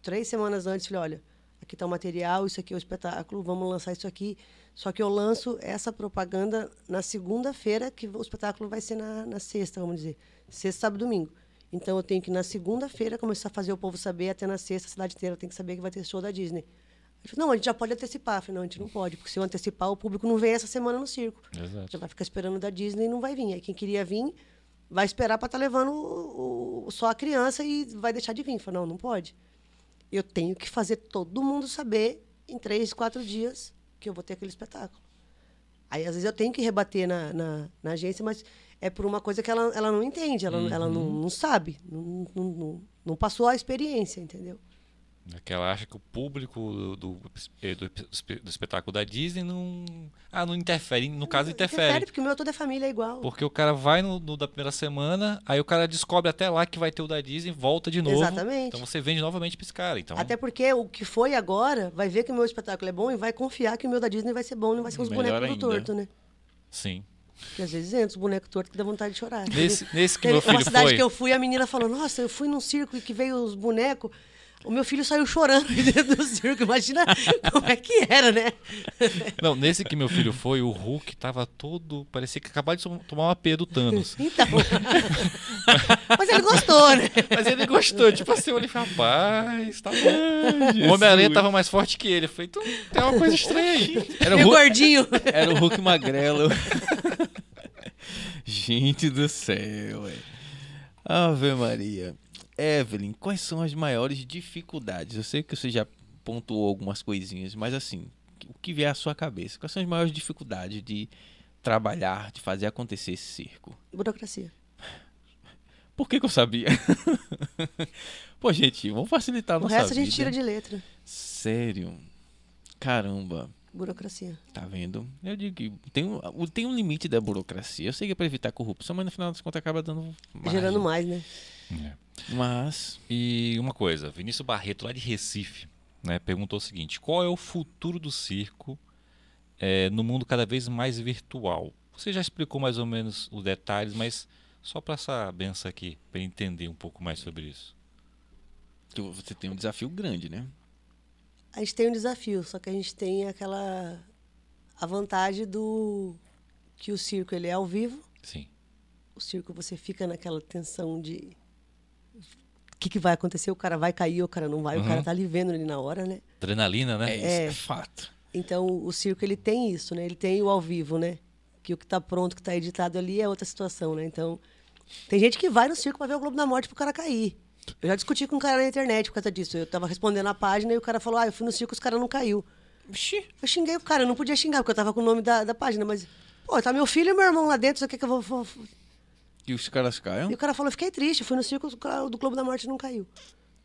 três semanas antes, falei, olha, aqui está o material, isso aqui é o espetáculo, vamos lançar isso aqui. Só que eu lanço essa propaganda na segunda-feira, que o espetáculo vai ser na, na sexta, vamos dizer. Sexta, sábado domingo. Então eu tenho que na segunda-feira começar a fazer o povo saber, até na sexta, a cidade inteira tem que saber que vai ter show da Disney. Falou, não, a gente já pode antecipar. Eu falei, não, a gente não pode, porque se eu antecipar, o público não vem essa semana no circo. Exato. Já vai ficar esperando da Disney e não vai vir. Aí quem queria vir vai esperar para estar levando o- o- só a criança e vai deixar de vir. Falei, não, não pode. Eu tenho que fazer todo mundo saber em três, quatro dias que eu vou ter aquele espetáculo. Aí, às vezes, eu tenho que rebater na, na, na agência, mas é por uma coisa que ela, ela não entende, ela, ela não, não sabe, não, não, não, não passou a experiência, entendeu? É que ela acha que o público do, do, do, do espetáculo da Disney não. Ah, não interfere. No caso, interfere. Interfere, porque o meu toda a família é igual. Porque o cara vai no, no, da primeira semana, aí o cara descobre até lá que vai ter o da Disney, volta de novo. Exatamente. Então você vende novamente pra esse cara. Então... Até porque o que foi agora vai ver que o meu espetáculo é bom e vai confiar que o meu da Disney vai ser bom, não vai ser uns Melhor bonecos do torto, né? Sim. Porque às vezes entra os bonecos tortos que dá vontade de chorar. Nesse, nesse que meu filho Uma cidade foi... que eu fui, a menina falou: Nossa, eu fui num circo e que veio os bonecos. O meu filho saiu chorando dentro do circo. Imagina como é que era, né? Não, nesse que meu filho foi, o Hulk tava todo. Parecia que acabava de tomar uma P do Thanos. Então. Mas ele gostou, né? Mas ele gostou. Tipo assim, eu falei, rapaz, tá bom. o Homem-Aranha tava mais forte que ele. Eu falei, então tem uma coisa estranha aí. Era o Hulk, gordinho. era o Hulk magrelo. Gente do céu, ué. Ave Maria. Evelyn, quais são as maiores dificuldades? Eu sei que você já pontuou algumas coisinhas, mas assim, o que vier à sua cabeça? Quais são as maiores dificuldades de trabalhar, de fazer acontecer esse circo? Burocracia. Por que, que eu sabia? Pô, gente, vamos facilitar a O nossa resto a gente vida. tira de letra. Sério? Caramba. Burocracia. Tá vendo? Eu digo que tem um, o- tem um limite da burocracia. Eu sei que é pra evitar corrupção, mas no final das contas acaba dando margem. Gerando mais, né? É. Mas, E uma coisa, Vinícius Barreto, lá de Recife, né, perguntou o seguinte: qual é o futuro do circo é, no mundo cada vez mais virtual? Você já explicou mais ou menos os detalhes, mas só para essa benção aqui, para entender um pouco mais sobre isso. que você tem um desafio grande, né? A gente tem um desafio, só que a gente tem aquela. a vantagem do. que o circo ele é ao vivo. Sim. O circo você fica naquela tensão de. O que, que vai acontecer? O cara vai cair, o cara não vai, o cara Uhum. tá ali vendo ali na hora, né? Adrenalina, né? É isso, É. é fato. Então o circo ele tem isso, né? Ele tem o ao vivo, né? Que o que tá pronto, que tá editado ali é outra situação, né? Então tem gente que vai no circo pra ver o Globo da Morte pro cara cair. Eu já discuti com um cara na internet por causa disso. Eu tava respondendo a página e o cara falou: "Ah, eu fui no circo, os cara não caiu". Oxi. Eu xinguei o cara, eu não podia xingar porque eu tava com o nome da, da página, mas pô, tá meu filho e meu irmão lá dentro, você quer que eu vou, vou- E os caras caiam? E o cara falou: "Eu "Fiquei triste, fui no circo, o cara do Globo da Morte não caiu".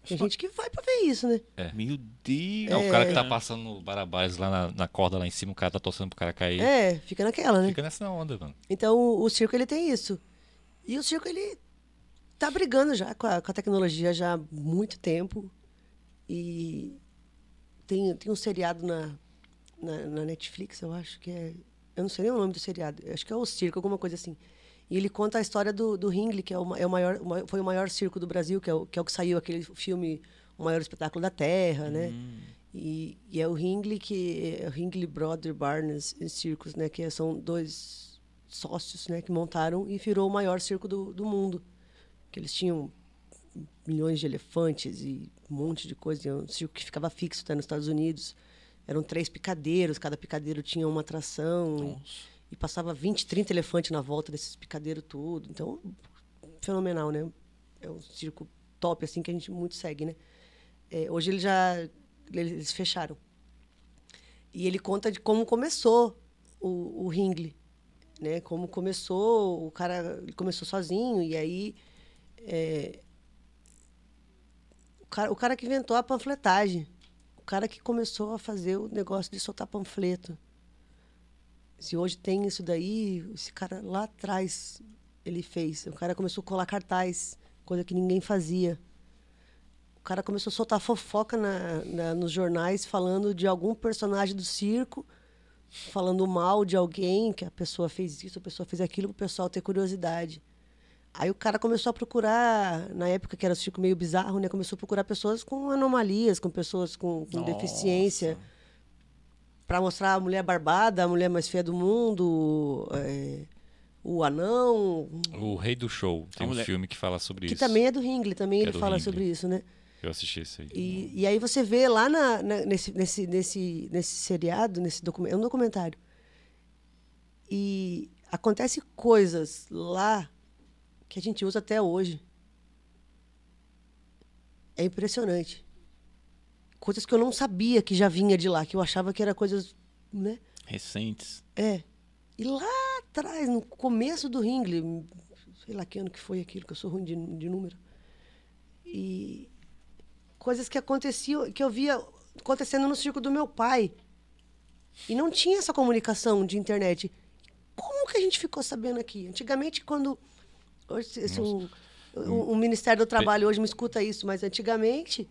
Tem gente que vai pra ver isso, né? Meu Deus. Não, o cara que tá passando no barabás lá na, na corda lá em cima, o cara tá torcendo pro cara cair. É, fica naquela, né? Fica nessa onda, mano. Então o, o circo ele tem isso. E o circo ele tá brigando já com a, com a tecnologia já há muito tempo. E tem, tem um seriado na, na, na Netflix, eu acho que é. Eu não sei nem o nome do seriado, acho que é o circo, alguma coisa assim. E ele conta a história do, do Ringley, que é o, é o maior, o foi o maior circo do Brasil, que é o que, é o que saiu aquele filme O Maior Espetáculo da Terra, né? E, e é o Ringley que é o Brother Barnes Circus, né? Que são dois sócios, né? Que montaram e virou o maior circo do, do mundo. Que eles tinham milhões de elefantes e um monte de coisa. É um circo que ficava fixo tá, nos Estados Unidos. Eram três picadeiros, cada picadeiro tinha uma atração. E passava 20, 30 elefantes na volta desses picadeiros tudo. Então, fenomenal, né? É um circo top, assim, que a gente muito segue, né? É, hoje ele já... Eles fecharam. E ele conta de como começou o, o Ringley, né? Como começou, o cara começou sozinho e aí é, o, cara, o cara que inventou a panfletagem, o cara que começou a fazer o negócio de soltar panfleto. Se hoje tem isso daí, esse cara lá atrás ele fez. O cara começou a colar cartaz, coisa que ninguém fazia. O cara começou a soltar fofoca na, na- nos jornais falando de algum personagem do circo, falando mal de alguém, que a pessoa fez isso, a pessoa fez aquilo, para o pessoal ter curiosidade. Aí o cara começou a procurar, na época que era o circo meio bizarro, né? Começou a procurar pessoas com anomalias, com pessoas com, com deficiência, para mostrar a mulher barbada, a mulher mais feia do mundo, é, o anão, O Rei do Show tem A um mulher- filme que fala sobre que isso. também é do Ringley, também Que é ele do fala Ringley. sobre isso, né? Eu assisti esse aí. E, e aí você vê lá na, na- nesse, nesse, nesse, nesse seriado, nesse documento, é um documentário. E acontece coisas lá que a gente usa até hoje. É impressionante. Coisas que eu não sabia que já vinha de lá, que eu achava que era coisas, né? Recentes. É. E lá atrás, no começo do Ringley, sei lá que ano que foi aquilo, que eu sou ruim de, de número. E coisas que aconteciam, que eu via acontecendo no circo do meu pai. E não tinha essa comunicação de internet. Como que a gente ficou sabendo aqui? Antigamente, quando. Hoje, um, o, o Ministério do Trabalho hoje me escuta isso, mas antigamente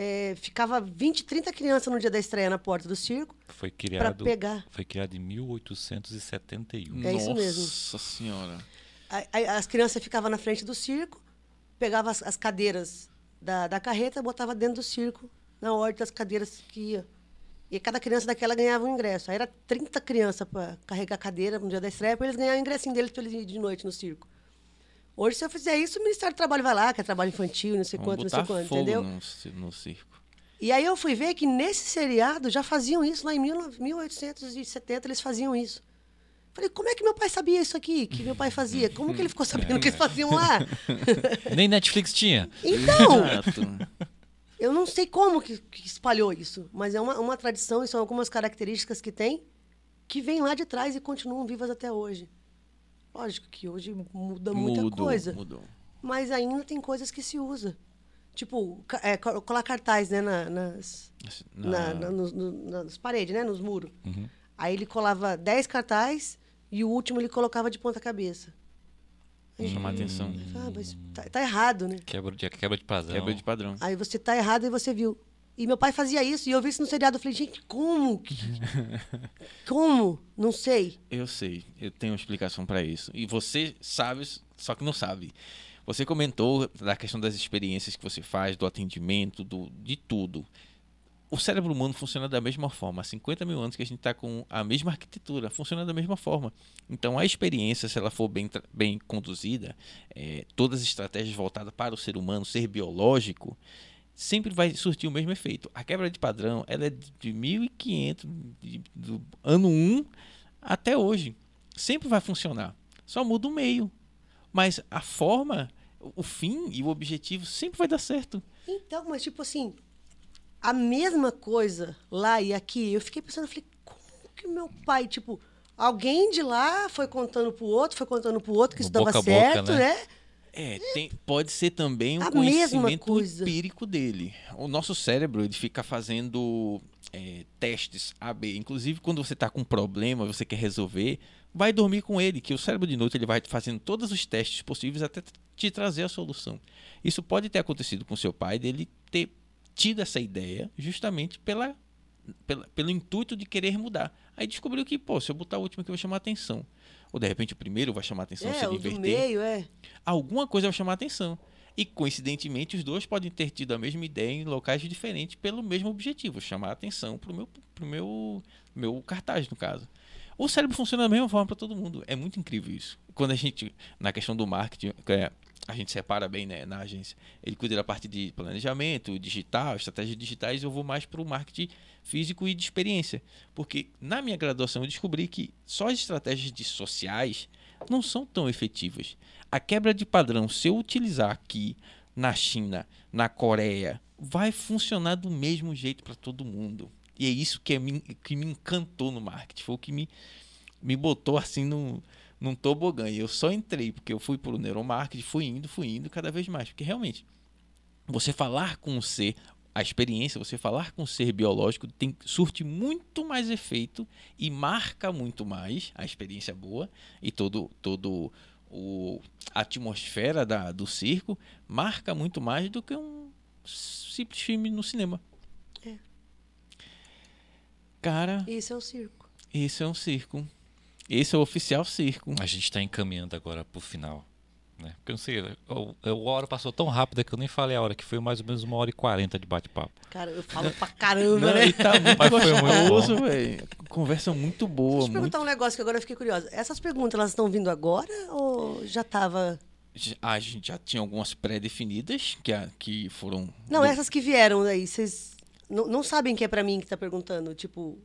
é, ficava 20, 30 crianças no dia da estreia na porta do circo. Foi criado, pegar. Foi criado em 1871. É isso mesmo. Nossa senhora. Aí- aí as crianças ficavam na frente do circo, pegavam as, as cadeiras da, da carreta, botava dentro do circo, na ordem das cadeiras que ia. E cada criança daquela ganhava um ingresso. Aí era 30 crianças para carregar a cadeira no dia da estreia, para eles ganharem o ingressinho deles para eles ir de noite no circo. Hoje, se eu fizer isso, o Ministério do Trabalho vai lá, que é trabalho infantil, não sei Vamos quanto, não sei quanto, fogo entendeu? no, no circo. E aí eu fui ver que nesse seriado já faziam isso, lá em 19 1870 eles faziam isso. Falei, como é que meu pai sabia isso aqui? Que meu pai fazia? Como que ele ficou sabendo que eles faziam lá? Nem Netflix tinha. Então, eu não sei como que, que espalhou isso, mas é uma, uma tradição e são algumas características que tem que vêm lá de trás e continuam vivas até hoje. Lógico que hoje muda muita mudou, coisa, mudou. mas ainda tem coisas que se usa. Tipo, é, co- colar cartaz né, na- nas, Na- na, nos- no- nas paredes, né? Nos muros. Uhum. Aí ele colava 10 cartaz e o último ele colocava de ponta cabeça. Aí, Chamar atenção. ah, mas tá, tá errado, né? Quebra de, quebra de padrão. Quebra de padrão. Aí você tá errado e você viu. E meu pai fazia isso e eu vi isso no seriado. Eu falei, gente, como? como? Não sei. Eu sei, eu tenho uma explicação para isso. E você sabe, só que não sabe. Você comentou da questão das experiências que você faz, do atendimento, do, de tudo. O cérebro humano funciona da mesma forma. Há 50 mil anos que a gente está com a mesma arquitetura, funciona da mesma forma. Então, a experiência, se ela for bem, bem conduzida, eh, todas as estratégias voltadas para o ser humano, ser biológico, sempre vai surtir o mesmo efeito. A quebra de padrão ela é de 1500, de- do ano 1 até hoje. Sempre vai funcionar. Só muda o meio. Mas a forma, o fim e o objetivo sempre vai dar certo. Então, mas tipo assim, a mesma coisa lá e aqui, eu fiquei pensando, eu falei, como que meu pai, tipo, alguém de lá foi contando pro outro, foi contando pro outro que isso dava a boca, certo, né? né? É, tem, pode ser também um A conhecimento empírico dele. O nosso cérebro ele fica fazendo é, testes AB. Inclusive, quando você está com um problema, você quer resolver, vai dormir com ele, que o cérebro de noite ele vai fazendo todos os testes possíveis até te trazer a solução. Isso pode ter acontecido com seu pai, dele ter tido essa ideia justamente pela, pela- pelo intuito de querer mudar. Aí descobriu que, pô, se eu botar o último aqui vai chamar atenção. Ou de repente o primeiro vai chamar atenção se É, do inverter meio, é. alguma coisa vai chamar atenção. E coincidentemente, os dois podem ter tido a mesma ideia em locais diferentes pelo mesmo objetivo, chamar a atenção para o meu, pro meu, meu cartaz, no caso. O cérebro funciona da mesma forma para todo mundo. É muito incrível isso. Quando a gente, na questão do marketing, é- a gente separa bem né, na agência, ele cuida da parte de planejamento, digital, estratégias digitais, eu vou mais para o marketing físico e de experiência. Porque na minha graduação eu descobri que só as estratégias de sociais não são tão efetivas. A quebra de padrão, se eu utilizar aqui na China, na Coreia, vai funcionar do mesmo jeito para todo mundo. E é isso que, é que me encantou no marketing. Foi o que me, me botou assim num, num tobogã. E eu só entrei porque eu fui para o neuromarketing, fui indo, fui indo cada vez mais. Porque realmente, você falar com o ser, a experiência, você falar com o ser biológico tem surte muito mais efeito e marca muito mais a experiência boa e todo todo o a atmosfera da, do circo marca muito mais do que um simples filme no cinema. É. Cara, Isso é o circo. esse é um circo. Esse é o oficial circo. A gente está encaminhando agora pro final. Né? Porque eu não sei, o, o- a hora passou tão rápida que eu nem falei a hora, que foi mais ou menos uma hora e quarenta de bate-papo. Cara, eu falo pra caramba, Não, né? e tá muito Mas gostoso, velho. Conversa muito boa. Deixa eu te muito perguntar um negócio que agora eu fiquei curiosa. Essas perguntas, elas estão vindo agora ou já tava... A gente já tinha algumas pré-definidas que, a- que foram. Não, essas que vieram aí, vocês não, não sabem que é pra mim que tá perguntando? Tipo,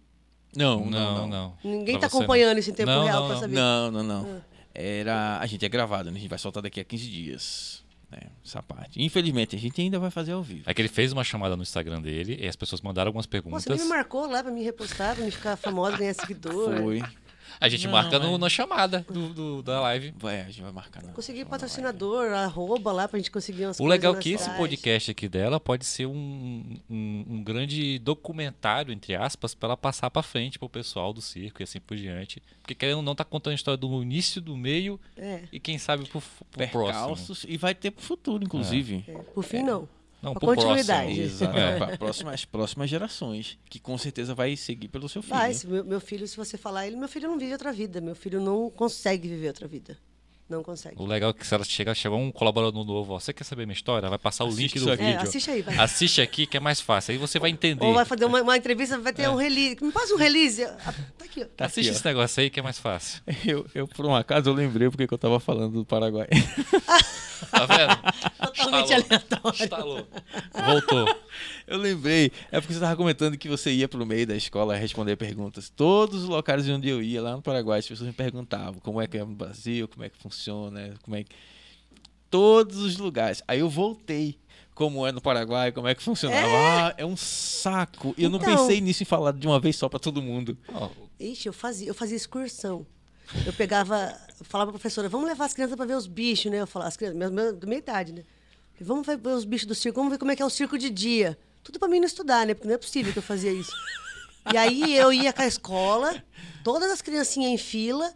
Não, Não, não, não. ninguém Pra tá você, não. acompanhando isso em tempo Não, real não. saber. Não, não, não. Era. A gente é gravado, né? A gente vai soltar daqui a 15 dias. Né? Essa parte. Infelizmente, a gente ainda vai fazer ao vivo. É que ele fez uma chamada no Instagram dele e as pessoas mandaram algumas Pô, perguntas. você nem me marcou lá pra me repostar, pra me ficar famosa, ganhar seguidor. Foi. A gente Não, marca no- mas- na chamada do, do- da live. Vai, a gente vai marcar. na- Consegui na patrocinador, arroba lá pra gente conseguir umas O legal é que esse podcast aqui dela pode ser um, um, um grande documentário, entre aspas, para ela passar para frente pro pessoal do circo e assim por diante. Porque querendo ou não, tá contando a história do início, do meio É, e quem sabe pro, pro próximo. E vai ter pro futuro, inclusive. é. Por fim, não. Não, Pra pro continuidade. próximo. Exato. É. Para próximas, próximas gerações, que com certeza vai seguir pelo seu filho. Vai, meu, meu filho, se você falar ele, meu filho não vive outra vida. Meu filho não consegue viver outra vida. Não consegue. O legal é que se ela chega, chegou um colaborador novo, ó, você quer saber minha história? Vai passar o Assiste link do aqui. vídeo. É, assiste aí, vai. Assiste aqui que é mais fácil. Aí você vai entender. Ou vai fazer uma, uma entrevista, vai É. ter um release. Me passa um release. Ah, Tá aqui, ó. Tá Assiste aqui, esse negócio aí que é mais fácil. ó. eu, eu, por um acaso, eu lembrei porque que eu tava falando do Paraguai. Tá vendo? Totalmente Estalou. aleatório. Estalou. Voltou. Eu lembrei, é porque você estava comentando que você ia pro meio da escola responder perguntas. Todos os locais onde eu ia, lá no Paraguai, as pessoas me perguntavam como é que é no Brasil, como é que funciona, como é que. Todos os lugares. Aí eu voltei. Como é no Paraguai, como é que funcionava. Ah, é um saco. E eu não Então. pensei nisso em falar de uma vez só para todo mundo. Ó, Ixi, eu fazia, eu fazia excursão. Eu pegava, eu falava pra professora, vamos levar as crianças pra ver os bichos, né? Eu falava, as crianças, meu, da minha idade, né? Vamos ver os bichos do circo, vamos ver como é que é o circo de dia. Tudo pra mim não estudar, né? Porque não é possível que eu fazia isso. E aí eu ia com a escola, todas as criancinhas em fila,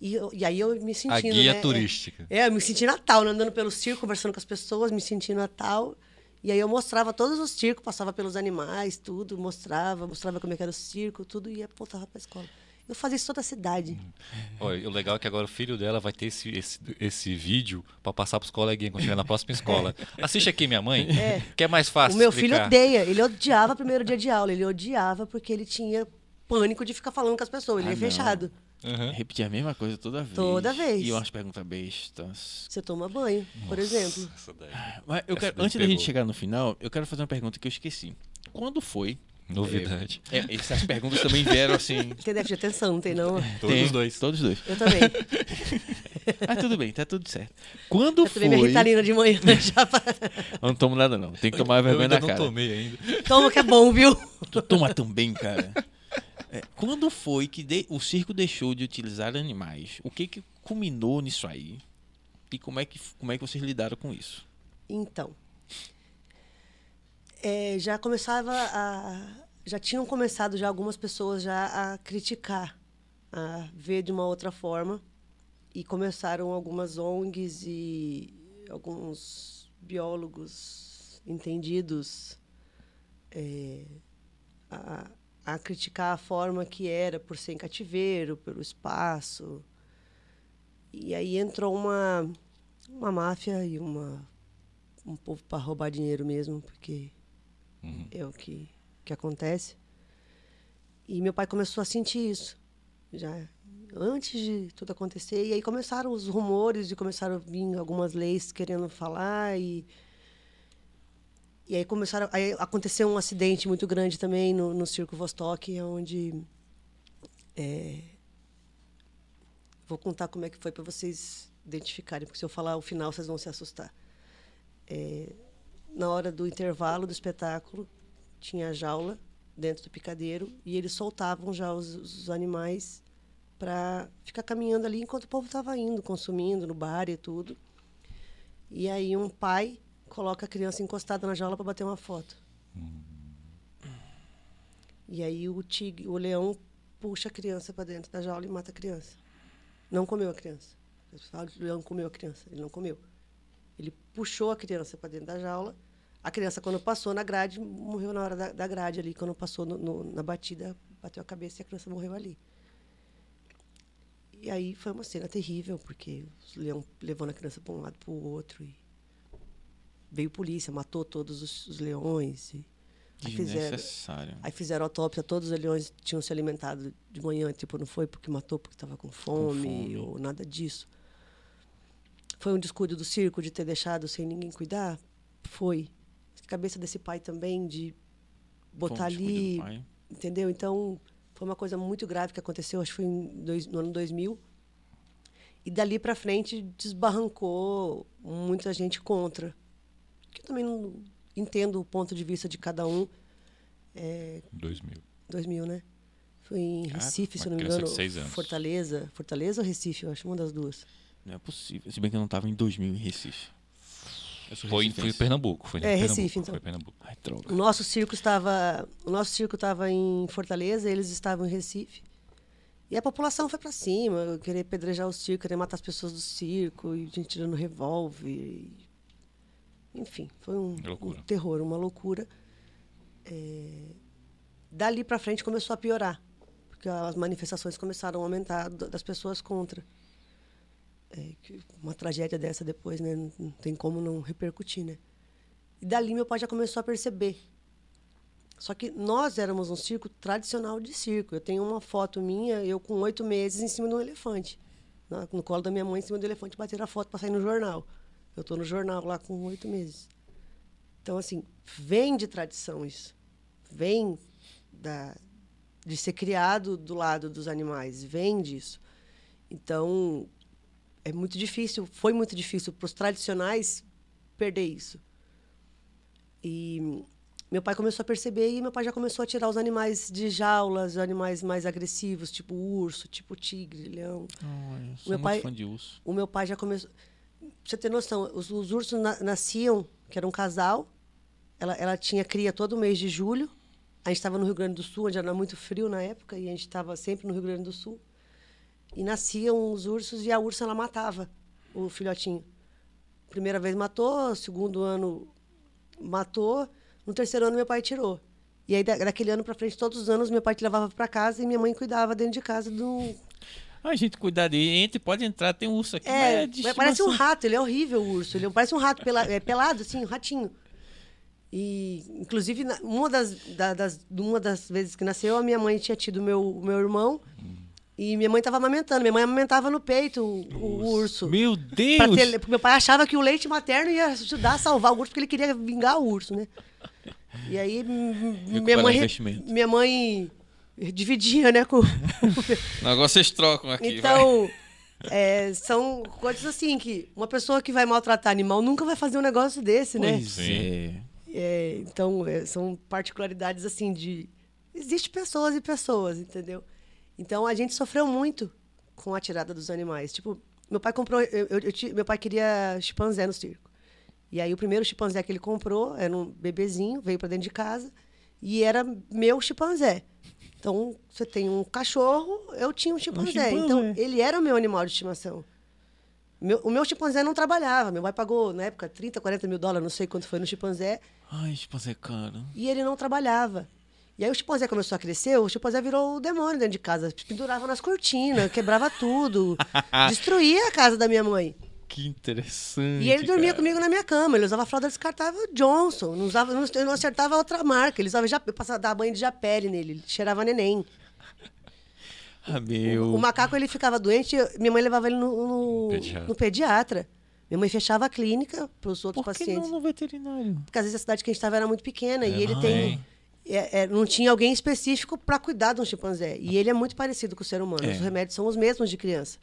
e, eu- e aí eu me sentindo. a guia né? turística. É, eu me senti Natal, né? andando pelo circo, conversando com as pessoas, me sentindo Natal. E aí eu mostrava todos os circos, passava pelos animais, tudo, mostrava, mostrava como é que era o circo, tudo, e ia voltava pra escola. Eu fazia isso toda a cidade. Olha, o legal é que agora o filho dela vai ter esse, esse, esse vídeo pra passar pros coleguinhas quando chegar na próxima escola. Assiste aqui, minha mãe, que é mais fácil o meu filho explicar. odeia, ele odiava o primeiro dia de aula, ele odiava porque ele tinha pânico de ficar falando com as pessoas, ele Ah, é não. fechado. Uhum. Repetir a mesma coisa toda vez. Toda vez. E umas perguntas bestas. Você toma banho, por exemplo. Essa daí. Mas eu Essa quero, daí antes da gente pegou. chegar no final, eu quero fazer uma pergunta que eu esqueci. Quando foi? Novidade. É, essas perguntas também vieram assim. Tem déficit de atenção, não tem não? Todos Tem- os dois. Todos os dois. Eu também. Mas tudo bem, tá tudo certo. Quando Eu tomei minha foi. ritalina de manhã já. Eu não tomo nada, não. Tem que tomar Eu vergonha ainda na não cara. tomei ainda. Toma que é bom, viu? Tu toma também, cara. É, quando foi que de- o circo deixou de utilizar animais? O que que culminou nisso aí? E como é que, como é que vocês lidaram com isso? Então, é, já começava a, já tinham começado já algumas pessoas já a criticar, a ver de uma outra forma e começaram algumas ONGs e alguns biólogos entendidos é, a, a criticar a forma que era por ser em cativeiro, pelo espaço. E aí entrou uma, uma máfia e uma, um povo para roubar dinheiro mesmo, porque Uhum. é o que, que acontece. E meu pai começou a sentir isso, já antes de tudo acontecer. E aí começaram os rumores e começaram a vir algumas leis querendo falar e e aí começaram aí aconteceu um acidente muito grande também no, no circo Vostok, onde é, vou contar como é que foi para vocês identificarem, porque se eu falar o final vocês vão se assustar. É, na hora do intervalo do espetáculo, tinha a jaula dentro do picadeiro e eles soltavam já os, os animais para ficar caminhando ali enquanto o povo estava indo, consumindo no bar e tudo. E aí um pai coloca a criança encostada na jaula para bater uma foto. E aí o tigre, o leão puxa a criança para dentro da jaula e mata a criança. Não comeu a criança. Que o leão comeu a criança. Ele não comeu. Ele puxou a criança para dentro da jaula. A criança, quando passou na grade, morreu na hora da, da grade ali. Quando passou no- no- na batida, bateu a cabeça e a criança morreu ali. E aí foi uma cena terrível, porque o leão levando a criança para um lado para o outro. E veio polícia, matou todos os, os leões. E aí fizeram. Aí fizeram autópsia, todos os leões tinham se alimentado de manhã, tipo, não foi porque matou porque estava com fome, fome. ou nada disso. Foi um descuido do circo de ter deixado sem ninguém cuidar? Foi. A cabeça desse pai também de botar descuido ali, entendeu? Então, foi uma coisa muito grave que aconteceu, acho que foi dois- no ano 2000. E dali para frente desbarrancou muita gente contra. Que eu também não entendo o ponto de vista de cada um. É, 2000. 2000, né? Foi em Ah, Recife, se uma eu não me engano. seis anos. Fortaleza. Fortaleza ou Recife, eu acho, uma das duas. Não é possível. Se bem que eu não tava em 2000 em Recife. Foi, foi em. Pernambuco. Foi em É, Pernambuco, Recife, então. Foi em Pernambuco. Ai. O nosso circo estava, o nosso circo estava em Fortaleza, eles estavam em Recife. E a população foi para cima, querer apedrejar o circo, querer matar as pessoas do circo, e gente tirando revólver. e- Enfim, foi um, um terror, uma loucura. É, Dali para frente começou a piorar, porque as manifestações começaram a aumentar das pessoas contra. É, uma tragédia dessa depois, né, não, não tem como não repercutir, né? E dali meu pai já começou a perceber. Só que nós éramos um circo tradicional de circo. Eu tenho uma foto minha, eu com oito meses em cima de um elefante. Na- No colo da minha mãe, em cima do elefante, bater a foto para sair no jornal. Eu estou no jornal lá com oito meses. Então, assim, vem de tradição isso. Vem da, de ser criado do lado dos animais. Vem disso. Então, é muito difícil, foi muito difícil para os tradicionais perder isso. E meu pai começou a perceber e meu pai já começou a tirar os animais de jaulas, os animais mais agressivos, tipo urso, tipo tigre, leão. Ai, eu sou Meu muito pai- fã de urso. O meu pai já começou. Pra você ter noção, os, os ursos na- nasciam, que era um casal, ela, ela tinha cria todo mês de julho. A gente estava no Rio Grande do Sul, onde era muito frio na época, e a gente estava sempre no Rio Grande do Sul. E nasciam os ursos e a ursa ela matava o filhotinho. Primeira vez matou, segundo ano matou, no terceiro ano meu pai tirou. E aí da- daquele ano para frente, todos os anos meu pai te levava para casa e minha mãe cuidava dentro de casa do A gente cuidar dele. Entre, pode entrar, tem um urso aqui. é, mas parece um rato, ele é horrível o urso. Ele parece um rato pela- é, pelado, assim, um ratinho. E, inclusive, uma das, da- das, uma das vezes que nasceu, a minha mãe tinha tido meu, meu irmão. E minha mãe estava amamentando. Minha mãe amamentava no peito o, o urso. Meu Deus! ter- porque meu pai achava que o leite materno ia ajudar a salvar o urso, porque ele queria vingar o urso, né? E aí, minha mãe, minha mãe dividia, né, com, Agora vocês trocam aqui. então, é, são coisas assim que uma pessoa que vai maltratar animal nunca vai fazer um negócio desse, né? Pois Sim. é. É, então, é, são particularidades assim de. Existem pessoas e pessoas, entendeu? Então a gente sofreu muito com a tirada dos animais. Tipo, meu pai comprou. eu- eu- eu meu pai queria chimpanzé no circo. E aí o primeiro chimpanzé que ele comprou era um bebezinho, veio para dentro de casa e era meu chimpanzé. Então, você tem um cachorro, eu tinha um chimpanzé. chimpanzé. Então, ele era o meu animal de estimação. Meu- o meu chimpanzé não trabalhava. Meu pai pagou, na época, 30, 40 mil dólares, não sei quanto foi no chimpanzé, Ai, chimpanzé caro. e ele não trabalhava. E aí o chimpanzé começou a crescer, o chimpanzé virou o demônio dentro de casa. Pendurava nas cortinas, quebrava tudo. destruía a casa da minha mãe. Que interessante. E ele dormia cara. comigo na minha cama. Ele usava fralda descartável Johnson. Não, usava, não, eu não acertava outra marca. Ele usava eu passava dar banho de japele nele. Ele cheirava neném. Ah, meu. O macaco ele ficava doente, minha mãe levava ele no, no, Pediatra. no pediatra. Minha mãe fechava a clínica para os outros Por que pacientes. não no veterinário? Porque às vezes a cidade que a gente estava era muito pequena e É, ele não tem. é, é, não tinha alguém específico para cuidar de um chimpanzé. E ele é muito parecido com o ser humano. É. Os remédios são os mesmos de criança.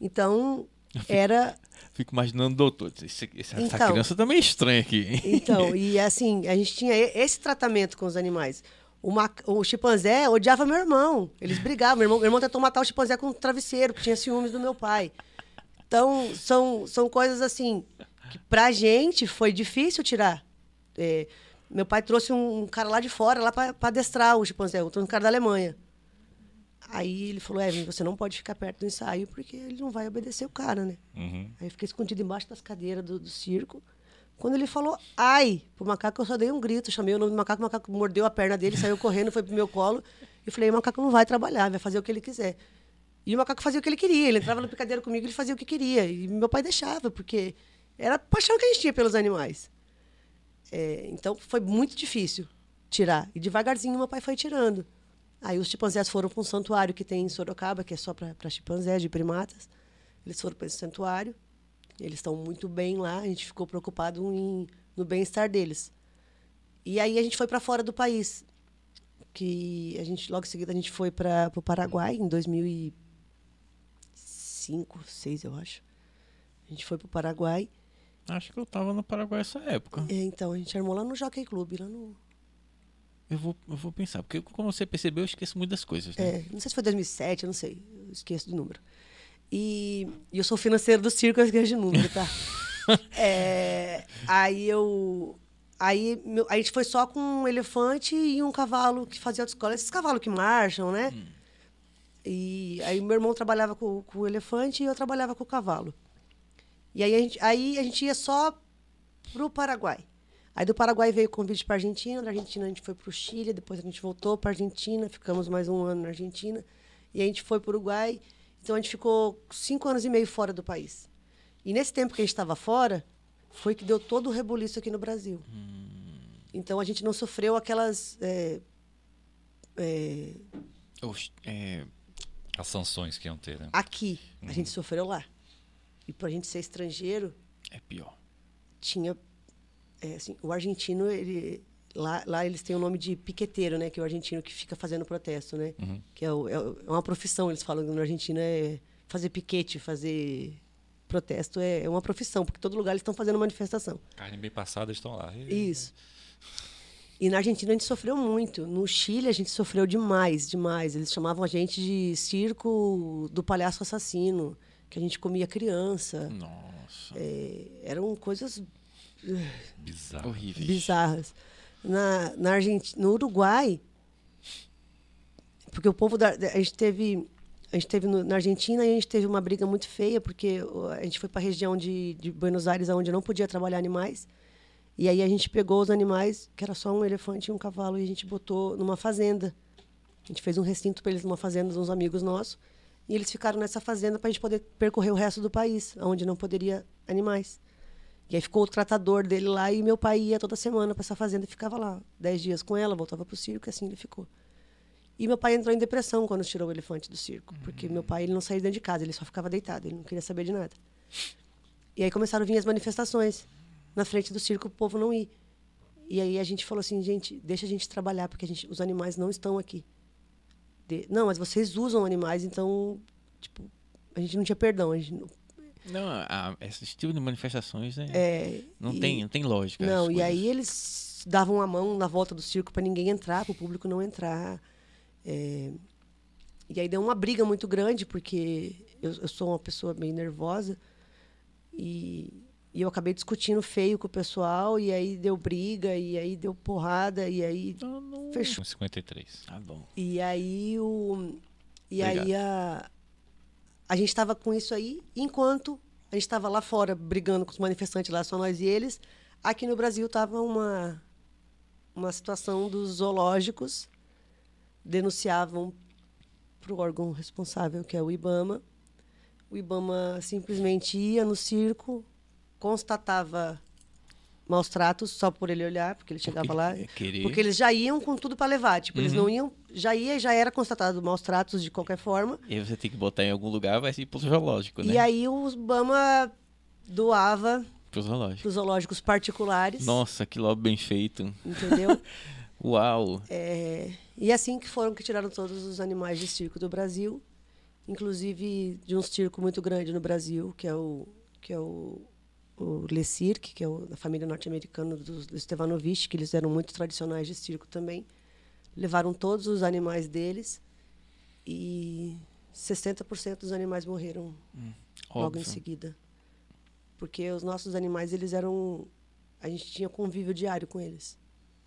Então, era. Fico imaginando, doutor. esse- essa, essa Então. criança tá meio estranha aqui. Então, e assim, a gente tinha esse tratamento com os animais. O, mac- o chimpanzé odiava meu irmão. Eles brigavam. Meu irmão, meu irmão tentou matar o chimpanzé com um travesseiro, porque tinha ciúmes do meu pai. Então, são, são coisas assim que pra gente foi difícil tirar. É, meu pai trouxe um, cara lá de fora, lá para adestrar o chimpanzé, um cara da Alemanha. Aí ele falou, Evelyn, você não pode ficar perto do ensaio, porque ele não vai obedecer o cara, né? Uhum. Aí eu fiquei escondido embaixo das cadeiras do, do circo. Quando ele falou ai pro macaco, eu só dei um grito, chamei o nome do macaco, o macaco mordeu a perna dele, saiu correndo, foi pro meu colo. E falei, o macaco não vai trabalhar, vai fazer o que ele quiser. E o macaco fazia o que ele queria, ele entrava no picadeiro comigo, ele fazia o que queria. E meu pai deixava, porque era a paixão que a gente tinha pelos animais. É, então foi muito difícil tirar. E devagarzinho meu pai foi tirando. Aí os chimpanzés foram para um santuário que tem em Sorocaba, que é só para chimpanzés, de primatas. Eles foram para esse santuário. Eles estão muito bem lá. A gente ficou preocupado em, no bem-estar deles. E aí a gente foi para fora do país. Que a gente logo em seguida a gente foi para o Paraguai em 2005, 2006, eu acho. A gente foi para o Paraguai. Acho que eu tava no Paraguai essa época. É, então, a gente armou lá no Jockey Club, lá no. Eu vou, eu vou pensar, porque como você percebeu, eu esqueço muito das coisas, né? É, não sei se foi 2007, eu não sei. Eu esqueço do número. E, e eu sou financeiro do circo, eu esqueço de número, tá? É, aí eu. Aí meu- a gente foi só com um elefante e um cavalo que fazia autoescola. Esses cavalos que marcham, né? E aí meu irmão trabalhava com, com o elefante e eu trabalhava com o cavalo. E aí a gente, aí a gente ia só pro Paraguai. Aí do Paraguai veio o convite para Argentina, da Argentina a gente foi para o Chile, depois a gente voltou para Argentina, ficamos mais um ano na Argentina, e a gente foi para o Uruguai. Então a gente ficou cinco anos e meio fora do país. E nesse tempo que a gente estava fora, foi que deu todo o rebuliço aqui no Brasil. Então a gente não sofreu aquelas. é, é, Ox- é, As sanções que iam ter, né? aqui, a gente sofreu lá. E para a gente ser estrangeiro, é pior. tinha é, assim, o argentino ele lá, lá eles têm o nome de piqueteiro né que é o argentino que fica fazendo protesto né que é, o- é é uma profissão eles falam que na Argentina é fazer piquete fazer protesto é, é uma profissão porque todo lugar eles estão fazendo manifestação. Carne bem passada estão lá. isso. E na Argentina a gente sofreu muito. No Chile a gente sofreu demais demais. Eles chamavam a gente de circo do palhaço assassino que a gente comia criança Nossa. É, eram coisas Bizarro. Horrível. bizarras. Na, na Argentina, no Uruguai, porque o povo da, a gente teve a gente teve no- na Argentina e a gente teve uma briga muito feia porque a gente foi para a região de, de Buenos Aires onde não podia trabalhar animais e aí a gente pegou os animais que era só um elefante e um cavalo e a gente botou numa fazenda a gente fez um recinto para eles numa fazenda uns amigos nossos e eles ficaram nessa fazenda para a gente poder percorrer o resto do país onde não poderia animais e aí ficou o tratador dele lá e meu pai ia toda semana para essa fazenda e ficava lá dez dias com ela, voltava pro circo e assim ele ficou. E meu pai entrou em depressão quando tirou o elefante do circo, porque meu pai ele não saía dentro de casa, ele só ficava deitado, ele não queria saber de nada. E aí começaram a vir as manifestações na frente do circo, o povo não ir. E aí a gente falou assim, gente, deixa a gente trabalhar, porque a gente, os animais não estão aqui. De- não, mas vocês usam animais, então, tipo, a gente não tinha perdão. A gente não, Não, a- esse tipo de manifestações, né? é, não, e- tem, não tem lógica. Não, e aí eles davam a mão na volta do circo para ninguém entrar, para o público não entrar. É, E aí deu uma briga muito grande, porque eu, eu sou uma pessoa meio nervosa. E, e eu acabei discutindo feio com o pessoal, e aí deu briga, e aí deu porrada, e aí Não, não- fechou. 53. Tá bom. E aí o e Obrigado. aí a a gente estava com isso aí, enquanto a gente estava lá fora brigando com os manifestantes lá, só nós e eles, aqui no Brasil estava uma uma situação dos zoológicos denunciavam para o órgão responsável, que é o IBAMA. O IBAMA simplesmente ia no circo, constatava maus tratos só por ele olhar, porque ele chegava lá. é querer. Porque eles já iam com tudo para levar. Tipo, eles Uhum. não iam. Já ia já era constatado maus tratos de qualquer forma. E você tem que botar em algum lugar, vai ser pro zoológico, né? E aí o Bama doava Pro zoológico. para os zoológicos particulares. Nossa, que lobby bem feito. Entendeu? Uau. É, e assim que foram que tiraram todos os animais de circo do Brasil, inclusive de um circo muito grande no Brasil, que é o que é o, o Le Cirque, que é o, da família norte-americana dos do Stevanovich, que eles eram muito tradicionais de circo também. Levaram todos os animais deles e 60% dos animais morreram logo Óbvio. em seguida. Porque os nossos animais, eles eram a gente tinha convívio diário com eles.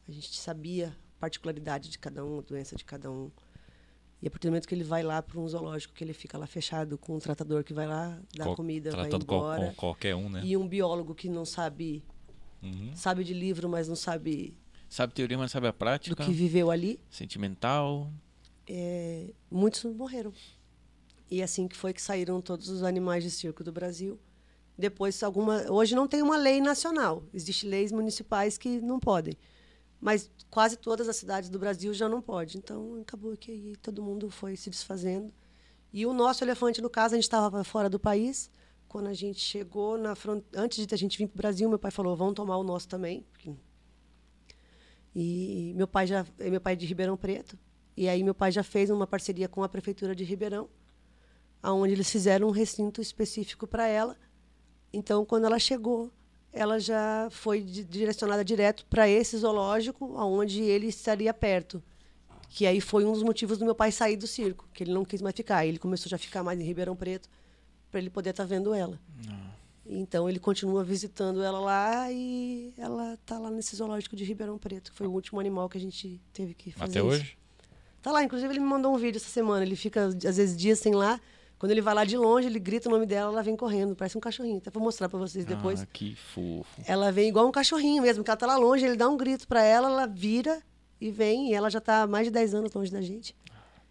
A gente sabia a particularidade de cada um, a doença de cada um. E a partir do momento que ele vai lá para um zoológico, que ele fica lá fechado com um tratador que vai lá dar Qual- comida, vai embora. com qualquer um, né? E um biólogo que não sabe, Uhum. sabe de livro, mas não sabe Sabe teoria, mas não sabe a do prática. que viveu ali, Sentimental. é, muitos morreram. E assim que foi que saíram todos os animais de circo do Brasil. Depois alguma, hoje não tem uma lei nacional, existem leis municipais que não podem. Mas quase todas as cidades do Brasil já não pode. Então acabou que aí todo mundo foi se desfazendo. E o nosso elefante no caso, a gente estava fora do país. Quando a gente chegou na fronteira, antes de a gente vir para o Brasil, meu pai falou: "Vamos tomar o nosso também". e meu pai já, meu pai é de Ribeirão Preto. E aí meu pai já fez uma parceria com a prefeitura de Ribeirão, aonde eles fizeram um recinto específico para ela. Então, quando ela chegou, ela já foi di- direcionada direto para esse zoológico, aonde ele estaria perto. Que aí foi um dos motivos do meu pai sair do circo, que ele não quis mais ficar. Ele começou já a ficar mais em Ribeirão Preto, para ele poder estar vendo ela. Então ele continua visitando ela lá e ela tá lá nesse zoológico de Ribeirão Preto, que foi o último animal que a gente teve que fazer. Até isso. hoje? Tá lá, inclusive ele me mandou um vídeo essa semana. Ele fica, às vezes, dias sem lá. Quando ele vai lá de longe, ele grita o nome dela, ela vem correndo. Parece um cachorrinho. Até vou mostrar pra vocês depois. Ah, que fofo. Ela vem igual um cachorrinho mesmo, que ela tá lá longe, ele dá um grito pra ela, ela vira e vem. E ela já tá há mais de 10 anos longe da gente.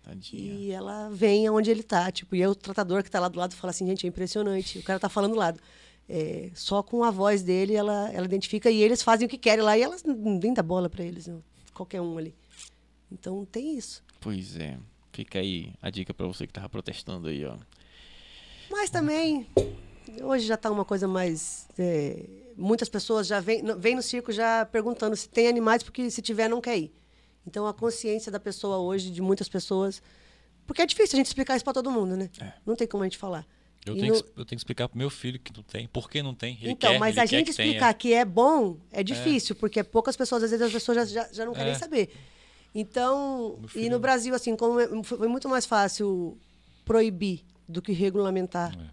Tadinha. E ela vem aonde ele tá. Tipo, e aí o tratador que tá lá do lado fala assim, gente, é impressionante. O cara tá falando do lado. É, só com a voz dele ela, ela identifica e eles fazem o que querem lá e elas nem dá bola pra eles, não. qualquer um ali. Então tem isso. Pois é. Fica aí a dica pra você que tava protestando aí, ó. Mas também, hoje já está uma coisa mais. é, muitas pessoas já vêm no- vêm no circo já perguntando se tem animais, porque se tiver, não quer ir. Então a consciência da pessoa hoje, de muitas pessoas. Porque é difícil a gente explicar isso para todo mundo, né? Não tem como a gente falar. Eu tenho, no- que, eu tenho que explicar pro meu filho que não tem. Por que não tem? Ele então, quer, mas ele a gente que tenha. explicar que é bom é difícil, porque poucas pessoas, às vezes, as pessoas já, já, já não querem É. saber. Então, Meu e no Brasil, assim, como é- foi muito mais fácil proibir do que regulamentar. É.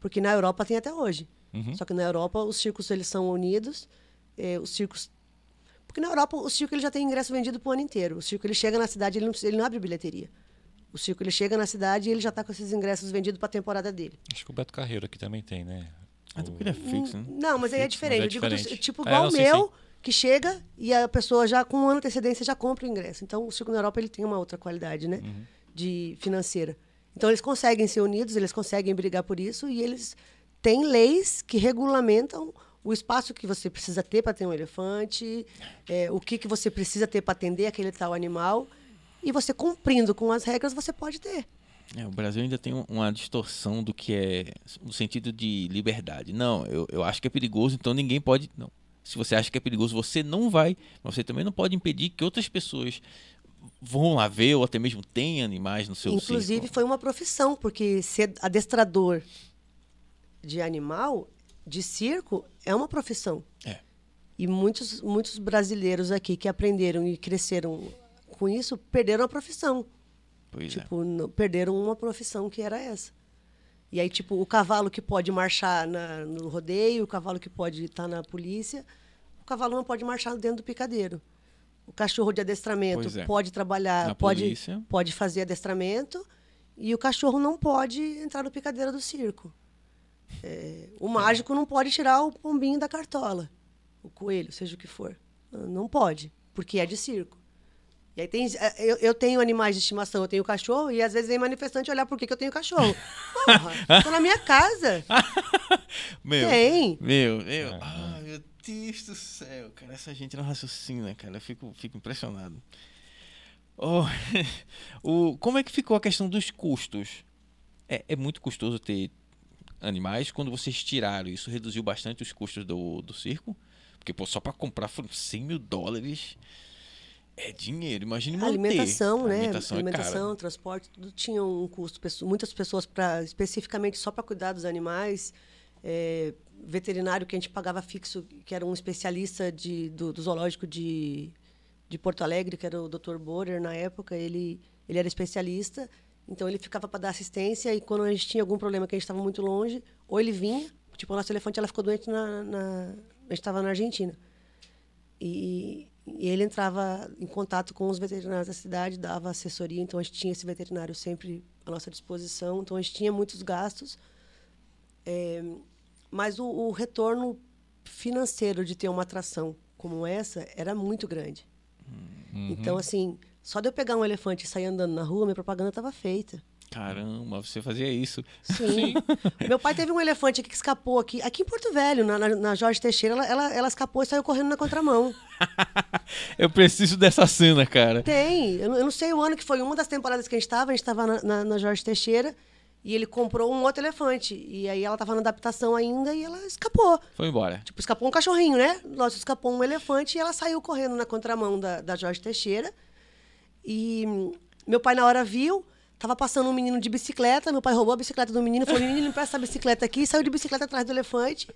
Porque na Europa tem até hoje. Uhum. Só que na Europa os circos eles são unidos, eh, os circos porque na Europa o circo ele já tem ingresso vendido para o ano inteiro. O circo ele chega na cidade ele não, ele não abre bilheteria. O circo ele chega na cidade e ele já está com esses ingressos vendidos para a temporada dele. Acho que o Beto Carreiro aqui também tem, né? O- porque ele é fixo, né? Não, mas aí é diferente. é Eu digo diferente. tipo É, igual não, o sim, meu, sim. que chega e a pessoa já com um ano de antecedência já compra o ingresso. Então o circo na Europa ele tem uma outra qualidade, né? Uhum. De financeira. Então eles conseguem ser unidos, eles conseguem brigar por isso e eles têm leis que regulamentam o espaço que você precisa ter para ter um elefante, é, o que, que você precisa ter para atender aquele tal animal. E você cumprindo com as regras, você pode ter. É, o Brasil ainda tem um- uma distorção do que é no sentido de liberdade. Não, eu, eu acho que é perigoso, então ninguém pode. Não. Se você acha que é perigoso, você não vai. Mas você também não pode impedir que outras pessoas vão lá ver ou até mesmo tenham animais no seu Inclusive, circo. foi uma profissão, porque ser adestrador de animal, de circo, é uma profissão. É. E muitos, muitos brasileiros aqui que aprenderam e cresceram com isso, perderam a profissão. Pois é. tipo, não- perderam uma profissão que era essa. E aí, tipo, o cavalo que pode marchar na- no rodeio, o cavalo que pode estar na polícia, o cavalo não pode marchar dentro do picadeiro. O cachorro de adestramento é. pode trabalhar, Na pode, polícia. pode fazer adestramento, e o cachorro não pode entrar no picadeiro do circo. É, o mágico não pode tirar o pombinho da cartola, o coelho, seja o que for. Não pode, porque é de circo. E aí tem, eh, eu, eu tenho animais de estimação, eu tenho cachorro, e às vezes vem manifestante olhar por que, que eu tenho cachorro. Porra, tô na minha casa. Meu, Tem. meu, meu. Ai, meu Deus do céu, cara. Essa gente não raciocina, cara. Eu fico, fico impressionado. Oh, o, como é que ficou a questão dos custos? É, é muito custoso ter animais. Quando vocês tiraram isso, reduziu bastante os custos do, do circo? Porque, pô, só pra comprar foram 100 mil dólares. É dinheiro, imagine manter. Alimentação, né? Alimentação, Alimentação, é cara. transporte, tudo tinha um custo. Muitas pessoas, pra, especificamente só para cuidar dos animais, é, veterinário que a gente pagava fixo, que era um especialista de, do, do zoológico de, de Porto Alegre, que era o Dr. Borer na época, ele, ele era especialista, então ele ficava para dar assistência e quando a gente tinha algum problema que a gente estava muito longe, ou ele vinha, tipo, a nossa elefante ela ficou doente na, na a gente estava na Argentina. E, e ele entrava em contato com os veterinários da cidade, dava assessoria, então a gente tinha esse veterinário sempre à nossa disposição, então a gente tinha muitos gastos, é, mas o, o retorno financeiro de ter uma atração como essa era muito grande. Uhum. Então, assim, só de eu pegar um elefante e sair andando na rua, minha propaganda estava feita. Caramba, você fazia isso. Sim. Meu pai teve um elefante aqui que escapou aqui, aqui em Porto Velho, na, na, na Jorge Teixeira, ela, ela, ela escapou e saiu correndo na contramão. Eu preciso dessa cena, cara. Tem. Eu, não- eu não sei o ano que foi. Uma das temporadas que a gente estava, a gente estava na, na, na Jorge Teixeira e ele comprou um outro elefante. E aí ela estava na adaptação ainda e ela escapou. Foi embora. Tipo, escapou um cachorrinho, né? Nossa, escapou um elefante e ela saiu correndo na contramão da, da Jorge Teixeira. E meu pai, na hora, viu, Tava passando um menino de bicicleta, meu pai roubou a bicicleta do menino, falou, menino, empresta essa bicicleta aqui, e saiu de bicicleta atrás do elefante.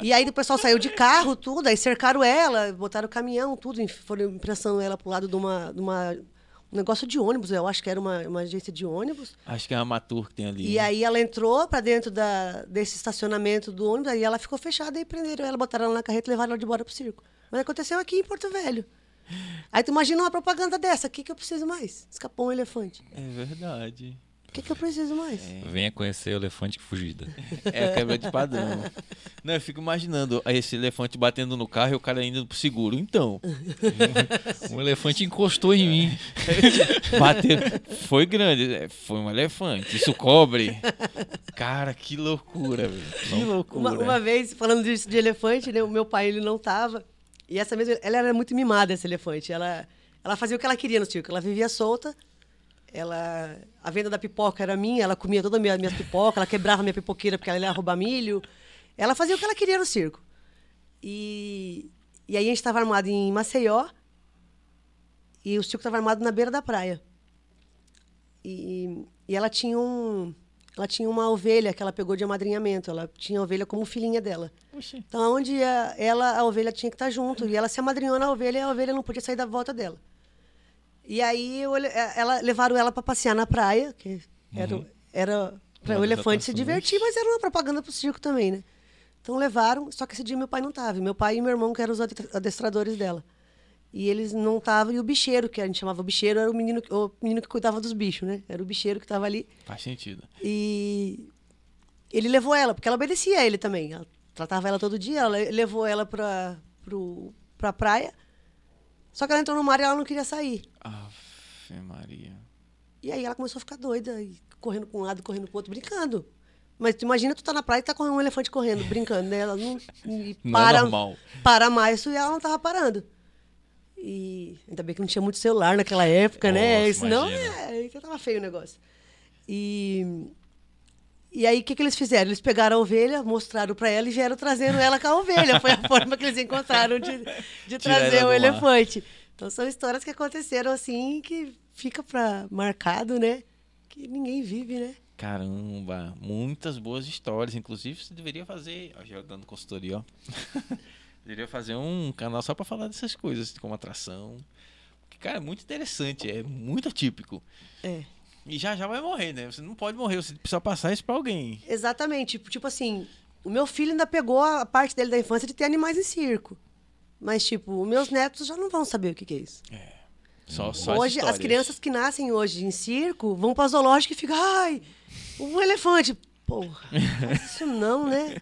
E aí o pessoal saiu de carro, tudo, aí cercaram ela, botaram o caminhão, tudo, foram impressando ela pro lado de uma, de uma um negócio de ônibus, eu acho que era uma, uma agência de ônibus. Acho que é a Matur que tem ali. E aí ela entrou para dentro da, desse estacionamento do ônibus, aí ela ficou fechada e prenderam ela, botaram ela na carreta e levaram ela de embora pro circo. Mas aconteceu aqui em Porto Velho. Aí tu imagina uma propaganda dessa, o que, que eu preciso mais? Escapou um elefante. É verdade. O que, que eu preciso mais? Venha conhecer o elefante fugida. É a quebra de padrão. Não, eu fico imaginando esse elefante batendo no carro e o cara indo pro seguro. Então, Um elefante encostou em mim. bateu. Foi grande. é, Foi um elefante. Isso cobre. Cara, que loucura, velho. Que loucura. Uma, uma vez, falando disso de elefante, né, o meu pai ele não tava. E essa mesma, ela era muito mimada, esse elefante. Ela, ela fazia o que ela queria no circo. Ela vivia solta. Ela, a venda da pipoca era minha, ela comia toda a minha, minha pipoca, ela quebrava minha pipoqueira porque ela ia roubar milho. Ela fazia o que ela queria no circo. E, e aí a gente estava armado em Maceió e o circo estava armado na beira da praia. E, e ela tinha um, ela tinha uma ovelha que ela pegou de amadrinhamento. Ela tinha a ovelha como filhinha dela. Oxi. Então, onde ia, ela, a ovelha tinha que estar junto. E ela se amadrinhou na ovelha e a ovelha não podia sair da volta dela. E aí eu, ela, levaram ela para passear na praia, que era, era para o elefante se atrações. divertir, mas era uma propaganda para o circo também, né? Então levaram, só que esse dia meu pai não estava. Meu pai e meu irmão, que eram os ade- adestradores dela. E eles não estavam, e o bicheiro, que a gente chamava bicheiro, era o menino, que- o menino que cuidava dos bichos, né? Era o bicheiro que estava ali. Faz sentido. E ele levou ela, porque ela obedecia a ele também. Ela tratava ela todo dia, ela levou ela para pra praia. Só que ela entrou no mar e ela não queria sair. Ave Maria. E aí ela começou a ficar doida, e correndo para um lado, correndo para outro, brincando. Mas tu imagina tu tá na praia e tá com um elefante correndo, brincando, né? Ela não, e Não é para, normal. para mais e ela não tava parando. E ainda bem que não tinha muito celular naquela época, né? Nossa, Senão, imagina. é, então tava feio o negócio. E, e aí, o que, que eles fizeram? Eles pegaram a ovelha, mostraram para ela e vieram trazendo ela com a ovelha. Foi a forma que eles encontraram de, de trazer o mar. elefante. Então, são histórias que aconteceram assim, que fica pra, marcado, né? Que ninguém vive, né? Caramba, muitas boas histórias. Inclusive, você deveria fazer. Ó, já dando consultoria, ó. deveria fazer um canal só pra falar dessas coisas, como atração. Porque, cara, é muito interessante, é muito atípico. É. E já já vai morrer, né? Você não pode morrer, você precisa passar isso pra alguém. Exatamente. Tipo, tipo assim, o meu filho ainda pegou a parte dele da infância de ter animais em circo. Mas, tipo, os meus netos já não vão saber o que, que é isso. Só, só hoje, as histórias. crianças que nascem hoje em circo vão pra zoológico e ficam, ai, um elefante. Porra, faz isso não, né?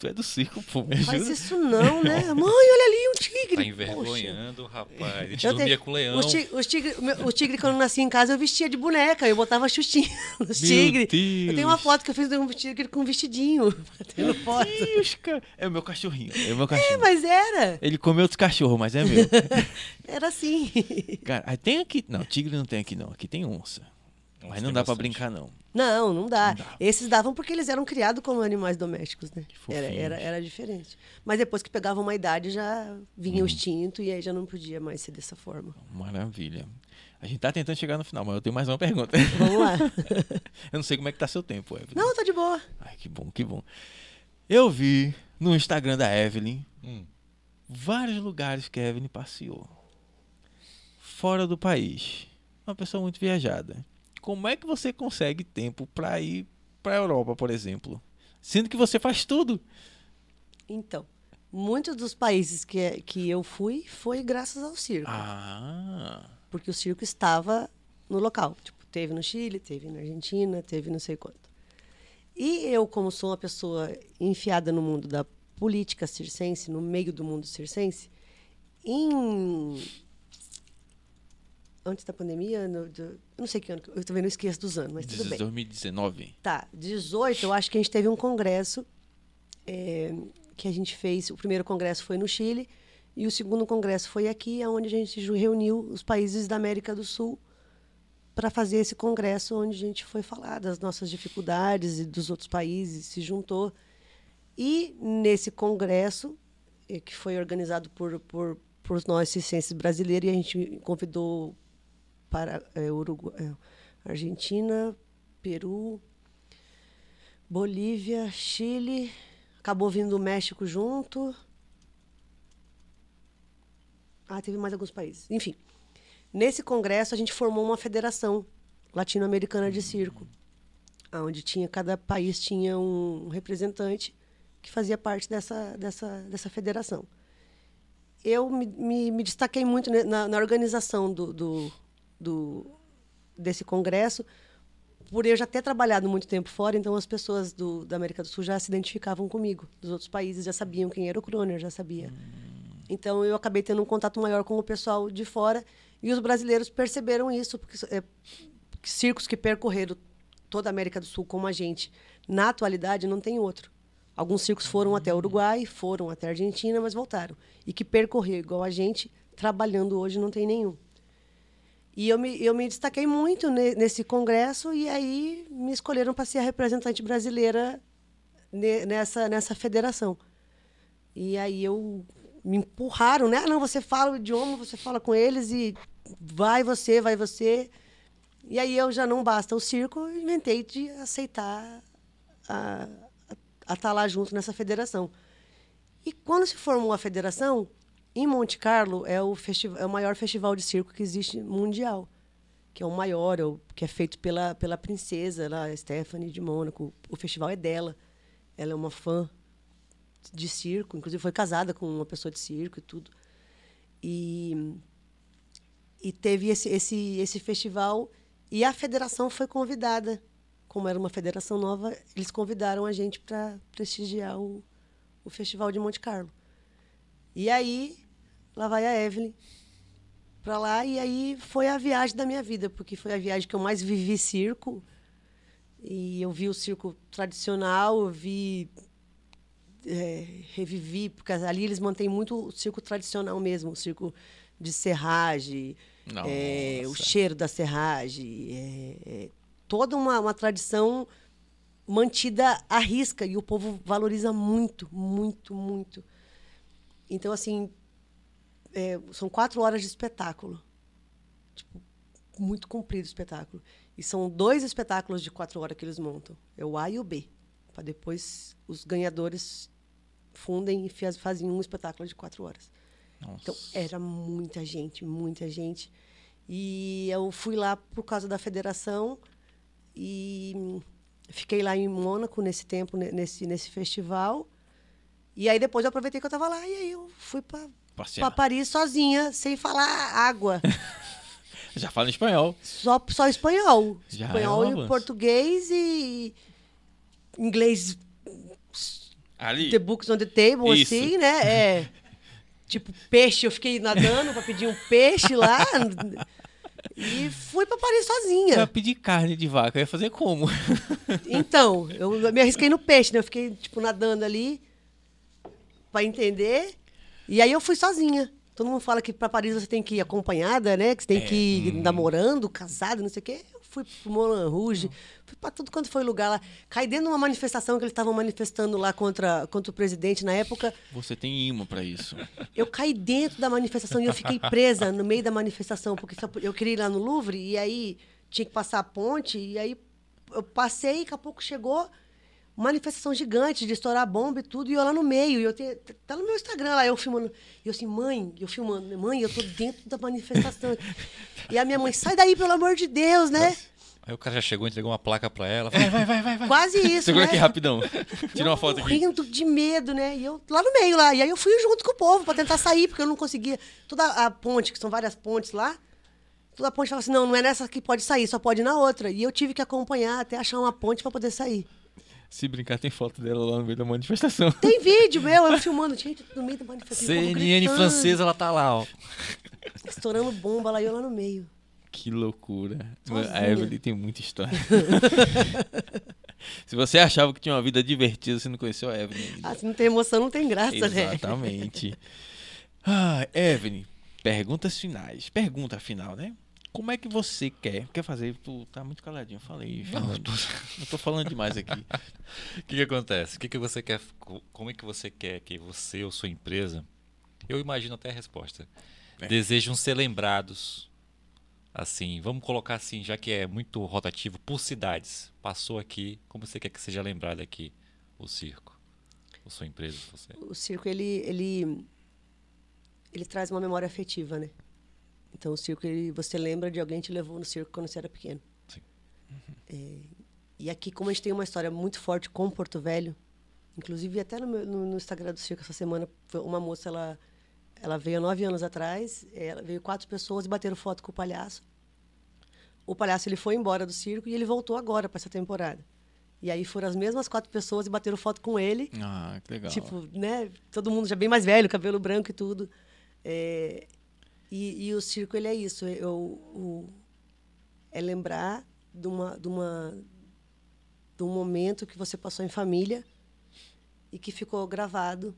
Tu é do circo, pô, me Faz ajuda. isso não, né? Mãe, olha ali, um tigre. Tá Poxa. envergonhando, rapaz. A gente Eu dormia tenho- com o leão. Os, tig os tigre, o meu- tigre, quando eu nasci em casa, eu vestia de boneca. Eu botava xuxinha nos Meu tigres. Eu tenho uma foto que eu fiz de um tigre com um vestidinho. Batendo foto. Deus, cara. É o meu cachorrinho. É o meu cachorro. É, mas era. Ele come outros cachorros, mas é meu. Era assim. Cara, tem aqui. Não, tigre não tem aqui, não. Aqui tem onça. Mas não dá pra bastante. brincar, não. Não, não dá. Não dá. Esses davam porque eles eram criados como animais domésticos, né? Era, era, era diferente. Mas depois que pegavam uma idade, já vinha Uhum. o instinto e aí já não podia mais ser dessa forma. Maravilha. A gente tá tentando chegar no final, mas eu tenho mais uma pergunta. Vamos lá. eu não sei como é que tá seu tempo, Evelyn. não, tá de boa. Ai, que bom, que bom. Eu vi no Instagram da Evelyn Hum. vários lugares que a Evelyn passeou. Fora do país. Uma pessoa muito viajada. Como é que você consegue tempo pra ir pra Europa, por exemplo? Sendo que você faz tudo. Então, muitos dos países que, que eu fui foi graças ao circo. Ah. Porque o circo estava no local. Tipo, teve no Chile, teve na Argentina, teve não sei quanto. E eu, como sou uma pessoa enfiada no mundo da política circense, no meio do mundo circense, em... Antes da pandemia, no, eu não sei que ano, eu também não esqueço dos anos, mas tudo bem. 2019. Tá, 18, eu acho que a gente teve um congresso é, que a gente fez. O primeiro congresso foi no Chile e o segundo congresso foi aqui, onde a gente reuniu os países da América do Sul para fazer esse congresso, onde a gente foi falar das nossas dificuldades e dos outros países, se juntou. E nesse congresso, eh, que foi organizado por, por, por nós circenses brasileiros, e a gente convidou para eh, Urugu- eh, Argentina, Peru, Bolívia, Chile. Acabou vindo o México junto. Ah, teve mais alguns países. Enfim, nesse congresso a gente formou uma federação latino-americana de circo, onde tinha cada país tinha um representante que fazia parte dessa, dessa, dessa federação. Eu me, me, me destaquei muito na, na organização do, do, do, desse congresso, por eu já ter trabalhado muito tempo fora, então as pessoas do, da América do Sul já se identificavam comigo, dos outros países já sabiam quem era o Kroner, já sabia. Então eu acabei tendo um contato maior com o pessoal de fora e os brasileiros perceberam isso, porque é, circos que percorreram toda a América do Sul como a gente, na atualidade não tem outro. Alguns circos foram até Uruguai, foram até Argentina, mas voltaram. E que percorreu igual a gente, trabalhando hoje, não tem nenhum. E eu me, eu me destaquei muito ne, nesse congresso e aí me escolheram para ser a representante brasileira ne, nessa, nessa federação. E aí eu me empurraram, né? Ah, não, você fala o idioma, você fala com eles e vai você, vai você. E aí eu já não basta o circo, inventei de aceitar a, a estar tá lá junto nessa federação. E quando se formou a federação, em Monte Carlo é o, é o maior festival de circo que existe mundial, que é o maior, é o, que é feito pela, pela princesa, lá, Stephanie de Mônaco. O festival é dela. Ela é uma fã de circo, inclusive foi casada com uma pessoa de circo e tudo. E, e teve esse, esse, esse festival e a federação foi convidada como era uma federação nova, eles convidaram a gente para prestigiar o, o Festival de Monte Carlo. E aí, lá vai a Evelyn para lá, e aí foi a viagem da minha vida, porque foi a viagem que eu mais vivi circo. E eu vi o circo tradicional, eu vi. É, revivi, porque ali eles mantêm muito o circo tradicional mesmo, o circo de serragem, é, o cheiro da serragem, é, é toda uma, uma tradição mantida à risca e o povo valoriza muito, muito, muito. Então, assim, é, são quatro horas de espetáculo. Tipo, muito comprido o espetáculo. E são dois espetáculos de quatro horas que eles montam. É o A e o B. Para depois os ganhadores fundem e fazem um espetáculo de quatro horas. Nossa. Então, era muita gente, muita gente. E eu fui lá por causa da federação e fiquei lá em Mônaco nesse tempo, nesse, nesse festival. E aí depois eu aproveitei que eu estava lá e aí eu fui para Paris sozinha, sem falar água. Já fala espanhol. Só, só espanhol. Já é espanhol é e português e inglês. Ali. The books on the table, Isso. assim, né? É. tipo, peixe, eu fiquei nadando para pedir um peixe lá. E fui para Paris sozinha. Pra pedir carne de vaca, eu ia fazer como? Então, eu me arrisquei no peixe, né? Eu fiquei, tipo, nadando ali para entender. E aí eu fui sozinha. Todo mundo fala que para Paris você tem que ir acompanhada, né? Que você tem é. que ir hum. namorando, casado, não sei o quê fui pro Moulin Rouge, fui para tudo quanto foi lugar lá. Caí dentro de uma manifestação que eles estavam manifestando lá contra, contra o presidente na época. Você tem imã para isso. Eu caí dentro da manifestação e eu fiquei presa no meio da manifestação, porque eu queria ir lá no Louvre e aí tinha que passar a ponte, e aí eu passei, daqui a pouco chegou manifestação gigante de estourar bomba e tudo, e eu lá no meio, e eu te, tá no meu Instagram lá, eu filmando. E eu assim, mãe, eu filmando, mãe, eu tô dentro da manifestação. e a minha mãe, sai daí, pelo amor de Deus, né? Aí o cara já chegou, entregou uma placa pra ela. Vai, vai, vai, vai. vai. Quase isso. Segura né? aqui rapidão. Tira uma foto aqui. Rindo de medo, né? E eu lá no meio lá. E aí eu fui junto com o povo pra tentar sair, porque eu não conseguia. Toda a ponte, que são várias pontes lá, toda a ponte falava assim: não, não é nessa que pode sair, só pode ir na outra. E eu tive que acompanhar até achar uma ponte pra poder sair. Se brincar, tem foto dela lá no meio da manifestação. Tem vídeo meu, eu filmando, gente, no meio da manifestação. CNN francesa, ela tá lá, ó. Estourando bomba lá e eu lá no meio. Que loucura. Sozinha. A Evelyn tem muita história. se você achava que tinha uma vida divertida, você não conheceu a Evelyn. Ah, se não tem emoção, não tem graça, Exatamente. né? Exatamente. Ah, Evelyn, perguntas finais. Pergunta final, né? Como é que você quer? Quer fazer? Tu tá muito caladinho, eu falei. Não, eu tô, eu tô falando demais aqui. O que, que acontece? O que, que você quer? Como é que você quer que você ou sua empresa? Eu imagino até a resposta. É. Desejam ser lembrados Assim, vamos colocar assim, já que é muito rotativo, por cidades. Passou aqui, como você quer que seja lembrado aqui o circo? Ou sua empresa, você? O circo, ele, ele, ele traz uma memória afetiva, né? Então, o circo, ele, você lembra de alguém que te levou no circo quando você era pequeno. Sim. É, e aqui, como a gente tem uma história muito forte com Porto Velho, inclusive até no, meu- no- no Instagram do circo essa semana, uma moça, ela, ela veio há nove anos atrás, ela veio quatro pessoas e bateram foto com o palhaço. O palhaço ele foi embora do circo e ele voltou agora para essa temporada. E aí foram as mesmas quatro pessoas e bateram foto com ele. Ah, que legal. Tipo, né? Todo mundo já bem mais velho, cabelo branco e tudo. É, e, e o circo, ele é isso. É, o, o- é lembrar de, uma, de, uma, de um momento que você passou em família e que ficou gravado.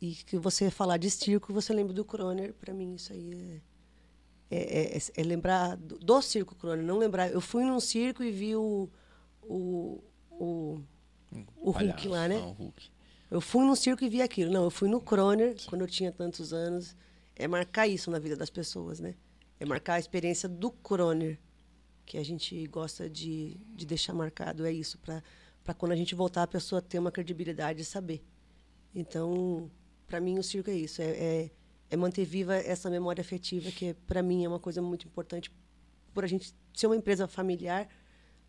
E que você falar de circo, você lembra do Croner. Para mim, isso aí é... É, é- é lembrar do, do circo Croner, não lembrar. Eu fui num circo e vi o, o, o, o Hulk lá, né? ah, o Hulk. Eu fui no circo e vi aquilo. Não, eu fui no Croner quando eu tinha tantos anos. É marcar isso na vida das pessoas, né? É marcar a experiência do Croner, que a gente gosta de, de deixar marcado. É isso, para quando a gente voltar, a pessoa ter uma credibilidade e saber. Então, para mim, o circo é isso. É, é, é manter viva essa memória afetiva, que para mim é uma coisa muito importante. Por a gente ser uma empresa familiar,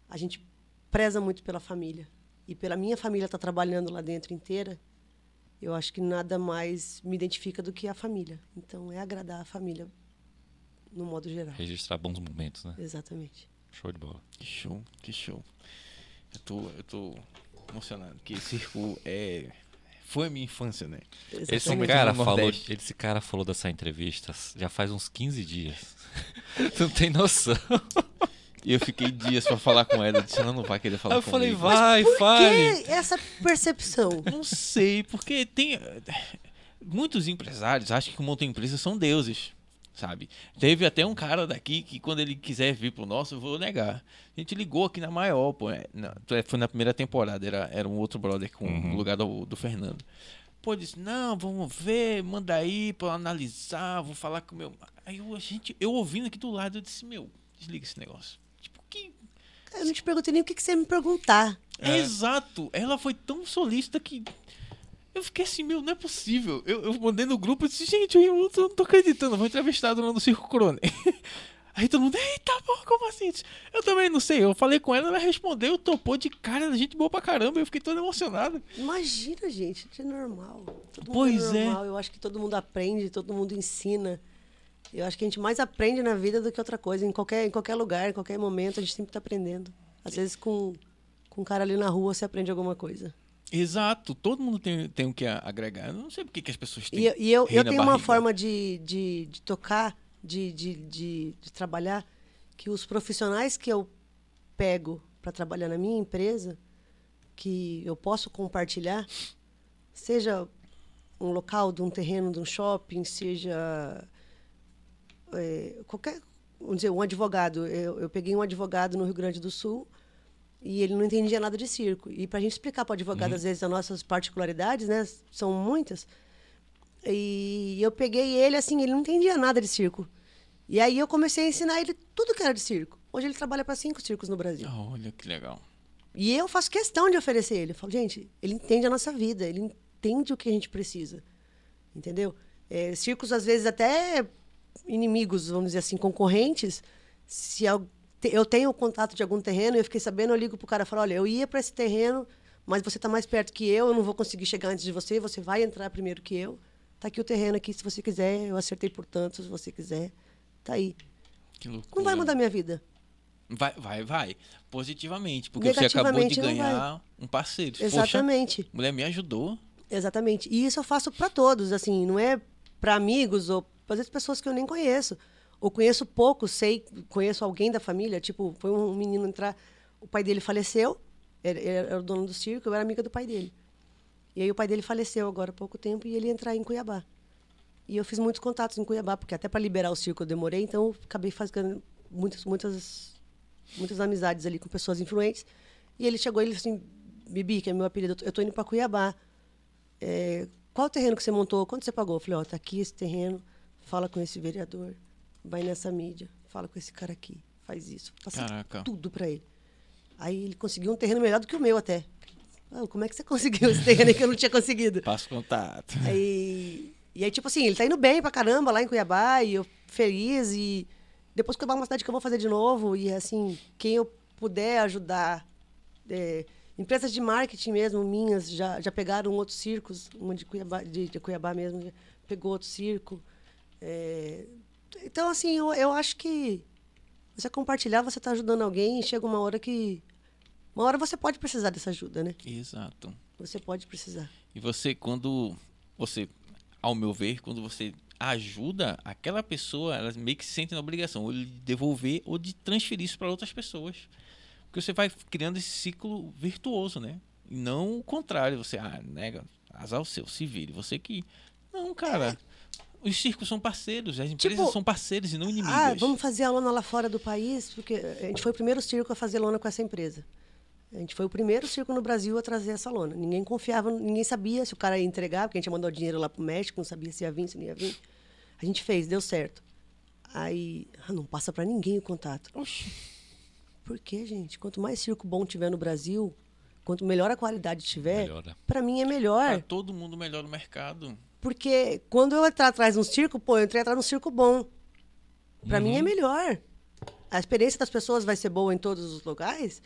a gente preza muito pela família. E pela minha família estar trabalhando lá dentro inteira, eu acho que nada mais me identifica do que a família. Então, é agradar a família no modo geral. Registrar bons momentos, né? Exatamente. Show de bola. Que show, que show. Eu tô, eu tô emocionado, porque circo é. Foi a minha infância, né? Esse Exatamente. cara, no falou, esse cara falou dessa entrevista já faz uns 15 dias. tu não tem noção. E eu fiquei dias pra falar com ela, eu disse, ela não vai querer falar Aí eu falei, comigo. vai, Por fale. que essa percepção? Não sei, porque tem. Muitos empresários acham que montam empresas são deuses, sabe? Teve até um cara daqui que, quando ele quiser vir pro nosso, eu vou negar. A gente ligou aqui na maior, pô. é, na- Foi na primeira temporada, era, era um outro brother com Uhum. o lugar do, do Fernando. Pô, disse: Não, vamos ver, manda aí pra eu analisar, vou falar com o meu. Aí eu, a gente, eu ouvindo aqui do lado, eu disse: Meu, desliga esse negócio. Eu não te perguntei nem o que, que você ia me perguntar. é. Exato. Ela foi tão solista que. Eu fiquei assim, meu, não é possível. Eu, eu mandei no grupo e disse, gente, eu não tô, não tô acreditando, eu vou entrevistado lá no Circo Crone. Aí todo mundo, eita, porra, como assim? Eu também não sei. Eu falei com ela, ela respondeu, topou de cara, gente boa pra caramba. Eu fiquei todo emocionado. Imagina, gente, isso é normal. Todo mundo Pois é é. normal. Eu acho que todo mundo aprende, todo mundo ensina. Eu acho que a gente mais aprende na vida do que outra coisa. Em qualquer, em qualquer lugar, em qualquer momento, a gente sempre está aprendendo. Às vezes, com, com um cara ali na rua, você aprende alguma coisa. Exato, todo mundo tem, tem o que agregar. Eu não sei por que as pessoas têm. E, eu- e eu, eu tenho uma forma de, de, de tocar, de, de, de, de trabalhar, que os profissionais que eu pego para trabalhar na minha empresa, que eu posso compartilhar, seja um local, de um terreno, de um shopping, seja é, qualquer, vamos dizer, um advogado. Eu, eu peguei um advogado no Rio Grande do Sul e ele não entendia nada de circo. E para a gente explicar para o advogado, às vezes, as nossas particularidades, né, são muitas. E eu peguei ele, assim, ele não entendia nada de circo. E aí eu comecei a ensinar ele tudo que era de circo. Hoje ele trabalha para cinco circos no Brasil. Olha que legal. E eu faço questão de oferecer ele. Eu falo, gente, ele entende a nossa vida, ele entende o que a gente precisa. Entendeu? É, circos, às vezes, até inimigos, vamos dizer assim, concorrentes. Se eu, te- eu tenho contato de algum terreno, eu fiquei sabendo, eu ligo pro cara e falo, olha, eu ia para esse terreno, mas você está mais perto que eu, eu não vou conseguir chegar antes de você, você vai entrar primeiro que eu. Tá aqui o terreno aqui, se você quiser, eu acertei por tanto, se você quiser. Tá aí. Que loucura. Não vai mudar minha vida. Vai, vai, vai. Positivamente. Porque você acabou de ganhar um parceiro. Poxa, Exatamente. mulher me ajudou. Exatamente. E isso eu faço para todos, assim, não é para amigos ou às vezes pessoas que eu nem conheço. Ou conheço pouco, sei, conheço alguém da família, tipo, foi um menino entrar, o pai dele faleceu, ele era o dono do circo, eu era amiga do pai dele. E aí o pai dele faleceu agora há pouco tempo e ele ia entrar em Cuiabá. E eu fiz muitos contatos em Cuiabá, porque até para liberar o circo eu demorei, então eu acabei fazendo muitas, muitas, muitas amizades ali com pessoas influentes. E ele chegou e ele assim, Bibi, que é meu apelido, eu tô indo para Cuiabá. É, qual o terreno que você montou? Quanto você pagou? Eu falei, ó, tá aqui esse terreno, fala com esse vereador, vai nessa mídia, fala com esse cara aqui, faz isso. Passei Caraca. tudo pra ele. Aí ele conseguiu um terreno melhor do que o meu até. Ah, como é que você conseguiu esse terreno aí que eu não tinha conseguido? Passo contato. Aí, e aí, tipo assim, ele tá indo bem pra caramba lá em Cuiabá, e eu feliz, e depois Cuiabá é uma cidade que eu vou fazer de novo, e assim, quem eu puder ajudar, é, empresas de marketing mesmo, minhas, já, já pegaram outros circos, uma de Cuiabá, de, de Cuiabá mesmo, pegou outro circo. É, então, assim, eu, eu acho que você compartilhar, você tá ajudando alguém, e chega uma hora que. Uma hora você pode precisar dessa ajuda, né? Exato. Você pode precisar. E você, quando você, ao meu ver, quando você ajuda aquela pessoa, ela meio que se sente na obrigação ou de devolver ou de transferir isso para outras pessoas. Porque você vai criando esse ciclo virtuoso, né? E não o contrário, você, ah, nega, azar o seu, se vire. Você que. Não, cara. Os circos são parceiros, as empresas Tipo, são parceiros e não inimigas. Ah, vamos fazer a lona lá fora do país, porque a gente foi o primeiro circo a fazer lona com essa empresa. A gente foi o primeiro circo no Brasil a trazer essa lona. Ninguém confiava, ninguém sabia se o cara ia entregar, porque a gente o dinheiro lá pro México, não sabia se ia vir, se não ia vir. A gente fez, deu certo. Aí, ah, não passa para ninguém o contato. Oxi. Por quê, gente? Quanto mais circo bom tiver no Brasil, quanto melhor a qualidade tiver, para mim é melhor. Pra todo mundo melhora o mercado. Porque quando eu entrar atrás de um circo, pô, eu entrei atrás de um circo bom. Pra mim é melhor. A experiência das pessoas vai ser boa em todos os lugares.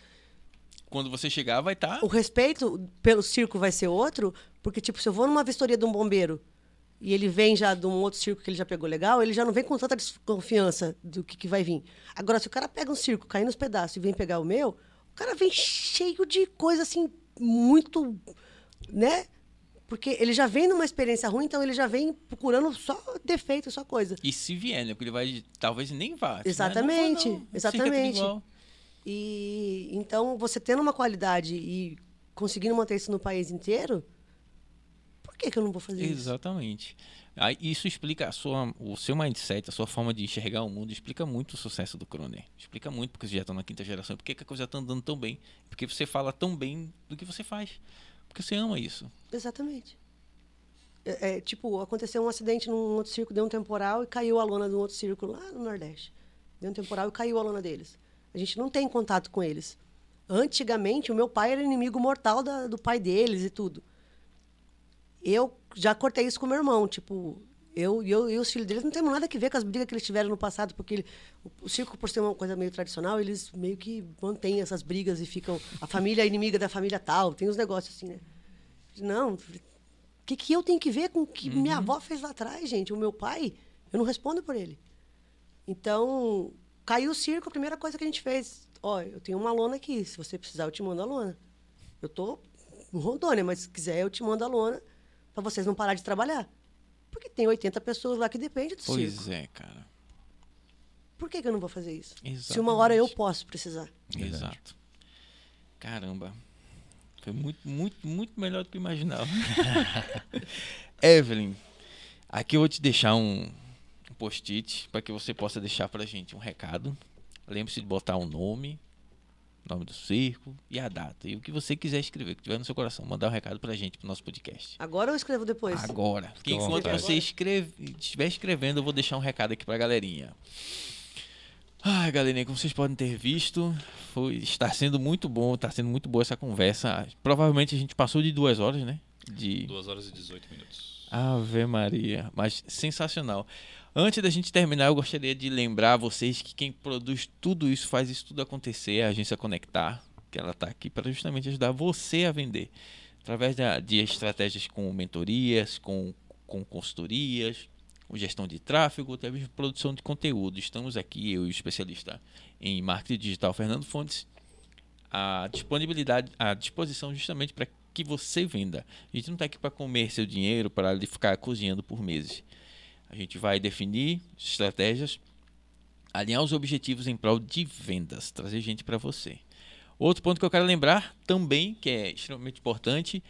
Quando você chegar, vai tá estar. O respeito pelo circo vai ser outro, porque, tipo, se eu vou numa vistoria de um bombeiro e ele vem já de um outro circo que ele já pegou legal, ele já não vem com tanta desconfiança do que, que vai vir. Agora, se o cara pega um circo, cai nos pedaços e vem pegar o meu, o cara vem cheio de coisa assim, muito. né? Porque ele já vem numa experiência ruim, então ele já vem procurando só defeito, só coisa. E se vier, né? Porque ele vai. Talvez nem vá. Exatamente, Não vou, não. Tudo exatamente. E então, você tendo uma qualidade e conseguindo manter isso no país inteiro, por que, que eu não vou fazer isso? Exatamente. Aí, isso explica a sua, o seu mindset, a sua forma de enxergar o mundo, explica muito o sucesso do Croner. Explica muito porque você já está na quinta geração, porque que a coisa está andando tão bem, porque você fala tão bem do que você faz, porque você ama isso. Exatamente. É, é, tipo, aconteceu um acidente num outro circo, deu um temporal e caiu a lona de um outro circo lá no Nordeste. Deu um temporal e caiu a lona deles. A gente não tem contato com eles. Antigamente, o meu pai era inimigo mortal da- do pai deles e tudo. Eu já cortei isso com meu irmão, tipo, eu e eu, os filhos deles não temos nada a ver com as brigas que eles tiveram no passado, porque ele- o, o circo, por ser uma coisa meio tradicional, eles meio que mantêm essas brigas e ficam. A família é inimiga da família tal, tem uns negócios assim, né? Não, o que, que eu tenho que ver com o que minha avó fez lá atrás, gente? O meu pai, eu não respondo por ele. Então, caiu o circo, a primeira coisa que a gente fez, ó, eu tenho uma lona aqui, se você precisar eu te mando a lona. Eu tô em Rondônia, mas se quiser eu te mando a lona para vocês não parar de trabalhar. Porque tem 80 pessoas lá que dependem do Pois circo. é, cara. Por que, que eu não vou fazer isso? Se Exatamente. uma hora eu posso precisar. Verdade. Exato. Caramba. Foi muito, muito, muito melhor do que eu imaginava. Evelyn, aqui eu vou te deixar um, um post-it para que você possa deixar pra gente um recado. Lembre-se de botar o nome, nome do circo e a data. E o que você quiser escrever, que tiver no seu coração, mandar um recado pra gente, pro nosso podcast. Agora eu escrevo depois. Agora. Que à enquanto vontade. você escreve, estiver escrevendo, eu vou deixar um recado aqui pra galerinha. Ai, galerinha, como vocês podem ter visto, foi, está sendo muito bom, está sendo muito boa essa conversa. Provavelmente a gente passou de duas horas, né? De 2 horas e 18 minutos. Ave Maria, mas sensacional. Antes da gente terminar, eu gostaria de lembrar vocês que quem produz tudo isso, faz isso tudo acontecer, é a agência Conectar, que ela está aqui para justamente ajudar você a vender. Através de estratégias com mentorias, com, com consultorias, com gestão de tráfego, até mesmo produção de conteúdo. Estamos aqui, eu e o especialista em marketing digital, Fernando Fontes, a disponibilidade, a disposição justamente para que você venda. A gente não está aqui para comer seu dinheiro, para ficar cozinhando por meses. A gente vai definir estratégias, alinhar os objetivos em prol de vendas, trazer gente para você. Outro ponto que eu quero lembrar também, que é extremamente importante,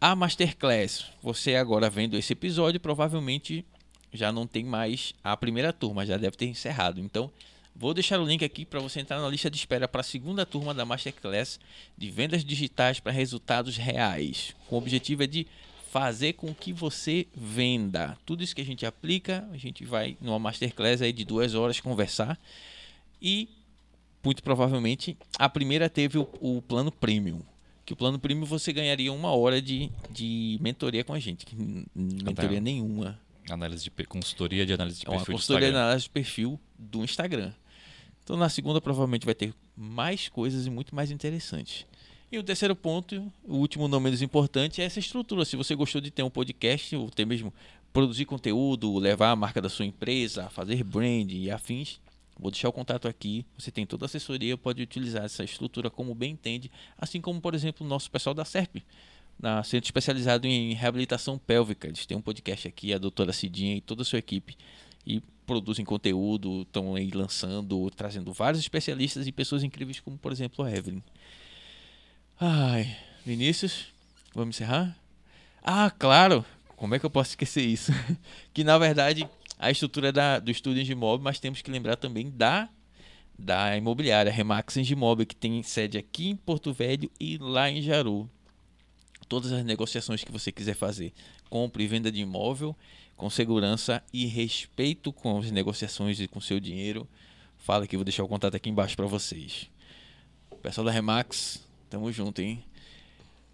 a Masterclass. Você agora vendo esse episódio, provavelmente já não tem mais a primeira turma, já deve ter encerrado. Então, vou deixar o link aqui para você entrar na lista de espera para a segunda turma da Masterclass de vendas digitais para resultados reais. O objetivo é de fazer com que você venda. Tudo isso que a gente aplica, a gente vai numa masterclass aí de duas horas conversar. E muito provavelmente a primeira teve o, o plano premium. Que o plano premium você ganharia uma hora de, de mentoria com a gente. Que mentoria nenhuma. Análise de consultoria de análise de É uma perfil consultoria de análise de perfil do Instagram. Então na segunda provavelmente vai ter mais coisas e muito mais interessantes. E o terceiro ponto, o último não menos importante, é essa estrutura. Se você gostou de ter um podcast, ou até mesmo produzir conteúdo, levar a marca da sua empresa, fazer brand e afins, vou deixar o contato aqui. Você tem toda a assessoria, pode utilizar essa estrutura como bem entende, assim como, por exemplo, o nosso pessoal da SERP, na centro especializado em reabilitação pélvica. Eles têm um podcast aqui, a doutora Cidinha e toda a sua equipe, e produzem conteúdo, estão aí lançando, trazendo vários especialistas e pessoas incríveis, como por exemplo a Evelyn. Ai, Vinícius, vamos encerrar? Ah, claro! Como é que eu posso esquecer isso? que na verdade a estrutura da, do estúdio imóvel, mas temos que lembrar também da da imobiliária Remax Engimob, que tem sede aqui em Porto Velho e lá em Jaru. Todas as negociações que você quiser fazer, compra e venda de imóvel, com segurança e respeito com as negociações e com seu dinheiro, fala que eu vou deixar o contato aqui embaixo para vocês. Pessoal da Remax, tamo junto, hein?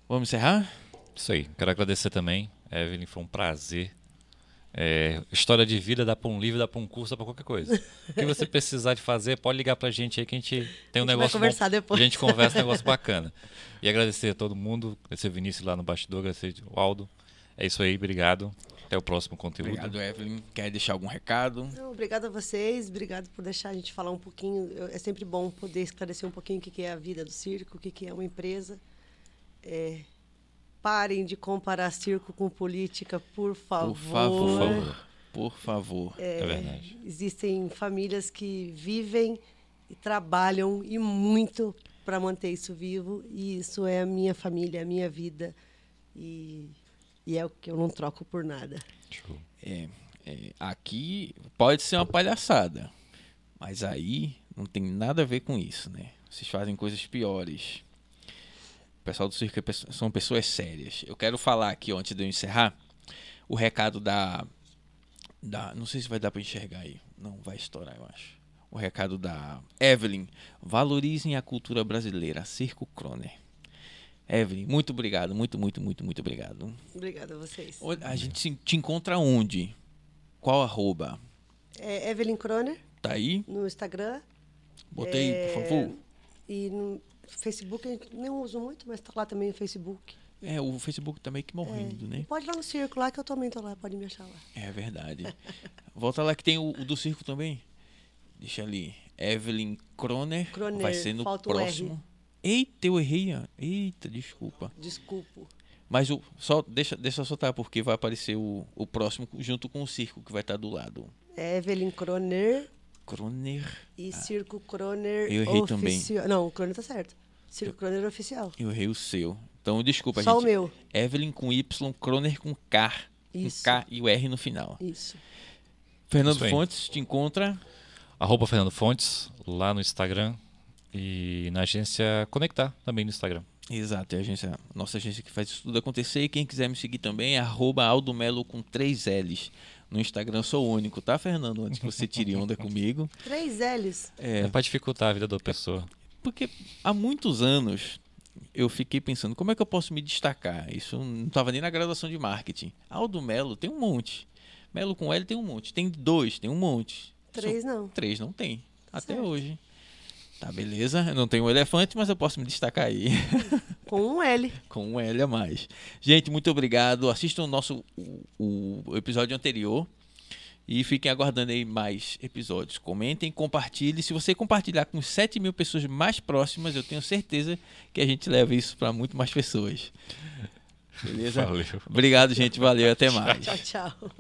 Vamos encerrar? Isso aí. Quero agradecer também, Evelyn, foi um prazer. É, história de vida dá para um livro, dá para um curso, dá para qualquer coisa. O que você precisar de fazer, pode ligar pra gente aí que a gente tem um A gente vai negócio conversar bom. depois. A gente conversa um negócio bacana. E agradecer a todo mundo, agradecer o Vinícius lá no bastidor, agradecer o Aldo. É isso aí, obrigado. Até o próximo conteúdo. Obrigado, Evelyn. Quer deixar algum recado? Não, obrigado a vocês, obrigado por deixar a gente falar um pouquinho. É sempre bom poder esclarecer um pouquinho o que é a vida do circo, o que é uma empresa. É, parem de comparar circo com política, por favor. Por favor. Por favor. É verdade. Existem famílias que vivem e trabalham e muito para manter isso vivo. E isso é a minha família, a minha vida. E, e é o que eu não troco por nada. É, é, aqui pode ser uma palhaçada, mas aí não tem nada a ver com isso, né? Vocês fazem coisas piores. O pessoal do circo é são pessoas sérias. Eu quero falar aqui, antes de eu encerrar, o recado da, da. Não sei se vai dar para enxergar aí. Não, vai estourar, eu acho. O recado da Evelyn. Valorizem a cultura brasileira. Circo Croner. Evelyn, muito obrigado. Muito, muito, muito, muito obrigado. Obrigada a vocês. A gente te encontra onde? Qual arroba? É Evelyn Kroner, Tá aí? no Instagram. Bota aí, por favor. E no Facebook, a gente não uso muito, mas tá lá também o Facebook. É, o Facebook tá meio que morrendo, né? Pode ir lá no circo lá, que eu também tô lá, pode me achar lá. É verdade. Volta lá que tem o, o do circo também. Deixa ali. Evelyn Kroner. Kroner, vai ser no próximo. Eita, eu errei. ó. Eita, desculpa. Desculpa. Mas o, só deixa, deixa eu soltar, porque vai aparecer o, o próximo junto com o circo que vai estar do lado. É Evelyn Kroner Kroner. e Circo Kroner Ah. Eu errei também. oficial. Não, o Kroner tá certo. Circo Kroner oficial. Eu errei o seu. Então, desculpa, Só gente. o meu. Evelyn com Y, Kroner com K. Isso. Com K e o R no final. Isso. Fernando Isso. Fontes te encontra. Arroba Fernando Fontes, lá no Instagram. E na agência Conectar, também no Instagram. Exato, é a agência, nossa agência que faz isso tudo acontecer. E quem quiser me seguir também é arroba Aldo Melo com três L's. No Instagram eu sou o único, tá, Fernando? Antes que você tire onda comigo. Três L's. É, É, pra dificultar a vida da pessoa. porque há muitos anos eu fiquei pensando, como é que eu posso me destacar? Isso não estava nem na graduação de marketing. Aldo Melo tem um monte. Melo com L tem um monte. Tem dois, tem um monte. Três não. Três não tem. Tá até certo. hoje. Tá, beleza? Eu não tenho um elefante, mas eu posso me destacar aí. Com um L. com um L a mais. Gente, muito obrigado. Assistam o nosso o, o episódio anterior e fiquem aguardando aí mais episódios. Comentem, compartilhem. Se você compartilhar com 7 mil pessoas mais próximas, eu tenho certeza que a gente leva isso para muito mais pessoas. Beleza? Valeu. Obrigado, gente. Valeu. Até mais. Tchau, tchau.